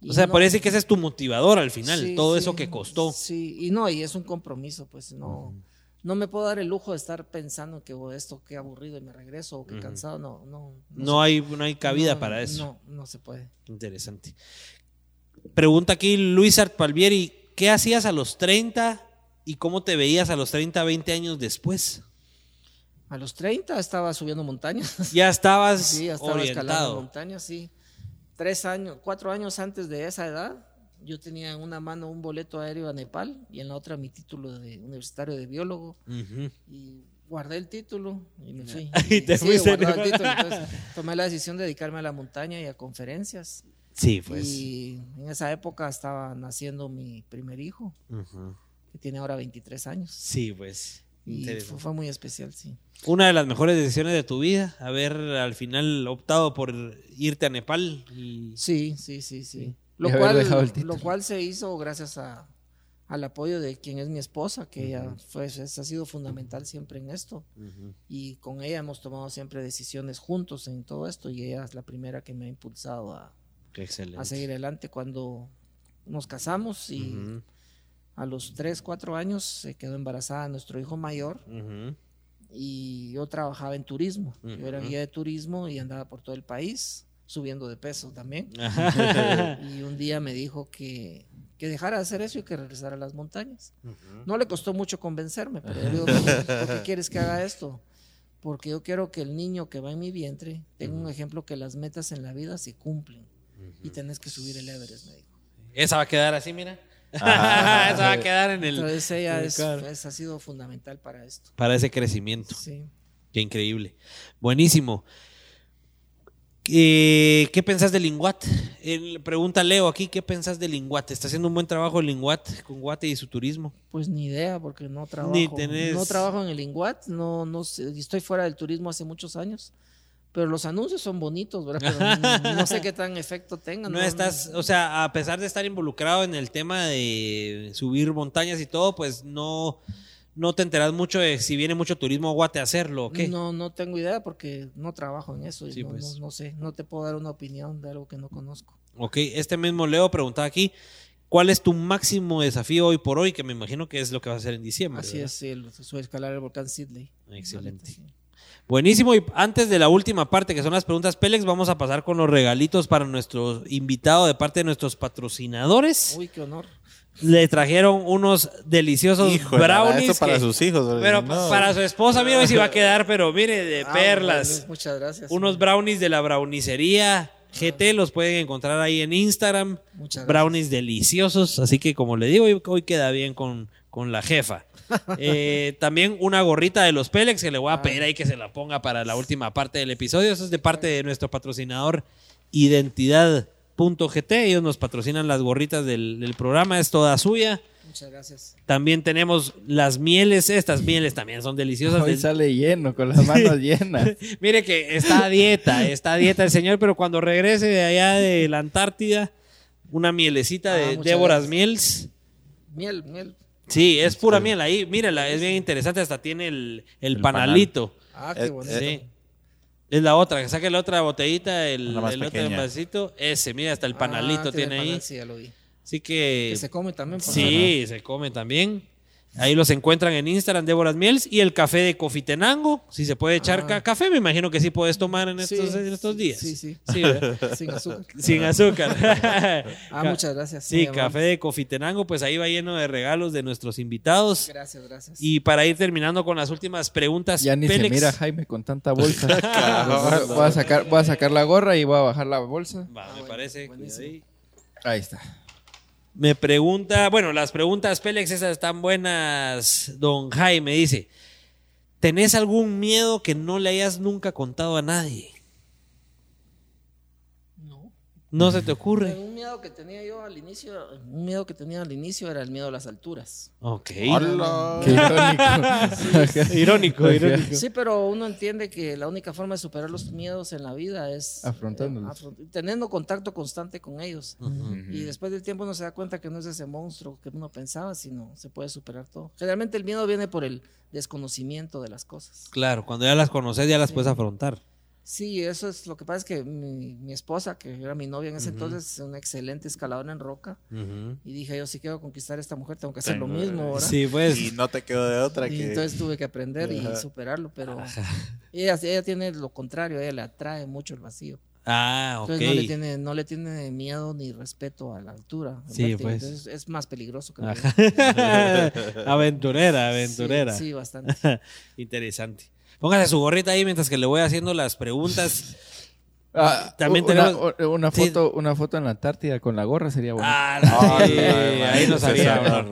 Y O sea, no- parece que ese es tu motivador al final, Sí, todo sí, eso que costó. Sí, y no, y es un compromiso, pues no, no me puedo dar el lujo de estar pensando que oh, esto qué aburrido y me regreso o qué cansado, no, no. No hay, no hay cabida no, para eso. No, no se puede. Interesante. Pregunta aquí Luis Art Palvieri, ¿qué hacías a los 30 y cómo te veías a los 30, 20 años después? A los 30 estaba subiendo montañas. Ya estabas Sí, ya estaba escalando montañas, sí. Tres años, cuatro años antes de esa edad, yo tenía en una mano un boleto aéreo a Nepal y en la otra mi título de universitario de biólogo. Y guardé el título y me fui. Y, te sí, fuiste el título, entonces tomé la decisión de dedicarme a la montaña y a conferencias. Sí, pues. Y en esa época estaba naciendo mi primer hijo, que tiene ahora 23 años. Sí, pues. Y fue, muy especial, sí. Una de las mejores decisiones de tu vida, haber al final optado por irte a Nepal. Y... Sí, sí, sí, sí. Lo, cual, lo cual se hizo gracias a, al apoyo de quien es mi esposa, que ella fue, ha sido fundamental siempre en esto. Y con ella hemos tomado siempre decisiones juntos en todo esto y ella es la primera que me ha impulsado a, a seguir adelante cuando nos casamos y a los 3, 4 años se quedó embarazada nuestro hijo mayor. Y yo trabajaba en turismo. Yo era guía de turismo y andaba por todo el país, subiendo de peso también. y un día me dijo que, que, dejara de hacer eso y que regresara a las montañas. No le costó mucho convencerme, pero yo digo, ¿por qué quieres que haga esto? Porque yo quiero que el niño que va en mi vientre tenga un ejemplo que las metas en la vida se cumplen. Y tenés que subir el Everest, me dijo. Esa va a quedar así, mira. Esa va a quedar en el. Entonces ella ha sido fundamental para esto. Para ese crecimiento. Sí. Qué increíble. Buenísimo. Eh, ¿Qué pensás de Linguat? pregunta Leo aquí, ¿qué pensás de Linguat? ¿Está haciendo un buen trabajo el Linguat con Guate y su turismo? Pues ni idea, porque no trabajo. No trabajo en el Linguat, no, no estoy fuera del turismo hace muchos años pero los anuncios son bonitos, ¿verdad? no, sé qué tan efecto tengan. No, estás, o sea, a pesar de estar involucrado en el tema de subir montañas y todo, pues no, no te enteras mucho de si viene mucho turismo a Guate a hacerlo, ¿o qué? No, no tengo idea porque no trabajo en eso. Y pues. no, sé, no te puedo dar una opinión de algo que no conozco. Ok, este mismo Leo preguntaba aquí, ¿cuál es tu máximo desafío hoy por hoy? Que me imagino que es lo que va a hacer en diciembre. Así es, sí, el, escalar el volcán Sidley. Excelente. Buenísimo. Y antes de la última parte, que son las preguntas Pélex, vamos a pasar con los regalitos para nuestro invitado de parte de nuestros patrocinadores. Uy, qué honor. Le trajeron unos deliciosos brownies. Eso para sus hijos. Pero para su esposa, mira si va a quedar, pero mire, de ah, perlas. muchas gracias. Unos brownies de la brownicería GT, los pueden encontrar ahí en Instagram. Muchas brownies deliciosos. Así que, como le digo, hoy queda bien con, con la jefa. Eh, también una gorrita de los Pélex que le voy a pedir ahí que se la ponga para la última parte del episodio. Eso es de parte de nuestro patrocinador Identidad.gt. Ellos nos patrocinan las gorritas del, programa, es toda suya. Muchas gracias. También tenemos las mieles, estas mieles también son deliciosas. Hoy sale lleno, con las manos llenas. Mire que está a dieta, está a dieta el señor, pero cuando regrese de allá de la Antártida, una mielecita de ah, Déboras Miels. Miel, miel. Sí, es pura miel ahí. Mírala, es bien interesante. Hasta tiene el, panalito. Ah, qué bonito. Sí. Es la otra, que saque la otra botellita, el, el otro vasito. Ese, mira, hasta el ah, panalito tiene, ahí. sí, ya lo vi. Así que. Que se come también. sí, se come también. Ahí los encuentran en Instagram, Déboras Miels. Y el café de Cofitenango. Si se puede echar ah. café, me imagino que sí puedes tomar en estos, estos días. Sí, sí. Sin azúcar. Sin azúcar. ah, muchas gracias. Sí, café de Cofitenango, pues ahí va lleno de regalos de nuestros invitados. Gracias, gracias. Y para ir terminando con las últimas preguntas. Ya ni se mira Jaime con tanta bolsa. voy, a sacar, voy a sacar la gorra y voy a bajar la bolsa. Va, me parece. Ahí está. Me pregunta, bueno, las preguntas, Pélex, esas están buenas. Don Jaime dice, ¿tenés algún miedo que no le hayas nunca contado a nadie? ¿No se te ocurre? Un miedo que tenía yo al inicio, un miedo que tenía al inicio era el miedo a las alturas. Ok. Qué irónico. irónico, Sí, pero uno entiende que la única forma de superar los miedos en la vida es afrontándolos. teniendo contacto constante con ellos. Y después del tiempo uno se da cuenta que no es ese monstruo que uno pensaba, sino se puede superar todo. Generalmente el miedo viene por el desconocimiento de las cosas. Claro, cuando ya las conoces ya las puedes afrontar. Sí, eso es lo que pasa es que mi, esposa, que era mi novia en ese entonces, es una excelente escaladora en roca. Y dije, yo si quiero conquistar a esta mujer, tengo que hacer lo mismo, ¿verdad? Sí, pues. Y no te quedó de otra y entonces tuve que aprender y superarlo, pero ella, ella tiene lo contrario, ella le atrae mucho el vacío. Ah, ok. Entonces no le tiene, no le tiene miedo ni respeto a la altura. Sí, pues. Entonces es más peligroso que Aventurera, aventurera. Sí, sí bastante. Interesante. Póngase su gorrita ahí mientras que le voy haciendo las preguntas. Ah, También una, una foto, una foto en la Antártida con la gorra sería bueno. Ah, ahí nos haría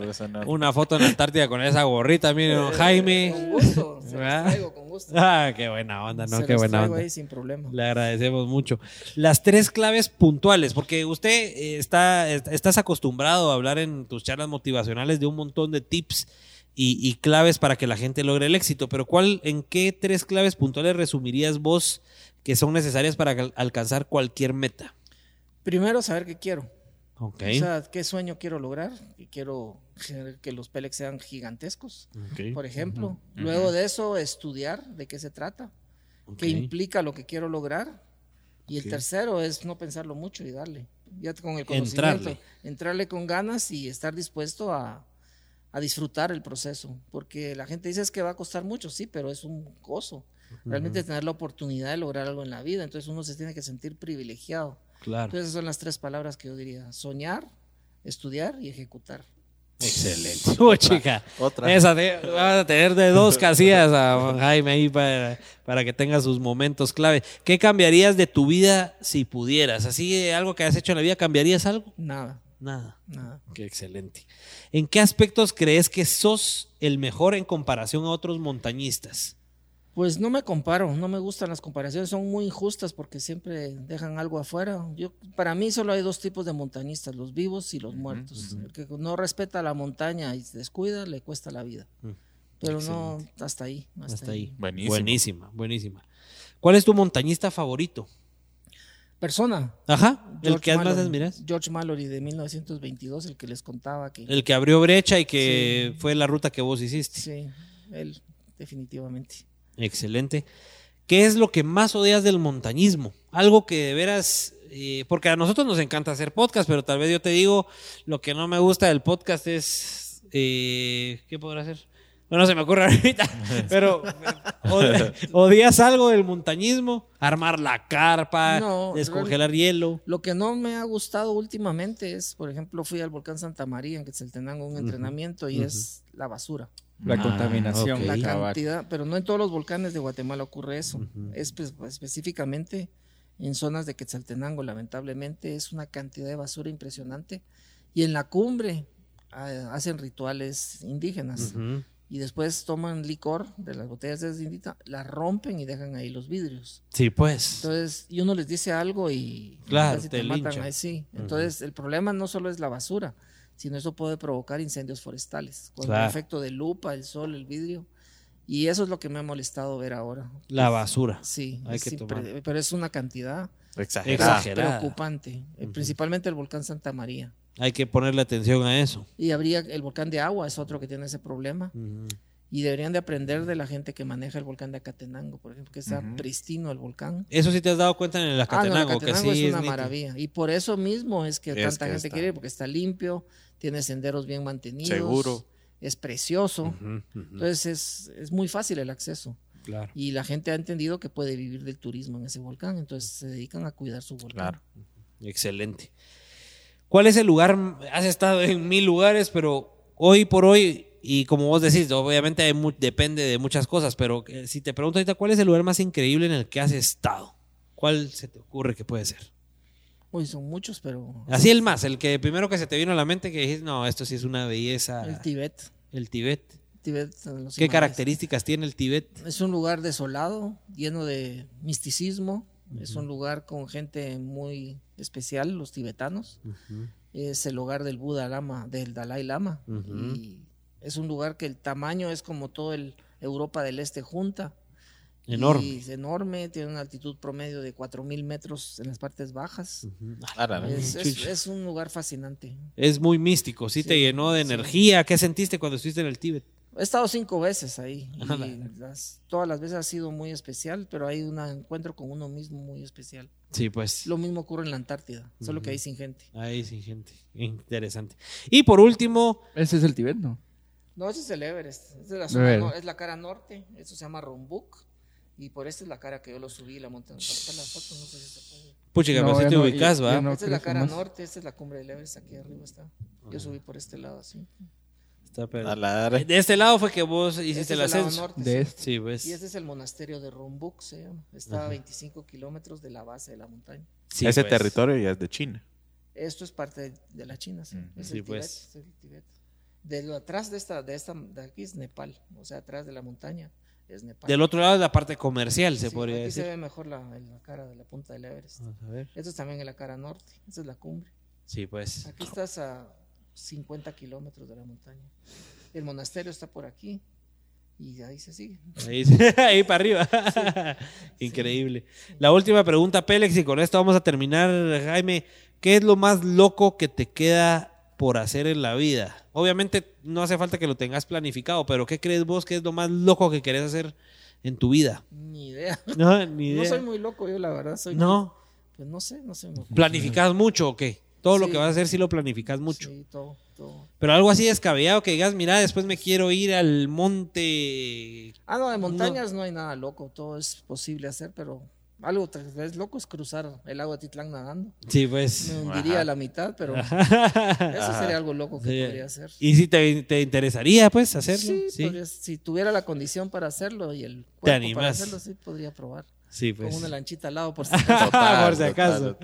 una, foto en la Antártida con esa gorrita, miren, Jaime. Con gusto, se traigo con gusto. Ah, qué buena onda, ¿no? qué buena onda. Ahí sin problema. Le agradecemos mucho. Las tres claves puntuales, porque usted eh, está, estás acostumbrado a hablar en tus charlas motivacionales de un montón de tips y, y claves para que la gente logre el éxito, pero ¿cuál, en qué tres claves puntuales resumirías vos? que son necesarias para alcanzar cualquier meta? Primero, saber qué quiero. Okay. O sea, qué sueño quiero lograr. Y quiero que los Pelex sean gigantescos, por ejemplo. Luego de eso, estudiar de qué se trata, qué implica lo que quiero lograr. Y el tercero es no pensarlo mucho y darle. Ya con el conocimiento. Entrarle, con ganas y estar dispuesto a, a disfrutar el proceso. Porque la gente dice es que va a costar mucho, sí, pero es un gozo realmente tener la oportunidad de lograr algo en la vida. Entonces uno se tiene que sentir privilegiado. Claro. Entonces esas son las tres palabras que yo diría. Soñar, estudiar y ejecutar. Excelente. Otra, chica. Otra. Esa vas a tener de dos casillas a Jaime ahí para, para, que tenga sus momentos clave. ¿Qué cambiarías de tu vida si pudieras? Así, algo que has hecho en la vida, ¿cambiarías algo? Nada. Nada. Nada. Qué excelente. ¿En qué aspectos crees que sos el mejor en comparación a otros montañistas? Pues no me comparo, no me gustan las comparaciones, son muy injustas porque siempre dejan algo afuera. Yo, para mí solo hay dos tipos de montañistas, los vivos y los muertos. El que no respeta la montaña y se descuida, le cuesta la vida. Mm, Pero no, hasta ahí. Hasta, ahí. Buenísima. buenísima. ¿Cuál es tu montañista favorito? Persona. Ajá, el que más admiras. George Mallory de 1922, el que les contaba que... El que abrió brecha y que fue la ruta que vos hiciste. Sí, él, definitivamente. Excelente. ¿Qué es lo que más odias del montañismo? Algo que de veras, eh, porque a nosotros nos encanta hacer podcast, pero tal vez yo te digo, lo que no me gusta del podcast es, eh, ¿qué podrá hacer? Bueno, se me ocurre ahorita, pero odias algo del montañismo, armar la carpa, descongelar hielo. Lo que no me ha gustado últimamente es, por ejemplo, fui al volcán Santa María en Quetzaltenango un entrenamiento y es la basura. La ah, contaminación. La cantidad, pero no en todos los volcanes de Guatemala ocurre eso. es, pues, específicamente en zonas de Quetzaltenango, lamentablemente, es una cantidad de basura impresionante. Y en la cumbre ah, hacen rituales indígenas. Y después toman licor de las botellas de indita, las rompen y dejan ahí los vidrios. Sí, pues. Entonces, y uno les dice algo y claro, te, matan ahí, sí. Entonces, el problema no solo es la basura, sino eso puede provocar incendios forestales, con el efecto de lupa, el sol, el vidrio. Y eso es lo que me ha molestado ver ahora. La basura. Sí, pero es una cantidad exagerada, preocupante, eh, principalmente el volcán Santa María. Hay que ponerle atención a eso. Y habría el volcán de agua, es otro que tiene ese problema. Y deberían de aprender de la gente que maneja el volcán de Acatenango, por ejemplo, que está pristino el volcán. Eso sí te has dado cuenta en el Acatenango, que sí es una maravilla. Y por eso mismo es que tanta gente quiere ir, porque está limpio, tiene senderos bien mantenidos. Seguro. Es precioso. Entonces es, es, muy fácil el acceso. Claro. Y la gente ha entendido que puede vivir del turismo en ese volcán, entonces se dedican a cuidar su volcán. Claro. Excelente. ¿Cuál es el lugar? Has estado en mil lugares, pero hoy por hoy, y como vos decís, obviamente depende de muchas cosas, pero eh, si te pregunto ahorita, ¿cuál es el lugar más increíble en el que has estado? ¿Cuál se te ocurre que puede ser? Uy, son muchos, pero... Así el más, el que primero que se te vino a la mente que dijiste, no, esto sí es una belleza. El Tibet. El Tibet. Tibet ¿Qué características tiene el Tibet? Es un lugar desolado, lleno de misticismo. Es un lugar con gente muy especial, los tibetanos. Es el hogar del Buda Lama, del Dalai Lama. Y es un lugar que el tamaño es como todo el Europa del Este junta. Enorme. es enorme, tiene una altitud promedio de 4.000 metros en las partes bajas. es, un lugar fascinante. Es muy místico, sí, te llenó de energía. ¿Qué sentiste cuando estuviste en el Tíbet? He estado cinco veces ahí. todas las veces ha sido muy especial, pero hay un encuentro con uno mismo muy especial. Sí, pues. Lo mismo ocurre en la Antártida, solo que ahí sin gente. Ahí sin gente. Interesante. Y por último. Ese es el Tíbet, ¿no? No, ese es el Everest. es, la es la cara norte. Eso se llama Rumbuk. Y por esta es la cara que yo lo subí, la montaña. Para la foto, no sé si se puede. Pucha, no, te ubicas, ¿va? esta es la cara norte, esta es la cumbre del Everest, aquí arriba está. Yo subí por este lado, así. De este lado fue que vos hiciste este el ascenso. de este. sí, pues. Y este es el monasterio de Rumbuk, se llama. Está a 25 kilómetros de la base de la montaña. Ese pues. territorio ya es de China. Esto es parte de la China, sí. Es el pues. Tibet, es el Tibet. De lo atrás de esta, de esta, de aquí es Nepal, o sea, atrás de la montaña es Nepal. Del otro lado es la parte comercial, se podría aquí decir. se ve mejor la, la, cara de la punta del Everest. Vamos a ver. Esto es también en la cara norte, esta es la cumbre. Sí, pues. Aquí estás a 50 kilómetros de la montaña. El monasterio está por aquí y ahí se sigue. Ahí, para arriba. Increíble. La última pregunta, Pélex, y con esto vamos a terminar, Jaime. ¿Qué es lo más loco que te queda por hacer en la vida? Obviamente no hace falta que lo tengas planificado, pero ¿qué crees vos que es lo más loco que querés hacer en tu vida? Ni idea. No, ni idea. No soy muy loco yo, la verdad. Soy no. pues no sé, no sé. ¿Planificas mucho o qué? Todo lo que vas a hacer sí lo planificas mucho. Sí, todo, todo. Pero algo así descabellado que digas, mira, después me quiero ir al monte. Ah, no, de montañas no hay nada loco, todo es posible hacer, pero algo es loco es cruzar el lago de Titlán nadando. Sí, pues. Me hundiría a la mitad, pero eso sería algo loco que podría hacer. ¿Y si te, interesaría, pues, hacerlo? Sí, si tuviera la condición para hacerlo y el cuerpo para hacerlo, sí podría probar. Sí, pues. Con una lanchita al lado, por si acaso.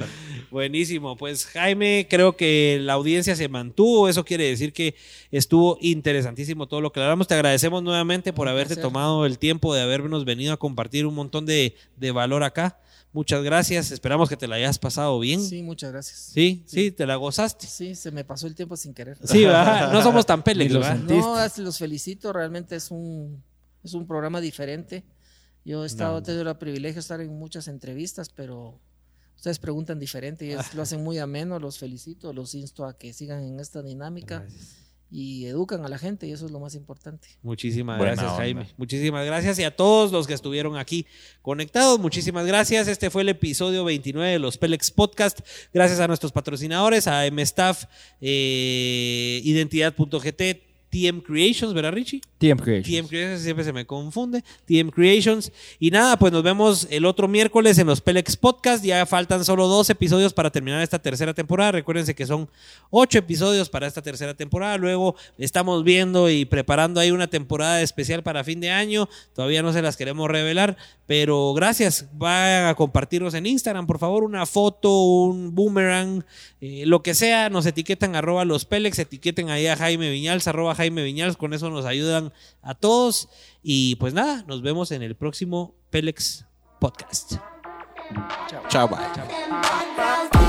Buenísimo. Pues, Jaime, creo que la audiencia se mantuvo. Eso quiere decir que estuvo interesantísimo todo lo que hablamos. Te agradecemos nuevamente por haberte tomado el tiempo de habernos venido a compartir un montón de, valor acá. Muchas gracias. Esperamos que te la hayas pasado bien. Sí, muchas gracias. Sí, sí, te la gozaste. Sí, se me pasó el tiempo sin querer. Sí, no somos tan peleos. No, los felicito. Realmente es un, es un programa diferente. Yo he estado, tenido el privilegio de estar en muchas entrevistas, pero ustedes preguntan diferente y lo hacen muy ameno, los felicito, los insto a que sigan en esta dinámica. Y educan a la gente y eso es lo más importante. Muchísimas gracias, Jaime. Muchísimas gracias y a todos los que estuvieron aquí conectados. Muchísimas gracias. Este fue el episodio 29 de los Pelex Podcast. Gracias a nuestros patrocinadores, a MStaff, eh, Identidad.gt, TM Creations, ¿verdad, Richie? TM Creations. TM Creations, siempre se me confunde. TM Creations. Y nada, pues nos vemos el otro miércoles en los Pelex Podcast. Ya faltan solo dos episodios para terminar esta tercera temporada. Recuérdense que son ocho episodios para esta tercera temporada. Luego estamos viendo y preparando ahí una temporada especial para fin de año. Todavía no se las queremos revelar, pero gracias. Vayan a compartirnos en Instagram, por favor, una foto, un boomerang, eh, lo que sea. Nos etiquetan arroba los Pelex, etiqueten ahí a Jaime Viñals, arroba Jaime Viñals, con eso nos ayudan a todos. Y pues nada, nos vemos en el próximo Pelex Podcast. Chao. Chao, bye. Chao.